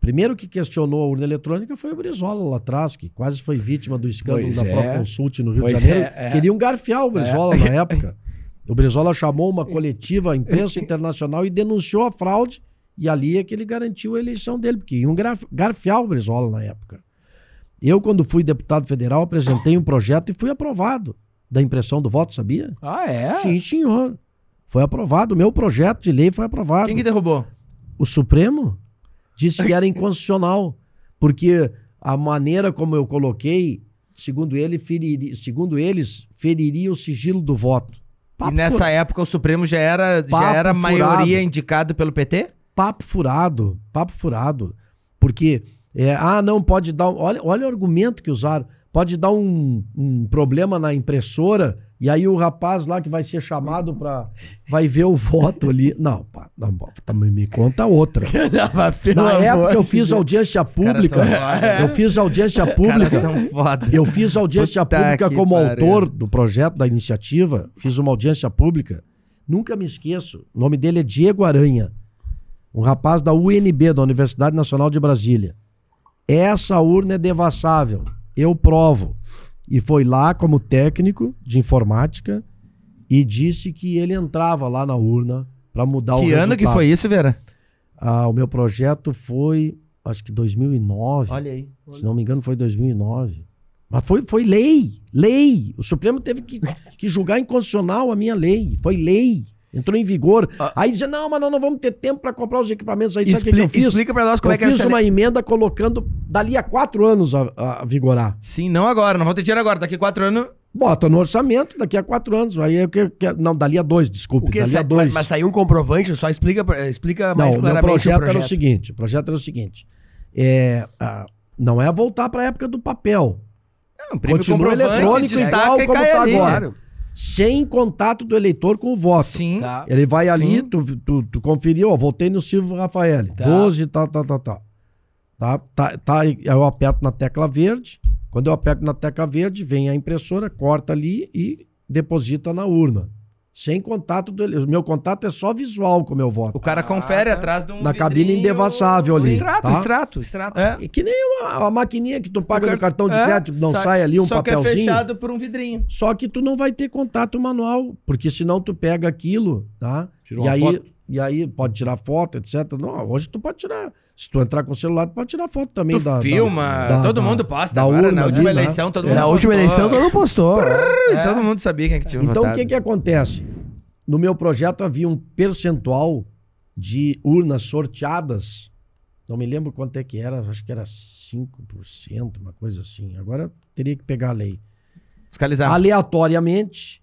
Primeiro que questionou a urna eletrônica foi o Brizola lá atrás, que quase foi vítima do escândalo Pois da é. Proconsult no Rio Pois de Janeiro. é, é. Queriam garfiar o Brizola na época. O Brizola chamou uma coletiva à imprensa internacional e denunciou a fraude, e ali é que ele garantiu a eleição dele, porque iam graf- garfiar o Brizola na época. Eu, quando fui deputado federal, apresentei um projeto e fui aprovado da impressão do voto, sabia? Ah, é? Sim, senhor. Foi aprovado. O meu projeto de lei foi aprovado. Quem que derrubou? O Supremo disse que era inconstitucional, porque a maneira como eu coloquei, segundo, ele, feriria, segundo eles, feriria o sigilo do voto. Papo e nessa época o Supremo já era, já era maioria furado. indicado pelo PT? Papo furado, papo furado. Porque, é, ah, não, pode dar. Olha, olha o argumento que usaram. Pode dar um, um problema na impressora e aí o rapaz lá que vai ser chamado para vai ver o voto ali. Não, pá, não, também me conta outra. Não, Na época eu fiz audiência pública. Eu fiz audiência pública. Eu fiz audiência Puta pública como autor do projeto da iniciativa. Fiz uma audiência pública. Nunca me esqueço. O nome dele é Diego Aranha. Um rapaz da UNB, da Universidade Nacional de Brasília. Essa urna é devassável. Eu provo. E foi lá como técnico de informática e disse que ele entrava lá na urna para mudar o Que resultado. ano que foi isso, Vera? Ah, o meu projeto foi, acho que 2009. Olha aí. Se não me engano, foi 2009. Mas foi, foi lei, lei. O Supremo teve que, que julgar inconstitucional a minha lei. Foi lei. Entrou em vigor. Ah. Aí dizia, não, mas nós não vamos ter tempo para comprar os equipamentos. Aí sabe o que, Expli- eu fiz? Explica pra nós como eu é que é fiz essa uma emenda colocando dali a quatro anos a, a vigorar. Sim, não agora. Não vão ter dinheiro agora. Daqui quatro anos. Bota no orçamento, daqui a quatro anos. Aí é o que, que- não, dali a dois, desculpe. O dali a dois. mas, mas saiu um comprovante, só explica, explica Não, mais o meu claramente projeto, o projeto. era o seguinte: o projeto era o seguinte. É, não é voltar para a época do papel. Não, imprime Continua eletrônico igual e como tá ali. agora. Claro. Sem contato do eleitor com o voto. Sim. Tá. Ele vai ali, Sim. tu, tu, tu conferiu, ó, votei no Silvio Rafael. Tá. 12, tá, tá, tá, tá. Tá, tá, tá, aí eu aperto na tecla verde. Quando eu aperto na tecla verde, vem a impressora, corta ali e deposita na urna. Sem contato do meu contato é só visual com o meu voto. O cara confere atrás de um Na cabine indevassável ali. extrato, tá? extrato, extrato. É. E que nem uma, uma maquininha que tu paga no car- cartão de é, crédito, não sai- sai ali um Só que é papelzinho. fechado por um vidrinho. Só que tu não vai ter contato manual, porque senão tu pega aquilo, tá? Tira e uma aí, foto. e aí pode tirar foto, etc. Não, hoje tu pode tirar. Se tu entrar com o celular, tu pode tirar foto também Tu da. filma, da- todo da- mundo posta da agora. urna Na última ali, né? eleição, todo mundo Na última postou. eleição todo mundo postou. E Todo mundo sabia quem é que tinha Então o que que acontece? No meu projeto havia um percentual de urnas sorteadas. Não me lembro quanto é que era, acho que era 5%, uma coisa assim. Agora teria que pegar a lei. Fiscalizar. aleatoriamente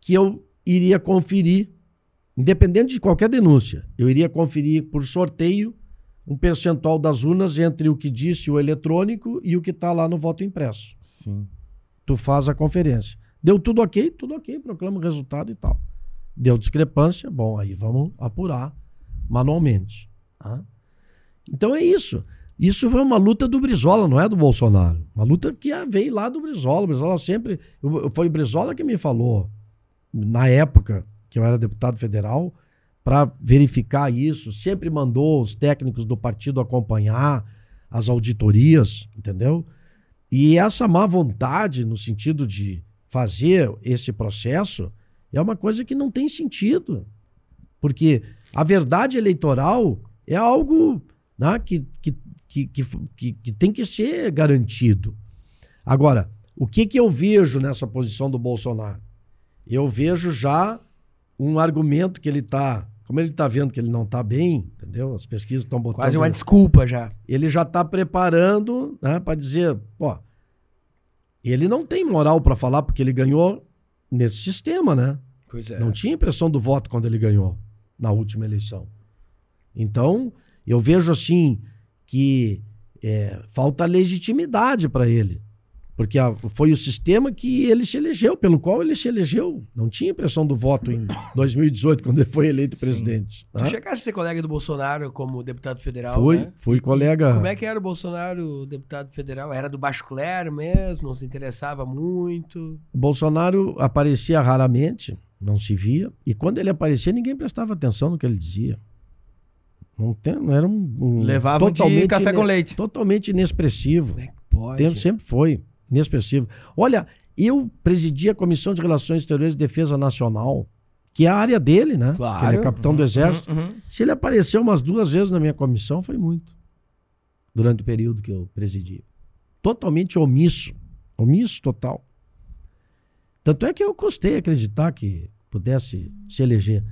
que eu iria conferir, independente de qualquer denúncia, eu iria conferir por sorteio um percentual das urnas entre o que disse o eletrônico e o que está lá no voto impresso. Sim. Tu faz a conferência. Deu tudo ok? Tudo ok, proclama o resultado e tal. Deu discrepância? Bom, aí vamos apurar manualmente. tá? Então é isso. Isso foi uma luta do Brizola, não é do Bolsonaro. Uma luta que veio lá do Brizola. O Brizola sempre. Foi o Brizola que me falou, na época que eu era deputado federal, para verificar isso. Sempre mandou os técnicos do partido acompanhar as auditorias, entendeu? E essa má vontade, no sentido de fazer esse processo, é uma coisa que não tem sentido. Porque a verdade eleitoral é algo né, que, que, que, que, que- tem que ser garantido. Agora, o que, que eu vejo nessa posição do Bolsonaro? Eu vejo já um argumento que ele está. Como ele está vendo que ele não está bem, entendeu? As pesquisas estão botando. Quase uma desculpa já. ele já está preparando né, para dizer, pô, ele não tem moral para falar porque ele ganhou nesse sistema, né? Pois é. Não tinha impressão do voto quando ele ganhou na última eleição. Então, eu vejo assim que é, falta legitimidade para ele. Porque a- foi o sistema que ele se elegeu, pelo qual ele se elegeu. Não tinha impressão do voto em 2018, quando ele foi eleito presidente. Tu né? chegaste a ser colega do Bolsonaro como deputado federal, Fui, né? fui colega. Como é que era o Bolsonaro, deputado federal? Era do Baixo Clero mesmo? Não se interessava muito? O Bolsonaro aparecia raramente, não se via, e quando ele aparecia, ninguém prestava atenção no que ele dizia. Não, tem, não era um, um Levava de café com leite. Totalmente inexpressivo. Como é que pode? Tempo sempre foi inexpressivo. Olha, eu presidi a Comissão de Relações Exteriores e Defesa Nacional, que é a área dele, né? Claro. Ele é capitão do Exército. Uhum, uhum. Se ele apareceu umas duas vezes na minha comissão, foi muito. Durante o período que eu presidi. Totalmente omisso. Omisso total. Tanto é que eu custei acreditar que pudesse se eleger.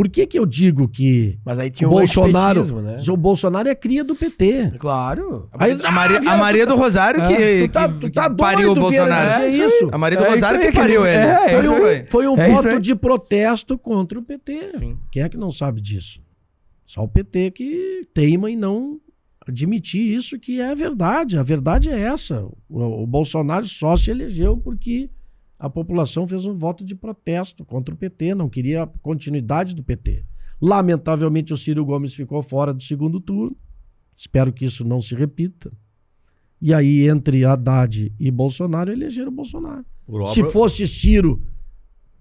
Por que, que eu digo que Mas aí tinha o Bolsonaro, né? o Bolsonaro é cria do PT? Claro. Aí- A Maria, Ah, a Maria do Rosário que, É, tu tá, que- tu tá que pariu o Bolsonaro. dizer É isso. A Maria do É Rosário que pariu ele- é, é Foi um, foi um É voto de protesto contra o PT. Sim. Quem é que não sabe disso? Só o PT que teima em não admitir isso, que é a verdade. A verdade é essa. O, o Bolsonaro só se elegeu porque a população fez um voto de protesto contra o PT, não queria a continuidade do PT. Lamentavelmente, o Ciro Gomes ficou fora do segundo turno. Espero que isso não se repita. E aí, entre Haddad e Bolsonaro, elegeram o Bolsonaro. Por Se obra- fosse Ciro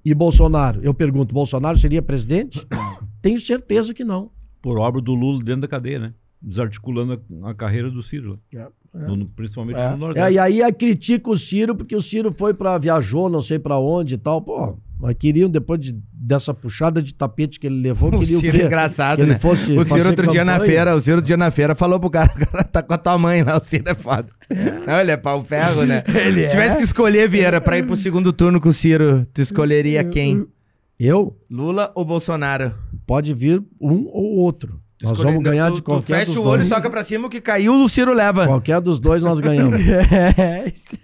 e Bolsonaro, eu pergunto, Bolsonaro seria presidente? Tenho certeza que não. por obra do Lula dentro da cadeia, né? Desarticulando a, a carreira do Ciro. lá. No- no- principalmente É. no É, Nordeste. e aí critica o Ciro porque o Ciro foi para viajou, não sei para onde e tal. Pô, mas queriam depois de- dessa puxada de tapete que ele levou, O queriam Ciro que, é engraçado, que ele né? fosse O Ciro outro dia na campanha. feira, o Ciro outro dia na feira falou pro cara, o cara tá com a tua mãe lá, o Ciro é foda. Não, ele é pau ferro, né? Ele Se tivesse que escolher, Vieira, pra ir pro segundo turno com o Ciro, tu escolheria quem? Eu? Lula ou Bolsonaro? Pode vir um ou outro. Tu Nós escolhe- vamos ganhar tu- de tu qualquer fecha dos o olho, dois. toca pra cima, o que caiu, o Ciro leva. Qualquer dos dois nós ganhamos. É, isso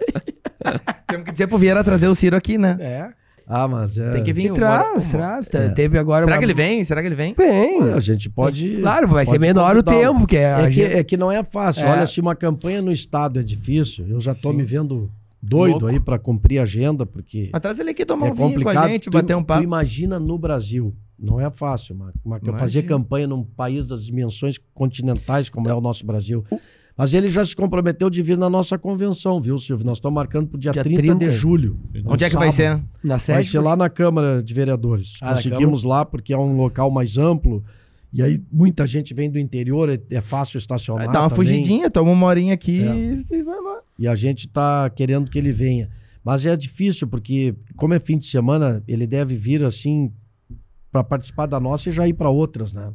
Temos que dizer pro Vieira trazer o Ciro aqui, né? é. ah, mas é... Tem que vir. E o traz, traz. É. Teve agora Será uma- que ele vem? Será que ele vem? Vem. Olha, a gente pode... Claro, vai ser pode menor o tempo, que é, É que, gente- é que não é fácil. É. Olha, se uma campanha no estado é difícil, eu já tô Sim. me vendo doido Louco. aí para cumprir a agenda, porque Mas traz ele aqui tomar é um vinho com complicado. a gente, Tu- bater um Tu papo. imagina no Brasil, não é fácil, uma, uma- Imagina. fazer campanha num país das dimensões continentais como é o nosso Brasil. Mas ele já se comprometeu de vir na nossa convenção, viu, Silvio? Nós estamos marcando para o dia, Dia 30, 30. de julho. Onde é que vai ser? Na Vai ser lá na Câmara de Vereadores. Ah, Conseguimos lá porque é um local mais amplo. E aí muita gente vem do interior, é, é fácil estacionar. Vai dar uma também. fugidinha, toma uma horinha aqui É. e vai lá. E a gente está querendo que ele venha. Mas é difícil, porque, como é fim de semana, ele deve vir assim para participar da nossa e já ir para outras, né?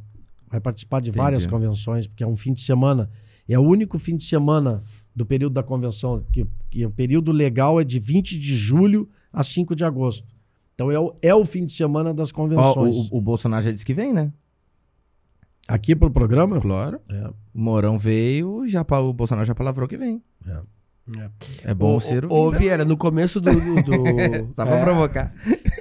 Vai participar de várias Entendi. convenções, porque é um fim de semana. É o único fim de semana do período da convenção, que, que o período legal é de 20 de julho a 5 de agosto. Então é o, é o fim de semana das Ó, convenções. o, o Bolsonaro já disse que vem, né? Aqui pro programa? Claro. É. O Mourão veio, já, o Bolsonaro já palavrou que vem. É bom Ô, ser o Ô, ô, Vieira, no começo do. do, do- Só pra é. provocar.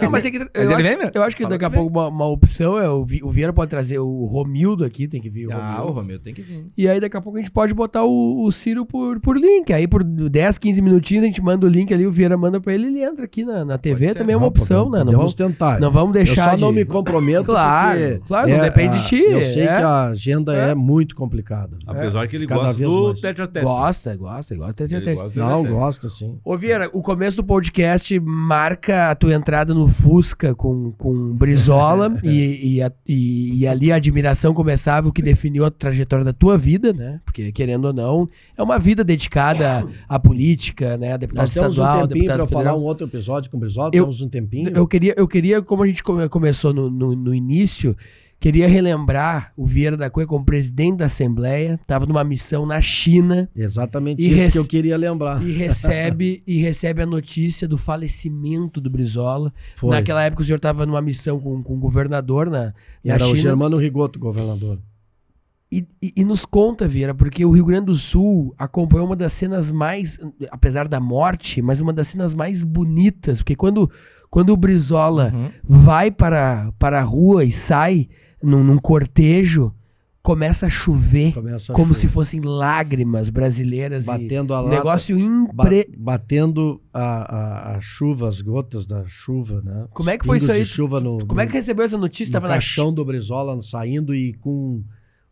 Não, mas, tem que, eu, ele acho, vem eu acho que Fala daqui a pouco uma, uma opção é o, o Vieira pode trazer o Romildo aqui, tem que vir o Ah, o Romildo. Tem que vir. E aí daqui a pouco a gente pode botar o, o Ciro por, por link. Aí por 10, 15 minutinhos a gente manda o link ali, o Vieira manda pra ele e ele entra aqui na, na TV. ser. Também é uma Não, opção, podemos- né? Não vamos, tentar. não vamos Eu deixar só de... não me comprometo Claro, claro, não depende de ti, Eu sei é. que a agenda É. é, muito complicada. Apesar que ele Cada gosta vez do tete a tete. Gosta, gosta, gosta. Do Não, tete a tete. Gosto sim. Ô Vieira, o começo do podcast marca a tua entrada no Fusca com, com Brizola e, e, a- e- e ali a admiração começava, o que definiu a trajetória da tua vida, né? Porque, querendo ou não, é uma vida dedicada à política, né? Deputado Nós temos um estadual, tempinho para deputado falar federal. um outro episódio com o Brizola, Eu- temos um tempinho. Eu queria, eu queria, como a gente come- começou no, no, no início, queria relembrar o Vieira da Cunha como presidente da Assembleia, estava numa missão na China, Exatamente E isso que eu queria lembrar. e recebe e recebe a notícia do falecimento do Brizola. Foi. Naquela época o senhor estava numa missão com, com o governador na, na Era o China. Germano Rigoto, governador. E, e- e nos conta, Vieira, porque o Rio Grande do Sul acompanhou uma das cenas mais, apesar da morte, mas uma das cenas mais bonitas, porque quando, quando o Brizola Uhum. vai para, para a rua e sai num, num cortejo, começa a chover, Começa a como chover. se fossem lágrimas brasileiras. batendo a lata, negócio ba- impre... batendo a, a, a chuva, as gotas da chuva, né? Como é que foi isso aí? chuva no, Como é no- que recebeu essa notícia? no Tava na caixão do Brizola saindo e com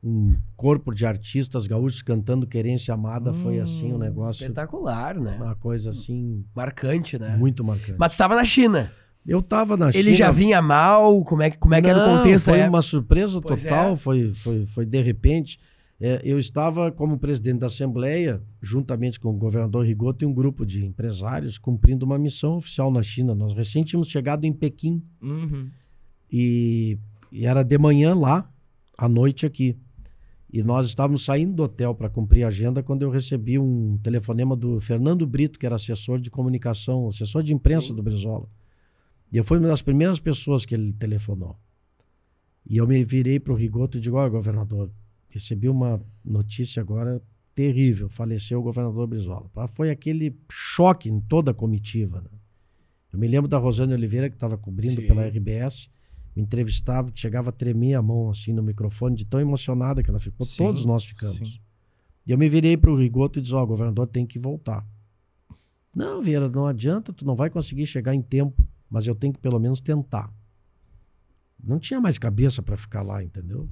um corpo de artistas gaúchos cantando Querência Amada. foi assim um Hum, negócio, Espetacular, né? uma coisa assim, Marcante, né? muito marcante. Mas tu tava na China. Eu tava na China. Ele já vinha mal? Como é, que- como é que era o contexto? Foi é? uma surpresa Pois total, é. foi, foi, foi de repente. É, eu estava como presidente da Assembleia, juntamente com o governador Rigoto e um grupo de empresários, cumprindo uma missão oficial na China. Nós recém tínhamos chegado em Pequim Uhum. e, e era de manhã lá, à noite aqui. E nós estávamos saindo do hotel para cumprir a agenda quando eu recebi um telefonema do Fernando Brito, que era assessor de comunicação, assessor de imprensa do Brizola. Eu fui uma das primeiras pessoas que ele telefonou. E eu me virei para o Rigoto e digo: Olha, governador, recebi uma notícia agora terrível. Faleceu o governador Brizola. Foi aquele choque em toda a comitiva. Né? Eu me lembro da Rosane Oliveira, que estava cobrindo Sim. pela RBS, me entrevistava, chegava a tremer a mão assim no microfone, de tão emocionada que ela ficou. Sim, Todos nós ficamos. sim. E eu me virei para o Rigoto e disse: Ó, o governador tem que voltar. Não, Vieira, não adianta, tu não vai conseguir chegar em tempo, mas eu tenho que pelo menos tentar. Não tinha mais cabeça para ficar lá, entendeu?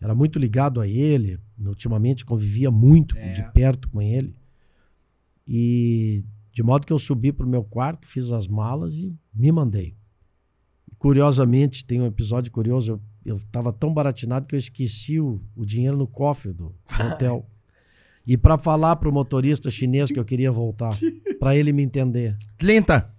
Era muito ligado a ele, ultimamente convivia muito É. de perto com ele. E de modo que eu subi pro meu quarto, fiz as malas e me mandei. E, curiosamente, tem um episódio curioso, eu, eu tava tão baratinado que eu esqueci o, o dinheiro no cofre do, do hotel. E para falar pro motorista chinês que eu queria voltar, para ele me entender. Lenta!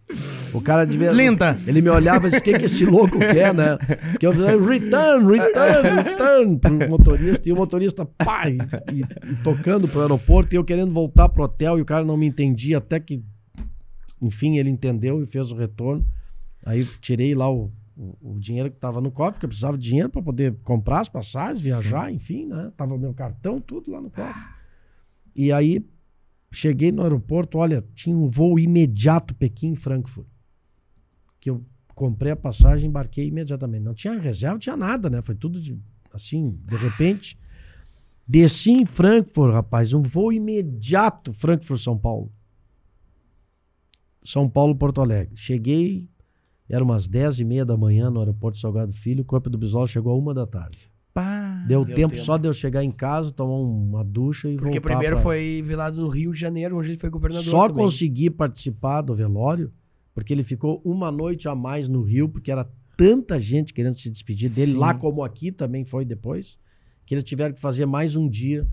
O cara devia. Lenta! Ele me olhava e disse: O que, que esse louco quer, né? Que eu falei: Return, return, return pro motorista. E o motorista, pá, e, e- tocando pro aeroporto. E eu querendo voltar pro hotel. E o cara não me entendia. Até que, enfim, ele entendeu e fez o retorno. Aí tirei lá o, o, o dinheiro que tava no cofre, porque eu precisava de dinheiro para poder comprar as passagens, viajar, enfim, né? Tava o meu cartão, tudo lá no cofre. E aí cheguei no aeroporto, olha, tinha um voo imediato Pequim-Frankfurt. Que eu comprei a passagem e embarquei imediatamente. Não tinha reserva, não tinha nada, né? Foi tudo de, assim, de repente. Desci em Frankfurt, rapaz, um voo imediato Frankfurt-São Paulo. São Paulo-Porto Alegre. Cheguei, era umas 10 e meia da manhã no aeroporto Salgado Filho, o corpo do Bisola chegou a uma da tarde. Pá. Deu, deu tempo, tempo. só de eu chegar em casa, tomar uma ducha e Porque voltar. primeiro pra- foi velado no Rio de Janeiro, onde ele foi governador Só também. consegui participar do velório porque ele ficou uma noite a mais no Rio, porque era tanta gente querendo se despedir dele, Sim. lá como aqui também foi depois, que eles tiveram que fazer mais um dia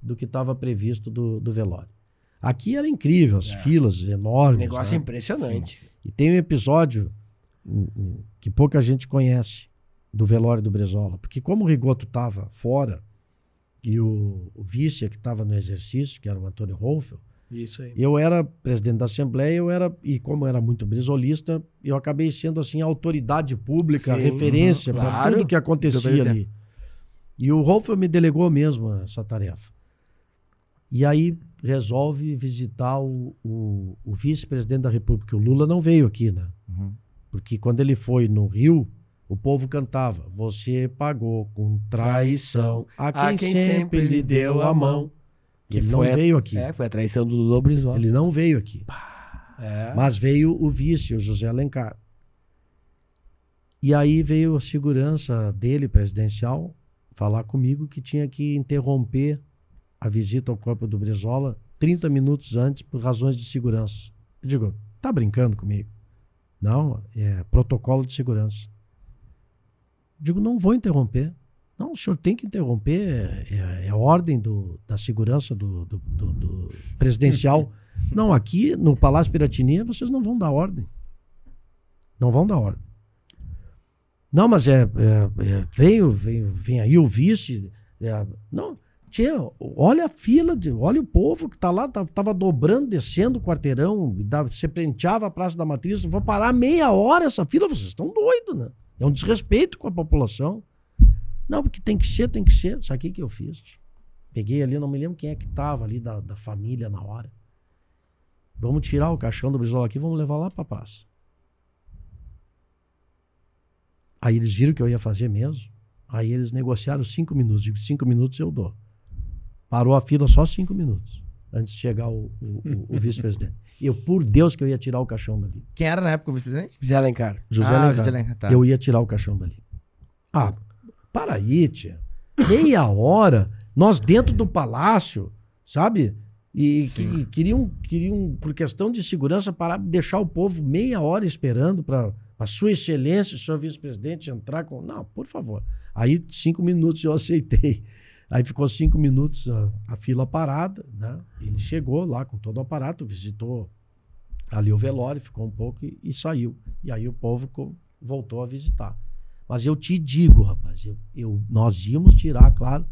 do que estava previsto do, do velório. Aqui era incrível, as É. filas enormes. Negócio né? impressionante. E tem um episódio hum, hum, que pouca gente conhece do velório do Brezola, porque como o Rigoto estava fora e o, o vice que estava no exercício, que era o Antônio Rolfel, Isso aí. eu era presidente da Assembleia, eu era e como era muito brisolista, eu acabei sendo assim a autoridade pública, a Sim, referência uhum, para claro. tudo que acontecia ali. E o Rolfo me delegou mesmo essa tarefa. E aí resolve visitar o, o, o vice-presidente da República. O Lula não veio aqui, né? Uhum. Porque quando ele foi no Rio, o povo cantava: Você pagou com traição a quem, sempre lhe deu a mão. Que ele não a- veio aqui. É, foi a traição do Lula Brizola. Ele não veio aqui. É. Mas veio o vice, o José Alencar. E aí veio a segurança dele, presidencial, falar comigo que tinha que interromper a visita ao corpo do Brizola 30 minutos antes por razões de segurança. Eu digo, tá brincando comigo? Não, é protocolo de segurança. Eu digo, não vou interromper. Não, o senhor tem que interromper, é, é- é ordem do, da segurança do, do- do- presidencial. Não, aqui no Palácio Piratini vocês não vão dar ordem. Não vão dar ordem. Não, mas é, é, é, veio, vem aí o vice. é, não, tia, olha a fila, de, olha o povo que tá lá, tá- tava dobrando, descendo o quarteirão, e você prenteava a Praça da Matriz, vou parar meia hora essa fila, vocês estão doidos, né? É um desrespeito com a população. Não, porque tem que ser, tem que ser. Sabe o que que eu fiz? Peguei ali, não me lembro quem é que tava ali da, da família na hora. Vamos tirar o caixão do Brizola aqui, vamos levar lá pra praça. Aí eles viram que eu ia fazer mesmo. Aí eles negociaram cinco minutos. Digo, cinco minutos eu dou. Parou a fila só cinco minutos. Antes de chegar o, o- o- o vice-presidente. Eu, por Deus, que eu ia tirar o caixão dali. Quem era na época o vice-presidente? José Alencar. José ah, Alencar. José Alencar, tá. Eu ia tirar o caixão dali. Ah, para aí, tia. Meia hora, nós dentro do palácio, sabe? E que- queriam, queriam, por questão de segurança, parar, deixar o povo meia hora esperando para a sua excelência, senhor vice-presidente, entrar com. Não, por favor. Aí, cinco minutos eu aceitei. Aí ficou cinco minutos a, a fila parada, né? Ele chegou lá com todo o aparato, visitou ali o velório, ficou um pouco e, e saiu. E aí o povo co- voltou a visitar. Mas eu te digo, rapaz, eu, eu- nós íamos tirar, claro,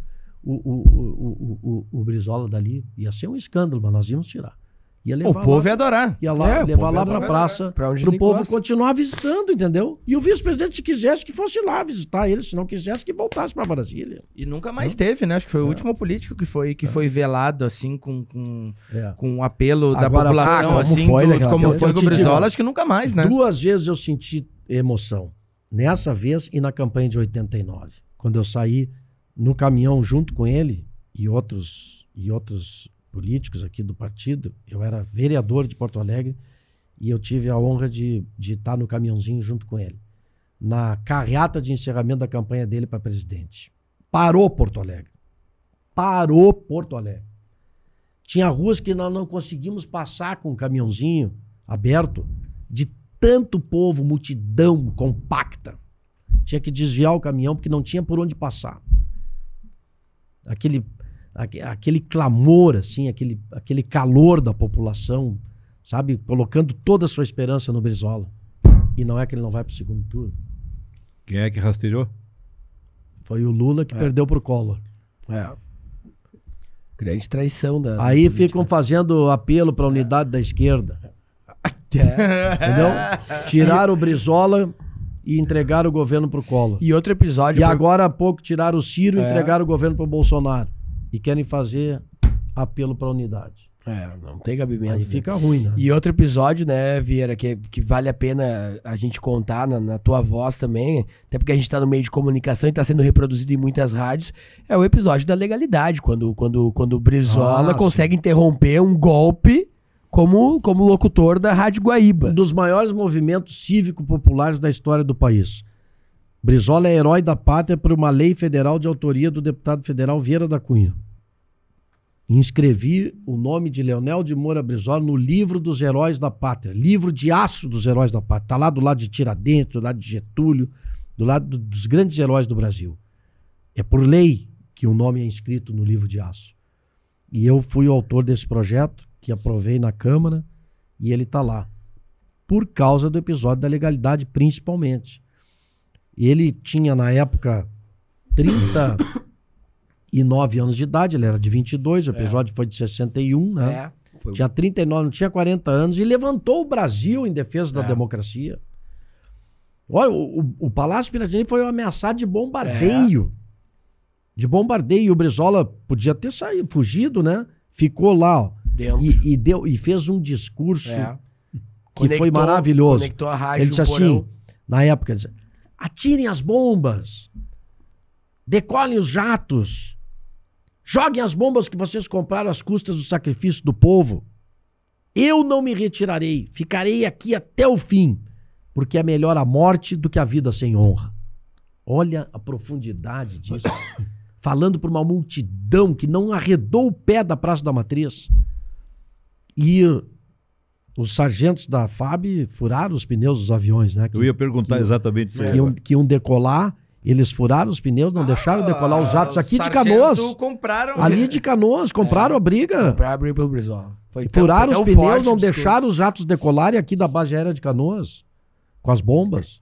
o, o, o, o, o, o Brizola dali. Ia ser um escândalo, mas nós íamos tirar. Ia O levar povo lá, ia adorar. ia lá, É, o levar lá pra adorar. praça, pro ele povo gosta. continuar visitando, entendeu? E o vice-presidente, se quisesse, que fosse lá visitar ele, se não quisesse, que voltasse para Brasília. E nunca mais teve, né? Acho que foi o É. último político que foi, que foi velado, assim, com, com, É. com o apelo da Agora, população, ah, como assim, foi do- como foi com o Brizola, acho que nunca mais, né? Duas vezes eu senti emoção. Nessa vez e na campanha de 89. Quando eu saí no caminhão junto com ele e outros, e outros políticos aqui do partido, eu era vereador de Porto Alegre e eu tive a honra de, de estar no caminhãozinho junto com ele. Na carreata de encerramento da campanha dele para presidente. Parou Porto Alegre. Parou Porto Alegre. Tinha ruas que nós não conseguimos passar com o caminhãozinho aberto de tanto povo, multidão compacta. Tinha que desviar o caminhão porque não tinha por onde passar. Aquele, aque- aquele clamor, assim, aquele, aquele calor da população, sabe? Colocando toda a sua esperança no Brizola. E não é que ele não vai para o segundo turno. Quem é que rastreou? Foi o Lula que É. perdeu pro Collor. É. Grande traição da. Aí política. ficam fazendo apelo para a unidade da esquerda. É. Entendeu? Tiraram o Brizola e entregaram o governo pro Collor. E outro episódio. E pro- agora há pouco tiraram o Ciro e É. entregaram o governo para o Bolsonaro. E querem fazer apelo para unidade. É, não tem cabimento. Aí né? fica ruim, né? E outro episódio, né, Vieira, que, que vale a pena a gente contar na, na tua voz também, até porque a gente tá no meio de comunicação e tá sendo reproduzido em muitas rádios, é o episódio da legalidade, quando, quando, quando o Brizola Ah, consegue interromper um golpe como, como locutor da Rádio Guaíba. Um dos maiores movimentos cívico-populares da história do país. Brizola é herói da pátria por uma lei federal de autoria do deputado federal Vieira da Cunha. Inscrevi o nome de Leonel de Moura Brizola no livro dos heróis da pátria, livro de aço dos heróis da pátria. Está lá do lado de Tiradentes, do lado de Getúlio, do lado do- dos grandes heróis do Brasil. É por lei que o nome é inscrito no livro de aço. E eu fui o autor desse projeto, que aprovei na Câmara, e ele está lá. Por causa do episódio da legalidade, principalmente. Ele tinha, na época, 39 anos de idade, ele era de 22, o episódio foi de 61, né? É, foi- Tinha 39, não tinha 40 anos e levantou o Brasil em defesa da É. democracia. Olha, o, o- o Palácio Piratini foi ameaçado de bombardeio. De bombardeio. E o Brizola podia ter saído, fugido, né? Ficou lá, ó. E, e deu, e fez um discurso É. que foi Conectou- maravilhoso. Conectou a rádio Ele disse assim, na época, ele disse, atirem as bombas, decolhem os jatos, joguem as bombas que vocês compraram às custas do sacrifício do povo. Eu não me retirarei, ficarei aqui até o fim, porque é melhor a morte do que a vida sem honra. Olha a profundidade disso. Falando para uma multidão que não arredou o pé da Praça da Matriz. E os sargentos da FAB furaram os pneus dos aviões, né? Que, Eu ia perguntar que- exatamente isso. aí que, iam, agora. que iam decolar, eles furaram os pneus, não deixaram decolar os jatos aqui de Canoas. compraram. Ali de Canoas, compraram a briga. Pra abrir pelo Brizola. Foi tão- Furaram foi os tão pneus, forte não deixaram os jatos decolarem aqui da base aérea de Canoas, com as bombas.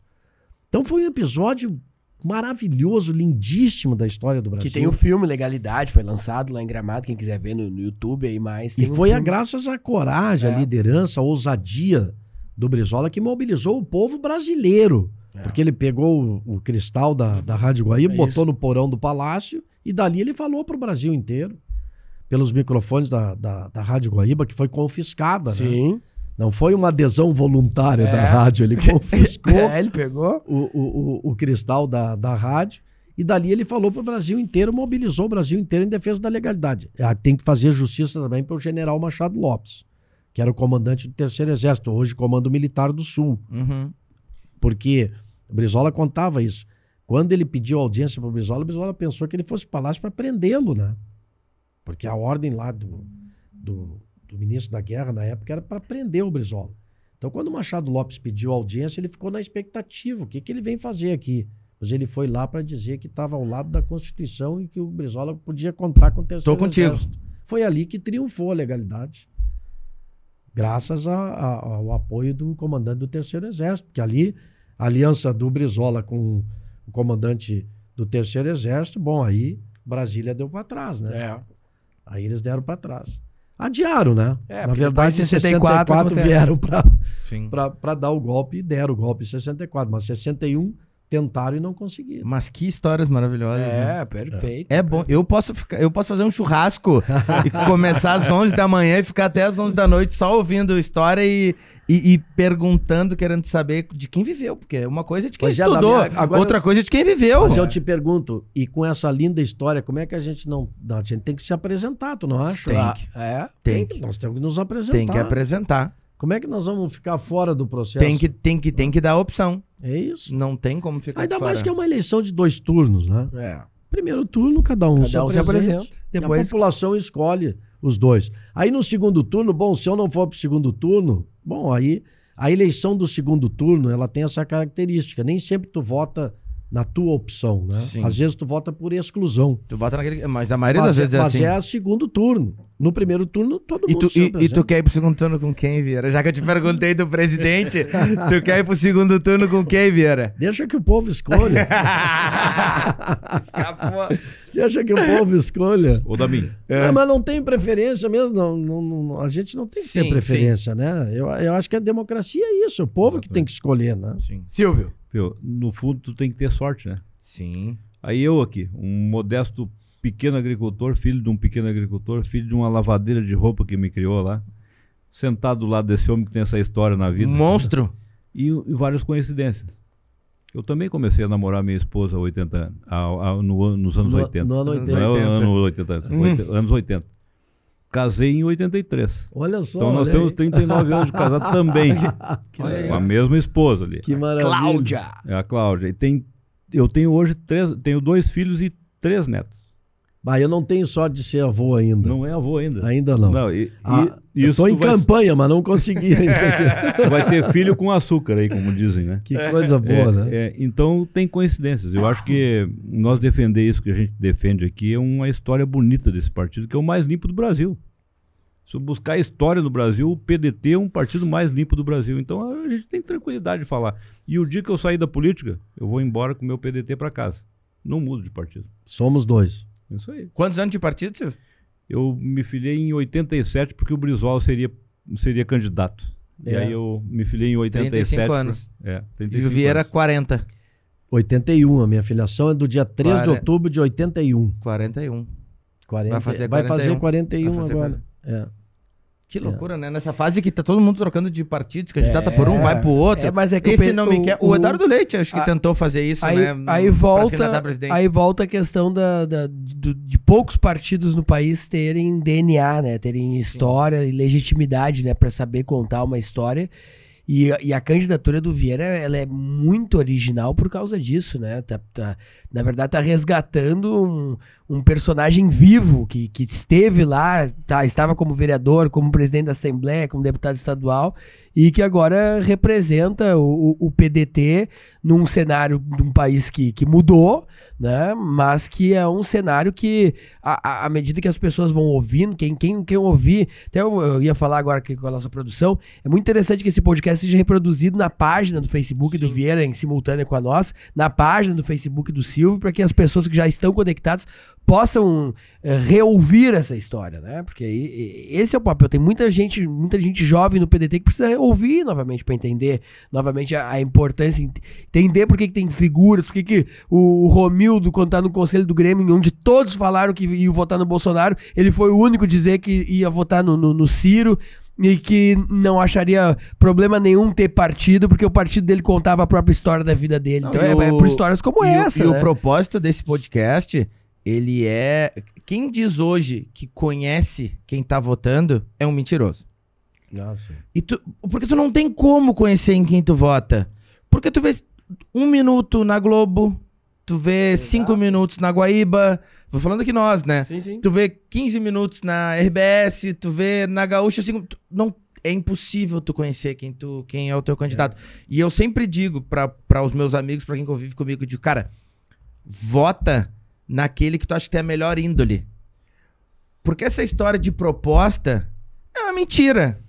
Então foi um episódio maravilhoso, lindíssimo da história do Brasil. Que tem o filme Legalidade, foi lançado lá em Gramado, quem quiser ver no, no YouTube aí mais. E tem um foi a graças à coragem, É. à liderança, à ousadia do Brizola que mobilizou o povo brasileiro. É. Porque ele pegou o, o cristal da, da Rádio Guaíba, É botou isso. no porão do palácio e dali ele falou para o Brasil inteiro. Pelos microfones da, da, da Rádio Guaíba, que foi confiscada. né? Não foi uma adesão voluntária da É. rádio, ele confiscou É, ele pegou. o, o, o, cristal da, da rádio. E dali ele falou para o Brasil inteiro, mobilizou o Brasil inteiro em defesa da legalidade. Ah, Tem que fazer justiça também para o general Machado Lopes, que era o comandante do Terceiro Exército, hoje Comando Militar do Sul. Uhum. Porque o Brizola contava isso. Quando ele pediu audiência para o Brizola, o Brizola pensou que ele fosse para o palácio para prendê-lo, né? Porque a ordem lá do, do, do ministro da Guerra, na época, era para prender o Brizola. Então, quando o Machado Lopes pediu audiência, ele ficou na expectativa. O que, que ele vem fazer aqui? Pois ele foi lá para dizer que estava ao lado da Constituição e que o Brizola podia contar com o terceiro Tô contigo. Exército. Foi ali que triunfou a legalidade. Graças a- a- ao apoio do comandante do Terceiro Exército. Porque ali, a aliança do Brizola com o comandante do Terceiro Exército, bom, aí Brasília deu para trás, né? É. Aí eles deram para trás. Adiaram, né? É, Na verdade, em em 64, 64 vieram para dar o golpe e deram o golpe em 64. Mas 61 tentaram e não conseguiram. Mas que histórias maravilhosas. né? É, perfeito. É bom. Eu posso, ficar, eu posso fazer um churrasco e começar às 11 da manhã e ficar até às 11 da noite só ouvindo história e, e, e perguntando, querendo saber de quem viveu. Porque uma coisa é de quem Pois é, estudou, minha- agora outra eu- coisa é de quem viveu. Mas eu te pergunto, e com essa linda história, como é que a gente não. não, A gente tem que se apresentar, tu não acha? Tem Ah, que- É. Tem que- que, Nós temos que nos apresentar. tem que apresentar. Como é que nós vamos ficar fora do processo? Tem que, tem, que, tem que dar opção. É isso. Não tem como ficar Ainda de mais fora. que é uma eleição de dois turnos, né? É. Primeiro turno, cada um, Cada um se apresenta. E a Depois população escolhe os dois. Aí no segundo turno, bom, se eu não for pro segundo turno, bom, aí a eleição do segundo turno, ela tem essa característica. Nem sempre tu vota na tua opção, né? Sim. Às vezes tu vota por exclusão. Tu bota naquele. Mas a maioria Mas, das vezes é, é mas assim. é segundo turno. No primeiro turno, todo E mundo tu, se e, e tu quer ir pro segundo turno com quem, Vieira? Já que eu te perguntei do presidente, tu quer ir pro segundo turno com quem, Vieira? Deixa que o povo escolha. Escapou. Deixa que o povo escolha. Ô, Damin, Não, mas não tem preferência mesmo. Não, não- não- a gente não tem que ter Sim, preferência, né? Eu, eu acho que a democracia é isso. É o povo que Exatamente. tem que escolher, né? Sim. Silvio. viu, no fundo tu tem que ter sorte, né? Sim. Aí eu aqui, um modesto pequeno agricultor, filho de um pequeno agricultor, filho de uma lavadeira de roupa que me criou lá, sentado do lado desse homem que tem essa história na vida. Monstro. E, e várias coincidências. Eu também comecei a namorar minha esposa há 80 anos, a- a- no nos anos No, 80. no ano Anos 80. Não é 80. ano 80, anos, Hum. oit- anos 80. Casei em 83. Olha só. Então nós temos aí. 39 anos de casado também. Que com a mesma esposa ali. Que maravilha. Cláudia. É a Cláudia. E tem, eu tenho hoje três, tenho dois filhos e três netos. Mas eu não tenho sorte de ser avô ainda. Não é avô ainda. Ainda não. Não, e, Ah, e tô em vai, campanha, mas não consegui ainda. vai ter filho com açúcar aí, como dizem, né? que coisa boa, É, né? é, então tem coincidências. Eu acho que nós defender isso que a gente defende aqui é uma história bonita desse partido, que é o mais limpo do Brasil. Se eu buscar a história no Brasil, o PDT é um partido mais limpo do Brasil. Então a gente tem tranquilidade de falar. E o dia que eu sair da política, eu vou embora com o meu PDT para casa. Não mudo de partido. Somos dois. Isso aí. Quantos anos de partido, Silvio? Eu me filiei em 87 porque o Brizola seria, seria candidato. E É. aí eu me filiei em 87. 35 anos. É, E 35 o Vieira, anos. 40. 81, a minha filiação é do dia 3 de Quare- outubro de 81. 41. 40, Vai fazer vai fazer 41. 41 Vai fazer agora. É. Que loucura, né? Nessa fase que tá todo mundo trocando de partidos, candidata por um, vai pro outro. É, mas é que o Esse Pe- não me o- quer. O, o- Eduardo Leite, acho que a- tentou fazer isso, aí, né? aí pra volta, a aí volta a questão da, da- do- de poucos partidos no país terem DNA, né? Terem história e legitimidade, né? Para saber contar uma história. E, e a candidatura do Vieira, ela é muito original por causa disso, né? Tá, tá- na verdade, tá resgatando um, um personagem vivo que, que esteve lá, tá, estava como vereador, como presidente da Assembleia, como deputado estadual, e que agora representa o, o- o PDT num cenário de um país que, que mudou, né? Mas que é um cenário que, à- medida que as pessoas vão ouvindo, quem, quem, quem ouvir, até eu, eu ia falar agora aqui com a nossa produção, é muito interessante que esse podcast seja reproduzido na página do Facebook do Vieira, em simultânea com a nossa, na página do Facebook do Silvio, para que as pessoas que já estão conectadas possam eh, reouvir essa história, né? Porque aí, esse é o papel. Tem muita gente, muita gente jovem no PDT que precisa ouvir novamente para entender novamente a, a importância, ent- entender por que, que tem figuras, por que, que o, o Romildo, quando tá no conselho do Grêmio, onde todos falaram que iam votar no Bolsonaro, ele foi o único a dizer que ia votar no, no, no Ciro. E que não acharia problema nenhum ter partido, porque o partido dele contava a própria história da vida dele. Não, então é, é o- por histórias como e o- essa. E né? o propósito desse podcast, ele é. Quem diz hoje que conhece quem tá votando é um mentiroso. Nossa. E tu, porque tu não tem como conhecer em quem tu vota. Porque tu vê um minuto na Globo, tu vê cinco minutos na Guaíba. Vou falando aqui nós, né? Sim, sim. Tu vê 15 minutos na RBS, tu vê na Gaúcha, assim, tu- não é impossível tu conhecer quem tu quem é o teu candidato. E eu sempre digo para os meus amigos, para quem convive comigo, digo, cara, vota naquele que tu acha que tem a melhor índole. Porque essa história de proposta é uma mentira.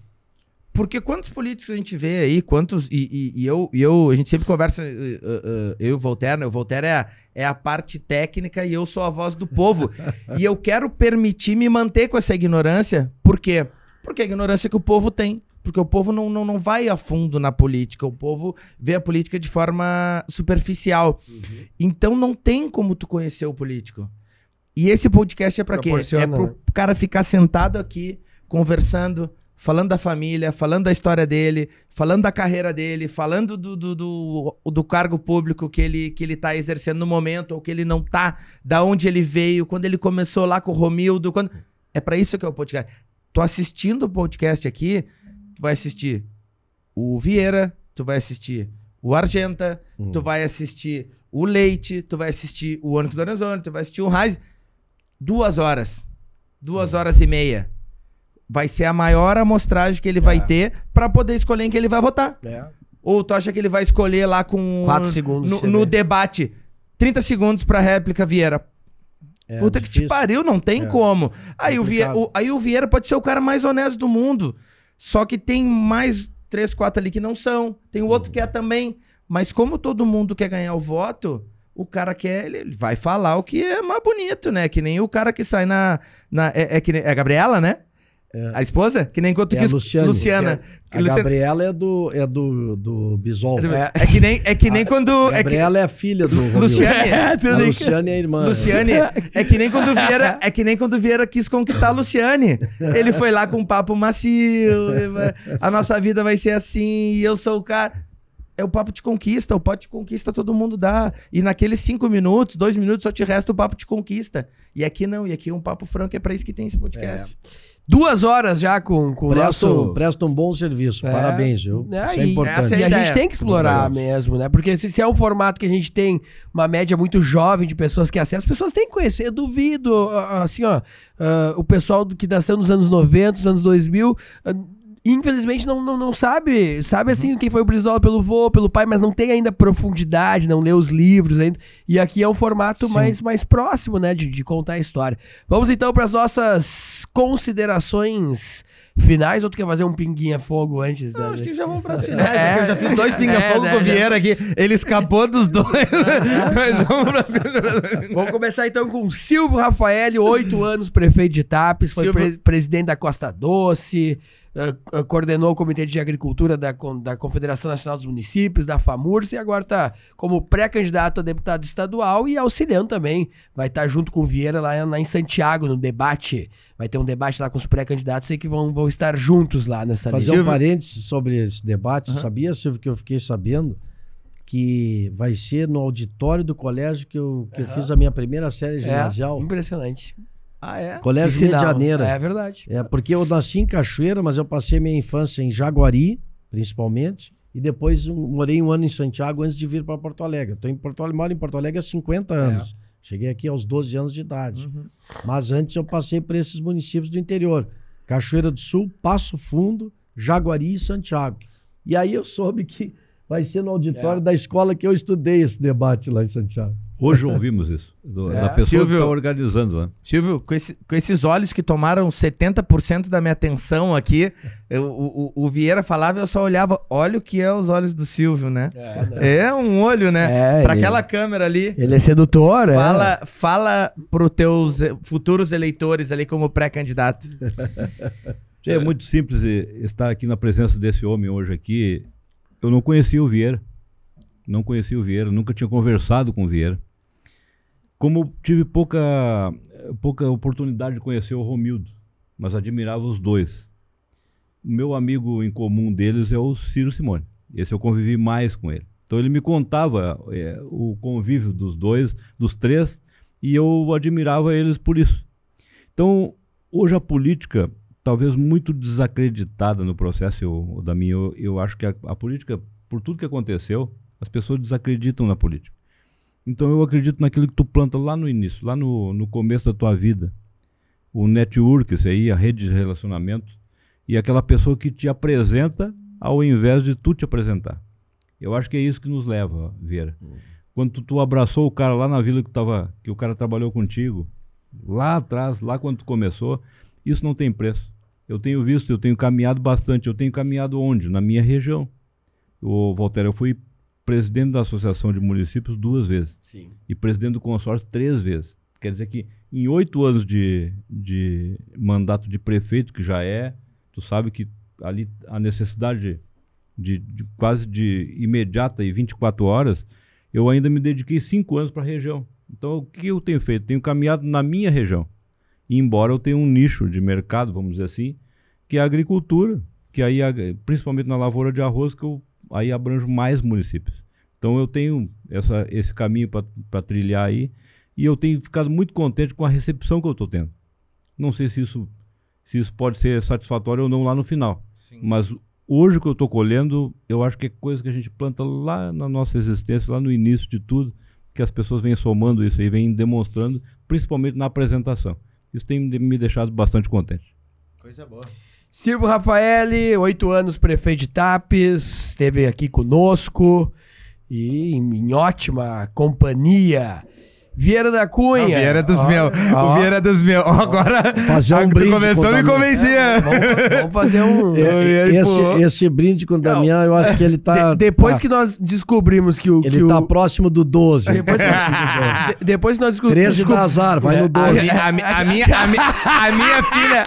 Porque quantos políticos a gente vê aí, quantos. E, e- e eu, e eu, a gente sempre conversa, eh, eh, eu e o Voltaire, né? O Voltaire é a, é a parte técnica e eu sou a voz do povo. e eu quero permitir me manter com essa ignorância. Por quê? Porque a ignorância que o povo tem. Porque o povo não, não, não vai a fundo na política. O povo vê a política de forma superficial. Então não tem como tu conhecer o político. E esse podcast é pra quê? É pro né? cara ficar sentado aqui, conversando, falando da família, falando da história dele, falando da carreira dele, falando do, do, do, do cargo público que ele, que ele tá exercendo no momento, ou que ele não tá, da onde ele veio, quando ele começou lá com o Romildo. Quando... É pra isso que é o podcast. Tô assistindo o podcast aqui, tu vai assistir o Vieira, tu vai assistir o Argenta, Hum. tu vai assistir o Leite, tu vai assistir o Ônix do Arizona, tu vai assistir o Raiz. Duas horas. Duas horas e meia. Vai ser a maior amostragem que ele vai ter pra poder escolher em que ele vai votar. É. Ou tu acha que ele vai escolher lá com. Quatro segundos, No, no debate. 30 segundos pra réplica, Vieira. É Puta que te difícil. pariu, não tem É. como. Aí o, Vieira, o- aí o Vieira pode ser o cara mais honesto do mundo. Só que tem mais três, quatro ali que não são. Tem o outro que é também. Mas como todo mundo quer ganhar o voto, o cara quer, ele vai falar o que é mais bonito, né? Que nem o cara que sai na. na é, é que é a Gabriela, né? A esposa? Que nem quando É a quis. Luciane. Luciana. A Luciana- Gabriela é do, é do, do Bisol. É, é que nem, é que nem quando. É que, Gabriela é a filha do. Luciane. A tudo bem. Luciane é a irmã. Luciane, é que nem quando Vieira, é que nem quando Vieira quis conquistar a Luciane. Ele foi lá com um papo macio, a nossa vida vai ser assim, e eu sou o cara. É o papo de conquista, o papo de conquista todo mundo dá. E naqueles cinco minutos, dois minutos, só te resta o papo de conquista. E aqui não, e aqui é um papo franco, é pra isso que tem esse podcast. Duas horas já com, com o nosso... presta um bom serviço. É. Parabéns, viu? né, Isso é e- importante. é E a gente tem que explorar mesmo, né? Porque se, se é um formato que a gente tem uma média muito jovem de pessoas que acessam, as pessoas têm que conhecer. Eu duvido, assim, ó, ah, o pessoal do que nasceu nos anos 90, nos anos 2000, ah, infelizmente não, não, não sabe, sabe assim, quem foi o Brizola pelo vô, pelo pai, mas não tem ainda profundidade, não lê os livros ainda. E aqui é um formato mais, mais próximo, né, de, de contar a história. Vamos então para as nossas considerações finais, ou tu quer fazer um pinguinha fogo antes da... Acho que já vamos pra É, finais, porque eu já fiz dois é, pinga-fogo né, com o. Vieira aqui. Ele escapou dos dois. Mas vamos pras Vamos começar então com Silvio Rafael, oito anos prefeito de Tapes, foi Silvio- pre- presidente da Costa Doce, eh, coordenou o Comitê de Agricultura da, da Confederação Nacional dos Municípios, da FAMURS, e agora está como pré-candidato a deputado estadual e auxiliando também. Vai estar junto com o Vieira lá, lá em Santiago, no debate. Vai ter um debate lá com os pré-candidatos aí que vão, vão estar juntos lá nessa Fazer lista. um parênteses sobre esse debate. Sabia, Silvio, que eu fiquei sabendo que vai ser no auditório do colégio que eu, que eu fiz a minha primeira série ginasial. É, impressionante. Ah, é? Colégio Rio de. Janeiro. É verdade. É, porque eu nasci em Cachoeira, mas eu passei minha infância em Jaguari, principalmente, e depois um- morei um ano em Santiago antes de vir para Porto Alegre. Tô em Porto Alegre, moro em Porto Alegre há 50 anos. Cheguei aqui aos 12 anos de idade. Mas antes eu passei por esses municípios do interior: Cachoeira do Sul, Passo Fundo, Jaguari e Santiago. E aí eu soube que vai ser no auditório da escola que eu estudei esse debate lá em Santiago. Hoje ouvimos isso. do- É. Da pessoa Silvio- que está organizando, né? Silvio, com, esse- com esses olhos que tomaram 70% da minha atenção aqui, eu- o, o- o Vieira falava e eu só olhava. Olha o que é os olhos do Silvio, né? É? É um olho, né? É, pra ele- aquela câmera ali. Ele é sedutor, é. Fala, fala pros teus eh, futuros eleitores ali como pré-candidato. É muito simples estar aqui na presença desse homem hoje aqui. Eu não conhecia o Vieira. Não conhecia o Vieira, nunca tinha conversado com o Vieira. Como tive pouca, pouca oportunidade de conhecer o Romildo, mas admirava os dois. O meu amigo em comum deles é o Ciro Simone. Esse eu convivi mais com ele. Então ele me contava eh, o convívio dos dois, dos três, e eu admirava eles por isso. Então, hoje a política, talvez muito desacreditada no processo, eu, da minha, eu, eu acho que a, a política, por tudo que aconteceu, as pessoas desacreditam na política. Então eu acredito naquilo que tu planta lá no início, lá no, no começo da tua vida. O network, esse aí, a rede de relacionamento, e aquela pessoa que te apresenta ao invés de tu te apresentar. Eu acho que é isso que nos leva, Vieira. Quando tu, tu abraçou o cara lá na vila que, tava, que o cara trabalhou contigo, lá atrás, lá quando tu começou, isso não tem preço. Eu tenho visto, eu tenho caminhado bastante. Eu tenho caminhado onde? Na minha região. O Voltaire, eu fui presidente da Associação de Municípios duas vezes Sim. e presidente do consórcio três vezes. Quer dizer que em oito anos de, de mandato de prefeito, que já é, tu sabe que ali a necessidade de, de quase de imediata e 24 horas, eu ainda me dediquei cinco anos para a região. Então, o que eu tenho feito? Tenho caminhado na minha região. E embora eu tenha um nicho de mercado, vamos dizer assim, que é a agricultura, que aí, principalmente na lavoura de arroz, que eu aí abranjo mais municípios. Então eu tenho essa, esse caminho para trilhar aí e eu tenho ficado muito contente com a recepção que eu estou tendo. Não sei se isso, se isso pode ser satisfatório ou não lá no final, mas hoje que eu estou colhendo, eu acho que é coisa que a gente planta lá na nossa existência, lá no início de tudo, que as pessoas vêm somando isso aí, vêm demonstrando, principalmente na apresentação. Isso tem me deixado bastante contente. Coisa boa. Silvio Rafaeli, oito anos prefeito de Tapes, esteve aqui conosco e em, em ótima companhia. Vieira da Cunha. O Vieira é dos meus. ó. O Vieira é dos meus. Agora, Fazer um a- brinde começou com a me convencer. Vamos, vamos fazer um. É, esse, esse brinde com o Damião, eu acho que ele tá. De- depois tá- que nós descobrimos que o. Ele que tá o, próximo do 12. depois, que nós, de- depois que nós desco- 13 desco- dá azar, vai É, no A, 12. mi- a a minha, a, mi- a minha filha.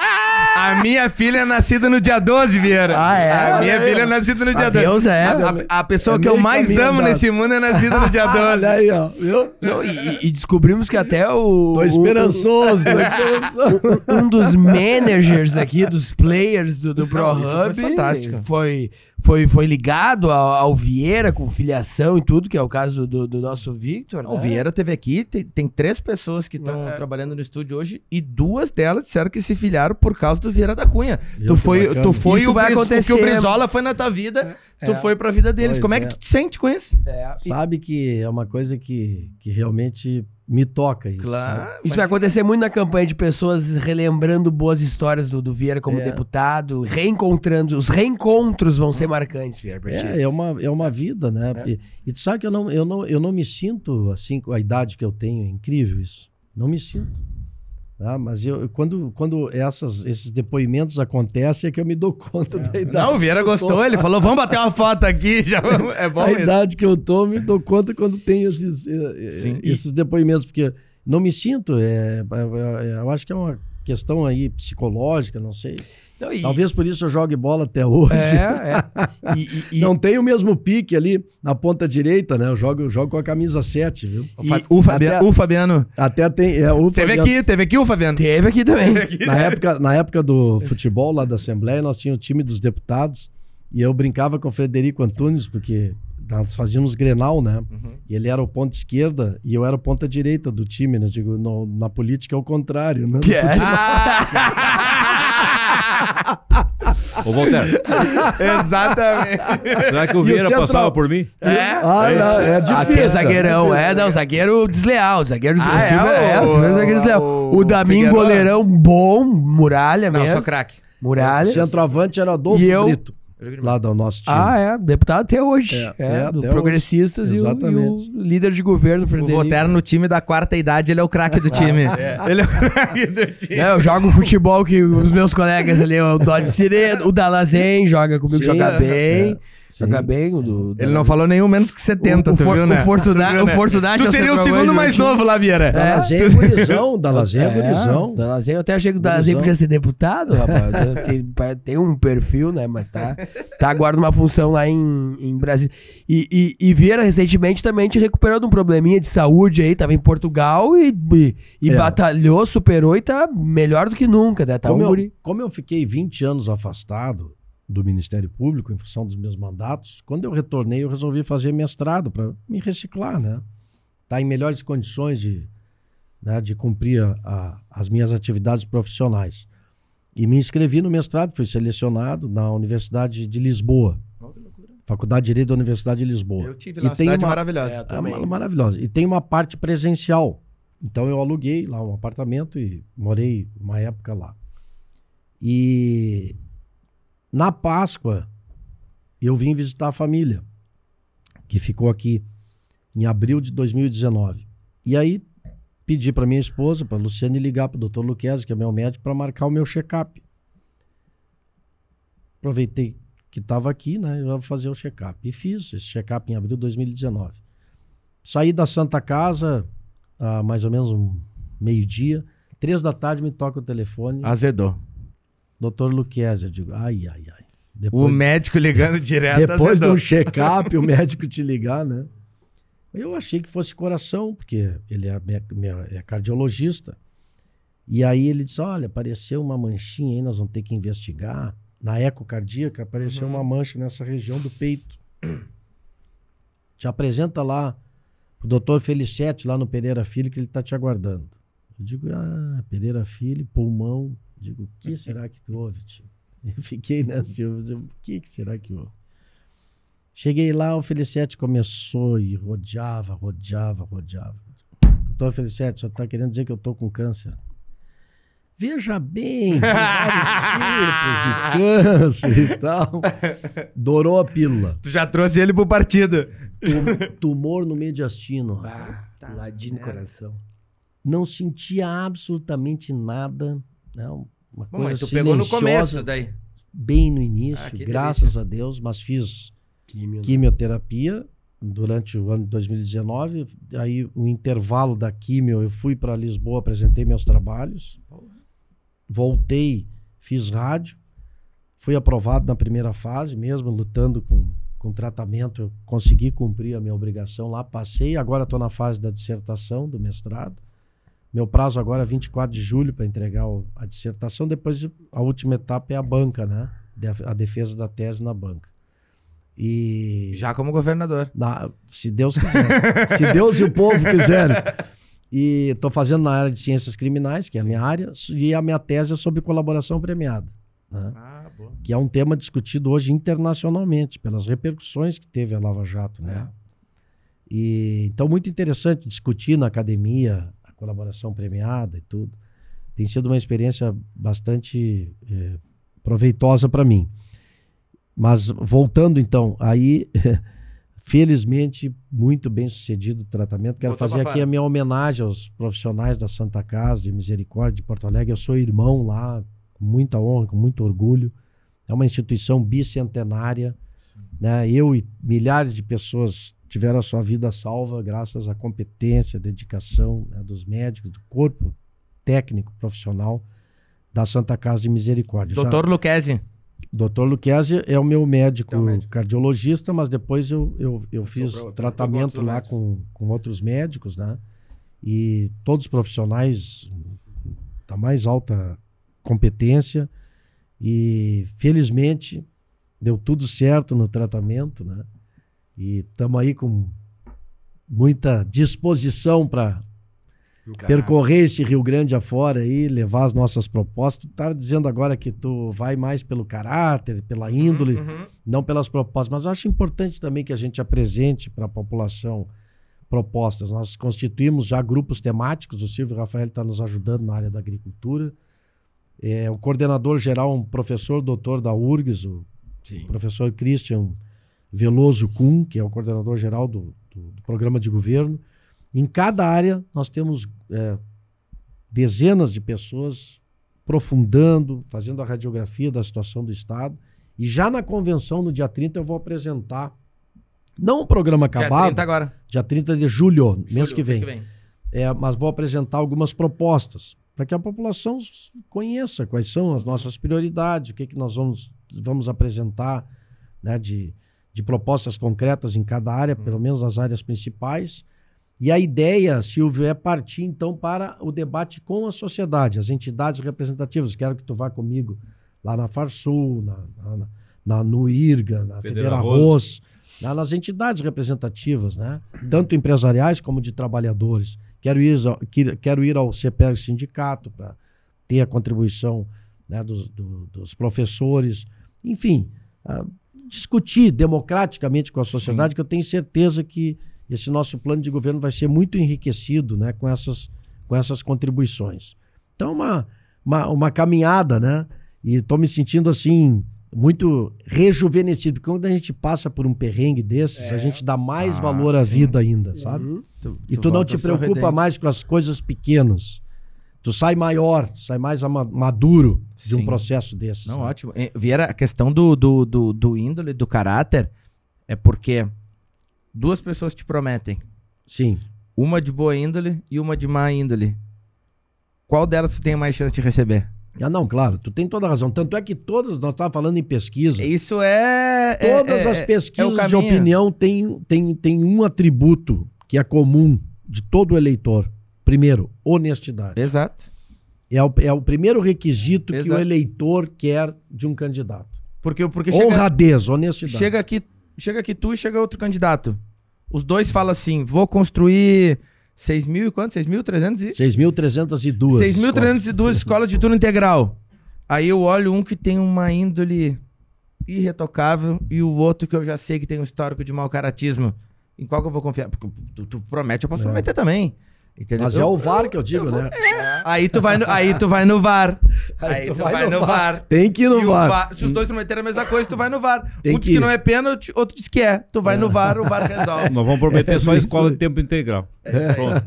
A minha filha é nascida no dia 12, Vieira. Ah, é? A minha filha é nascida no dia A 12. Deus é. A, a pessoa É que eu mais amo andado. nesse mundo é nascida no dia 12. Olha aí, ó. Viu? Não, e, e descobrimos que até o. Tô o- esperançoso, tô esperançoso. um dos managers aqui, dos players do, do Pro Não, isso foi Hub, fantástico. Foi, foi, foi ligado ao, ao Vieira com filiação e tudo, que é o caso do, do nosso Victor. O né? Vieira teve aqui, tem, tem três pessoas que estão É. trabalhando no estúdio hoje e duas delas disseram que se filiaram por causa do Vieira da Cunha. Viu, tu foi, bacana. tu foi Isso o, vai o que o Brizola foi na tua vida, tu É. foi pra vida deles. Pois Como é. é. que tu te sente com isso? É, Sabe que é uma coisa que, que realmente me toca isso. sabe? Isso vai acontecer muito na campanha de pessoas relembrando boas histórias do, do Vieira como É. deputado, reencontrando. Os reencontros vão ser marcantes, Vieira, pra ti. É, é uma, é uma vida, né? E, e tu sabe que eu não, eu, não, eu não me sinto assim com a idade que eu tenho, é incrível isso. Não me sinto. Tá? Mas eu, quando, quando essas, esses depoimentos acontecem é que eu me dou conta da idade. Não, o Vieira gostou, tô. ele falou, vamos bater uma foto aqui. Já, vamos." é bom a mesmo. idade que eu tô, me dou conta quando tem esses, eh, eh, Sim. esses depoimentos, porque não me sinto. É, é, é, eu acho que é uma, questão aí psicológica, não sei. Não, e- Talvez por isso eu jogue bola até hoje. É, é. E, e- e- Não tem o mesmo pique ali na ponta direita, né? Eu jogo, eu jogo com a camisa 7, viu? O, Fa- o Fabiano, até- o Fabiano. Até tem. É, o Teve Fabiano- aqui, teve aqui o Fabiano. teve aqui também. Na época, na época do futebol lá da Assembleia, nós tínhamos o time dos deputados e eu brincava com o Frederico Antunes, porque nós fazíamos Grenal, né? E ele era o ponta esquerda e eu era o ponta direita do time, né? Digo, no- na política é o contrário, né? Que é? Ô, Walter, Exatamente. será que o o Vieira central? passava por mim? É. Ah, não, é difícil. Aqui é zagueirão, é é, não, zagueiro desleal, zagueiro, Ah, o é, Silva- é, o- o é zagueiro desleal. o O Damin, Figueiredo? goleirão bom, muralha Não, mesmo. sou craque. Muralha. Centroavante era Adolfo E eu- Brito, lá do nosso time. Ah, é, deputado até hoje. É, É, é, do Progressistas e o, e o líder de governo, O Frederico. Voter no time da quarta idade, ele é o craque do time. Ele é o craque do time. É, eu jogo futebol que os meus colegas ali, o Dodge Sireno, o Dalazen joga comigo, Sim, joga é, bem. Sim. Joga bem. O do, Ele não falou nenhum menos que 70, o, o, tu For- viu, né? O Fortuna- Tu viu, o né? Fortunati é Tu seria o segundo do mais novo lá, Vieira. É gurizão, Dalazen é gurizão. Dalazen, eu até achei que o Gurizão. podia ser deputado, rapaz. tem, tem um perfil, né? Mas tá, tá agora numa função lá em, em Brasília. E, e, e Vieira, recentemente, também te recuperou de um probleminha de saúde aí. Tava em Portugal e, e, e É. batalhou, superou e tá melhor do que nunca, né? Tá como, um eu, como eu fiquei 20 anos afastado do Ministério Público em função dos meus mandatos, quando eu retornei, eu resolvi fazer mestrado para me reciclar, né? Estar em melhores condições de, né, de cumprir a- a- as minhas atividades profissionais. E me inscrevi no mestrado, fui selecionado na Universidade de Lisboa, Faculdade de Direito da Universidade de Lisboa. Eu tive E lá, tem cidade uma- maravilhosa. É, É também. uma- maravilhosa. E tem uma parte presencial. Então eu aluguei lá um apartamento e morei uma época lá. E na Páscoa eu vim visitar a família, que ficou aqui em abril de 2019. E aí pedi para minha esposa, para Luciane, ligar para o doutor Luquezzi, que é meu médico, para marcar o meu check-up. Aproveitei que estava aqui, né? Eu vou fazer o check-up. E fiz esse check-up em abril de 2019. Saí da Santa Casa, a mais ou menos um meio-dia. Três da tarde me toca o telefone. Azedou. Doutor Luquezzi, eu digo, ai, ai, ai. O Depois, médico ligando direto depois de um check-up, o médico te ligar, né? Eu achei que fosse coração, porque ele é, é cardiologista. E aí ele disse, olha, apareceu uma manchinha aí, nós vamos ter que investigar. Na eco cardíaca apareceu Uhum. uma mancha nessa região do peito. Te apresenta lá o doutor Felicete, lá no Pereira Filho, que ele está te aguardando. Eu digo, ah, Pereira Filho, pulmão. Eu digo, o que será que houve, tio? Eu fiquei nessa, eu digo, o que, que será que houve? Cheguei lá, o Felicete começou e rodeava, rodeava, rodeava. Doutor Felicete, só está querendo dizer que eu estou com câncer. Veja bem, vários tipos de câncer e tal. Dourou a pílula. Tu já trouxe ele pro partido. Tu- Tumor no mediastino. Ah, ladinho no coração. Não sentia absolutamente nada. Não, uma Bom, coisa tu pegou no começo daí. Bem no início, Ah, graças a Deus, mas fiz Químio. quimioterapia durante o ano de 2019. Aí, o intervalo da quimio, eu fui para Lisboa, apresentei meus trabalhos. Voltei, fiz rádio. Fui aprovado na primeira fase, mesmo lutando com, com tratamento. Eu consegui cumprir a minha obrigação lá, passei. Agora estou na fase da dissertação, do mestrado. Meu prazo agora é 24 de julho para entregar o- a dissertação. Depois, a última etapa é a banca, né? De- A defesa da tese na banca. E Já como governador. na- se Deus quiser. se Deus e o povo quiserem. E estou fazendo na área de ciências criminais, que é a minha área, e a minha tese é sobre colaboração premiada. né? Ah, boa. Que é um tema discutido hoje internacionalmente, pelas repercussões que teve a Lava Jato. Né? E, então, muito interessante discutir na academia colaboração premiada e tudo. Tem sido uma experiência bastante eh, proveitosa para mim. Mas voltando então, aí, felizmente, muito bem sucedido o tratamento. Quero Botou fazer aqui a minha homenagem aos profissionais da Santa Casa de Misericórdia de Porto Alegre. Eu sou irmão lá, com muita honra, com muito orgulho. É uma instituição bicentenária. Né? Eu e milhares de pessoas tiveram a sua vida salva graças à competência, dedicação né, dos médicos, do corpo técnico, profissional. da Santa Casa de Misericórdia. Já- Doutor Luquezzi. Dr. Luquezzi é o meu médico, Teu médico. cardiologista, mas depois eu, eu, eu fiz tratamento lá médicos. com, com outros médicos, né? E todos profissionais da mais alta competência. E felizmente deu tudo certo no tratamento, né? E estamos aí com muita disposição para percorrer esse Rio Grande afora aí, levar as nossas propostas. Tu tá dizendo agora que tu vai mais pelo caráter, pela índole, Uhum. não pelas propostas, mas eu acho importante também que a gente apresente para a população propostas. Nós constituímos já grupos temáticos, o Silvio Rafael está nos ajudando na área da agricultura. É, o coordenador geral, um professor doutor da URGS, o professor Christian Veloso Kuhn, que é o coordenador geral do, do- do programa de governo. Em cada área, nós temos é, dezenas de pessoas aprofundando, fazendo a radiografia da situação do Estado. E já na convenção, no dia 30, eu vou apresentar, não o programa Dia acabado, 30 agora. dia 30 de julho, mês Julho, que vem. É, mas vou apresentar algumas propostas para que a população conheça quais são as nossas prioridades, o que, que nós vamos, vamos apresentar né, de, de propostas concretas em cada área, pelo menos nas áreas principais. E a ideia, Silvio, é partir então para o debate com a sociedade, as entidades representativas. Quero que tu vá comigo lá na Farsul, na, na, na, no IRGA, na Federa Arroz, né, nas entidades representativas, né? tanto empresariais como de trabalhadores. Quero ir, quero ir ao CPR Sindicato para ter a contribuição né, dos, do- dos professores. Enfim, ah, discutir democraticamente com a sociedade, que eu tenho certeza que esse nosso plano de governo vai ser muito enriquecido né, com, essas, com essas contribuições. Então, uma, uma, uma caminhada, né? E estou me sentindo assim, muito rejuvenescido. Porque quando a gente passa por um perrengue desses, a gente dá mais Ah, valor à sim. vida ainda, sabe? Uhum. E tu, não te preocupa mais com as coisas pequenas. Tu sai maior, sai mais maduro de um Sim. processo desses. Não, né? ótimo. Vieira, a questão do, do, do, do índole, do caráter, é porque duas pessoas te prometem. Sim. Uma de boa índole e uma de má índole. Qual delas tu tem mais chance de receber? Ah, não, claro, tu tem toda a razão. Tanto é que todas, nós estávamos falando em pesquisa, Isso é. é- todas é- as é pesquisas de caminho. opinião têm tem, tem um atributo que é comum de todo eleitor. Primeiro, honestidade. Exato. É o, é o primeiro requisito que o Exato. eleitor quer de um candidato. Porque, porque chega, Honradez, honestidade. chega, aqui, chega aqui tu e chega outro candidato. Os dois falam assim: vou construir 6 mil e quanto? 6.300 e. 6.302. 6.302 escolas de turno integral. Aí eu olho um que tem uma índole irretocável e o outro que eu já sei que tem um histórico de mau caratismo. Em qual que eu vou confiar? Porque tu, tu promete, eu posso É. prometer também. Entendeu? Mas é Eu- o VAR que eu digo, né? Aí tu vai no, aí tu vai no VAR. Aí, tu, vai, no VAR. Tem que ir no VAR. VAR- Se os dois prometerem a mesma coisa, tu vai no VAR. Tem um diz que não é pênalti, outro diz que é. Tu vai no VAR, o VAR resolve. Nós vamos prometer só É isso escola aí. de tempo integral. Pronto.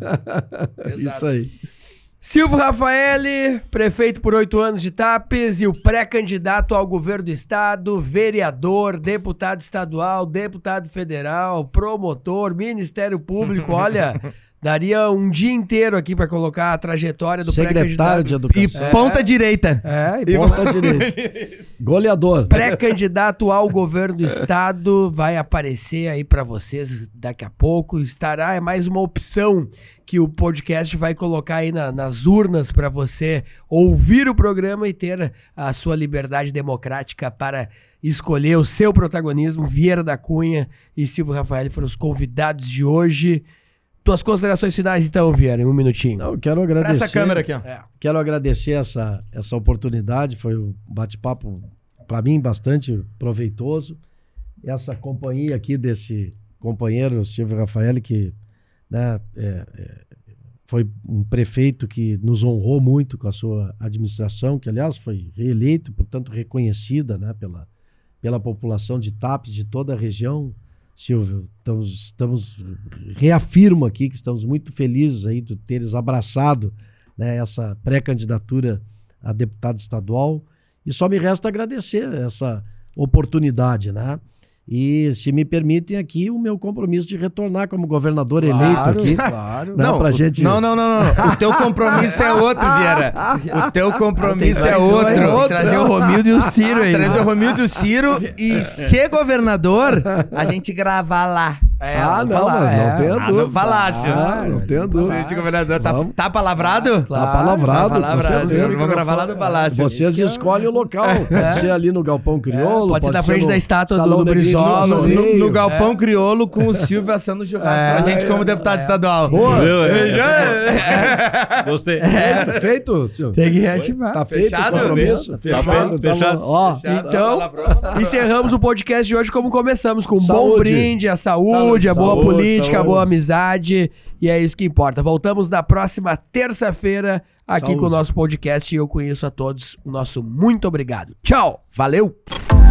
Isso aí. Silvio Rafaeli, prefeito por oito anos de Tapes e o pré-candidato ao governo do estado, vereador, deputado estadual, deputado federal, promotor, Ministério Público. Olha, daria um dia inteiro aqui para colocar a trajetória do Secretário de pré-candidato. E Educação. ponta direita. É, e Ponta direita. Goleador. pré-candidato ao governo do estado vai aparecer aí pra vocês daqui a pouco. Estará é mais uma opção que o podcast vai colocar aí na- nas urnas pra você ouvir o programa e ter a sua liberdade democrática para escolher o seu protagonismo. Vieira da Cunha e Silvio Rafael foram os convidados de hoje. Tuas considerações finais então, Vieira, em um minutinho. Não, eu quero Pra agradecer. essa câmera aqui, ó. É. Quero agradecer essa, essa oportunidade. Foi um bate-papo, para mim, bastante proveitoso. Essa companhia aqui desse companheiro, Silvio Rafael, que né, é, é, foi um prefeito que nos honrou muito com a sua administração, que, aliás, foi reeleito, portanto, reconhecida né, pela, pela população de TAPES, de toda a região. Silvio, estamos, estamos reafirmo aqui que estamos muito felizes aí de teres abraçado né, essa pré-candidatura a deputado estadual. E só me resta agradecer essa oportunidade, né? E, se me permitem aqui, o meu compromisso de retornar como governador Claro, eleito aqui. claro. Não, pra o- gente- não, não, não, não, não. O teu compromisso é outro, Vieira. O teu compromisso é outro. Tem que trazer o Romildo e o Ciro aí. Trazer o Romildo e o Ciro e ser governador, a gente gravar lá. É, ah, não, falar, mas é. não tenho Ah, dúvida. no palácio. Ah, não tenho dúvida. Ser governador, tá, Vamos. tá palavrado? Claro, tá palavrado. tá palavrado. Vamos gravar lá no palácio. Vocês é- escolhem o local. Pode ser ali no Galpão Crioulo. pode ser na frente no da estátua do- Brizola, no-. Galpão Criolo com o Silvio assando churrasco É, pra gente é, como deputado é. estadual. Boa. É, Gostei. Feito, feito, Silvio. Tem que reativar. Tá feito Fechado? o compromisso? Tá Fechado. fechado. Ó, Então, encerramos o podcast de hoje como começamos, com um bom brinde, a saúde, a boa Saúde, política, a saúde. boa amizade, e é isso que importa. Voltamos na próxima terça-feira aqui Saúde. com o nosso podcast e eu conheço a todos. O nosso muito obrigado. Tchau! Valeu!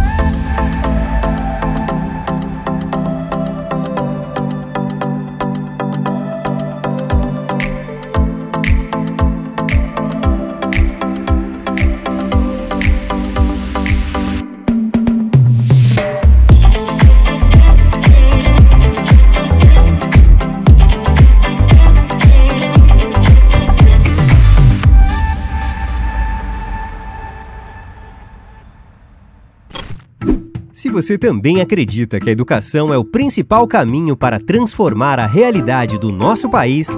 Se você também acredita que a educação é o principal caminho para transformar a realidade do nosso país,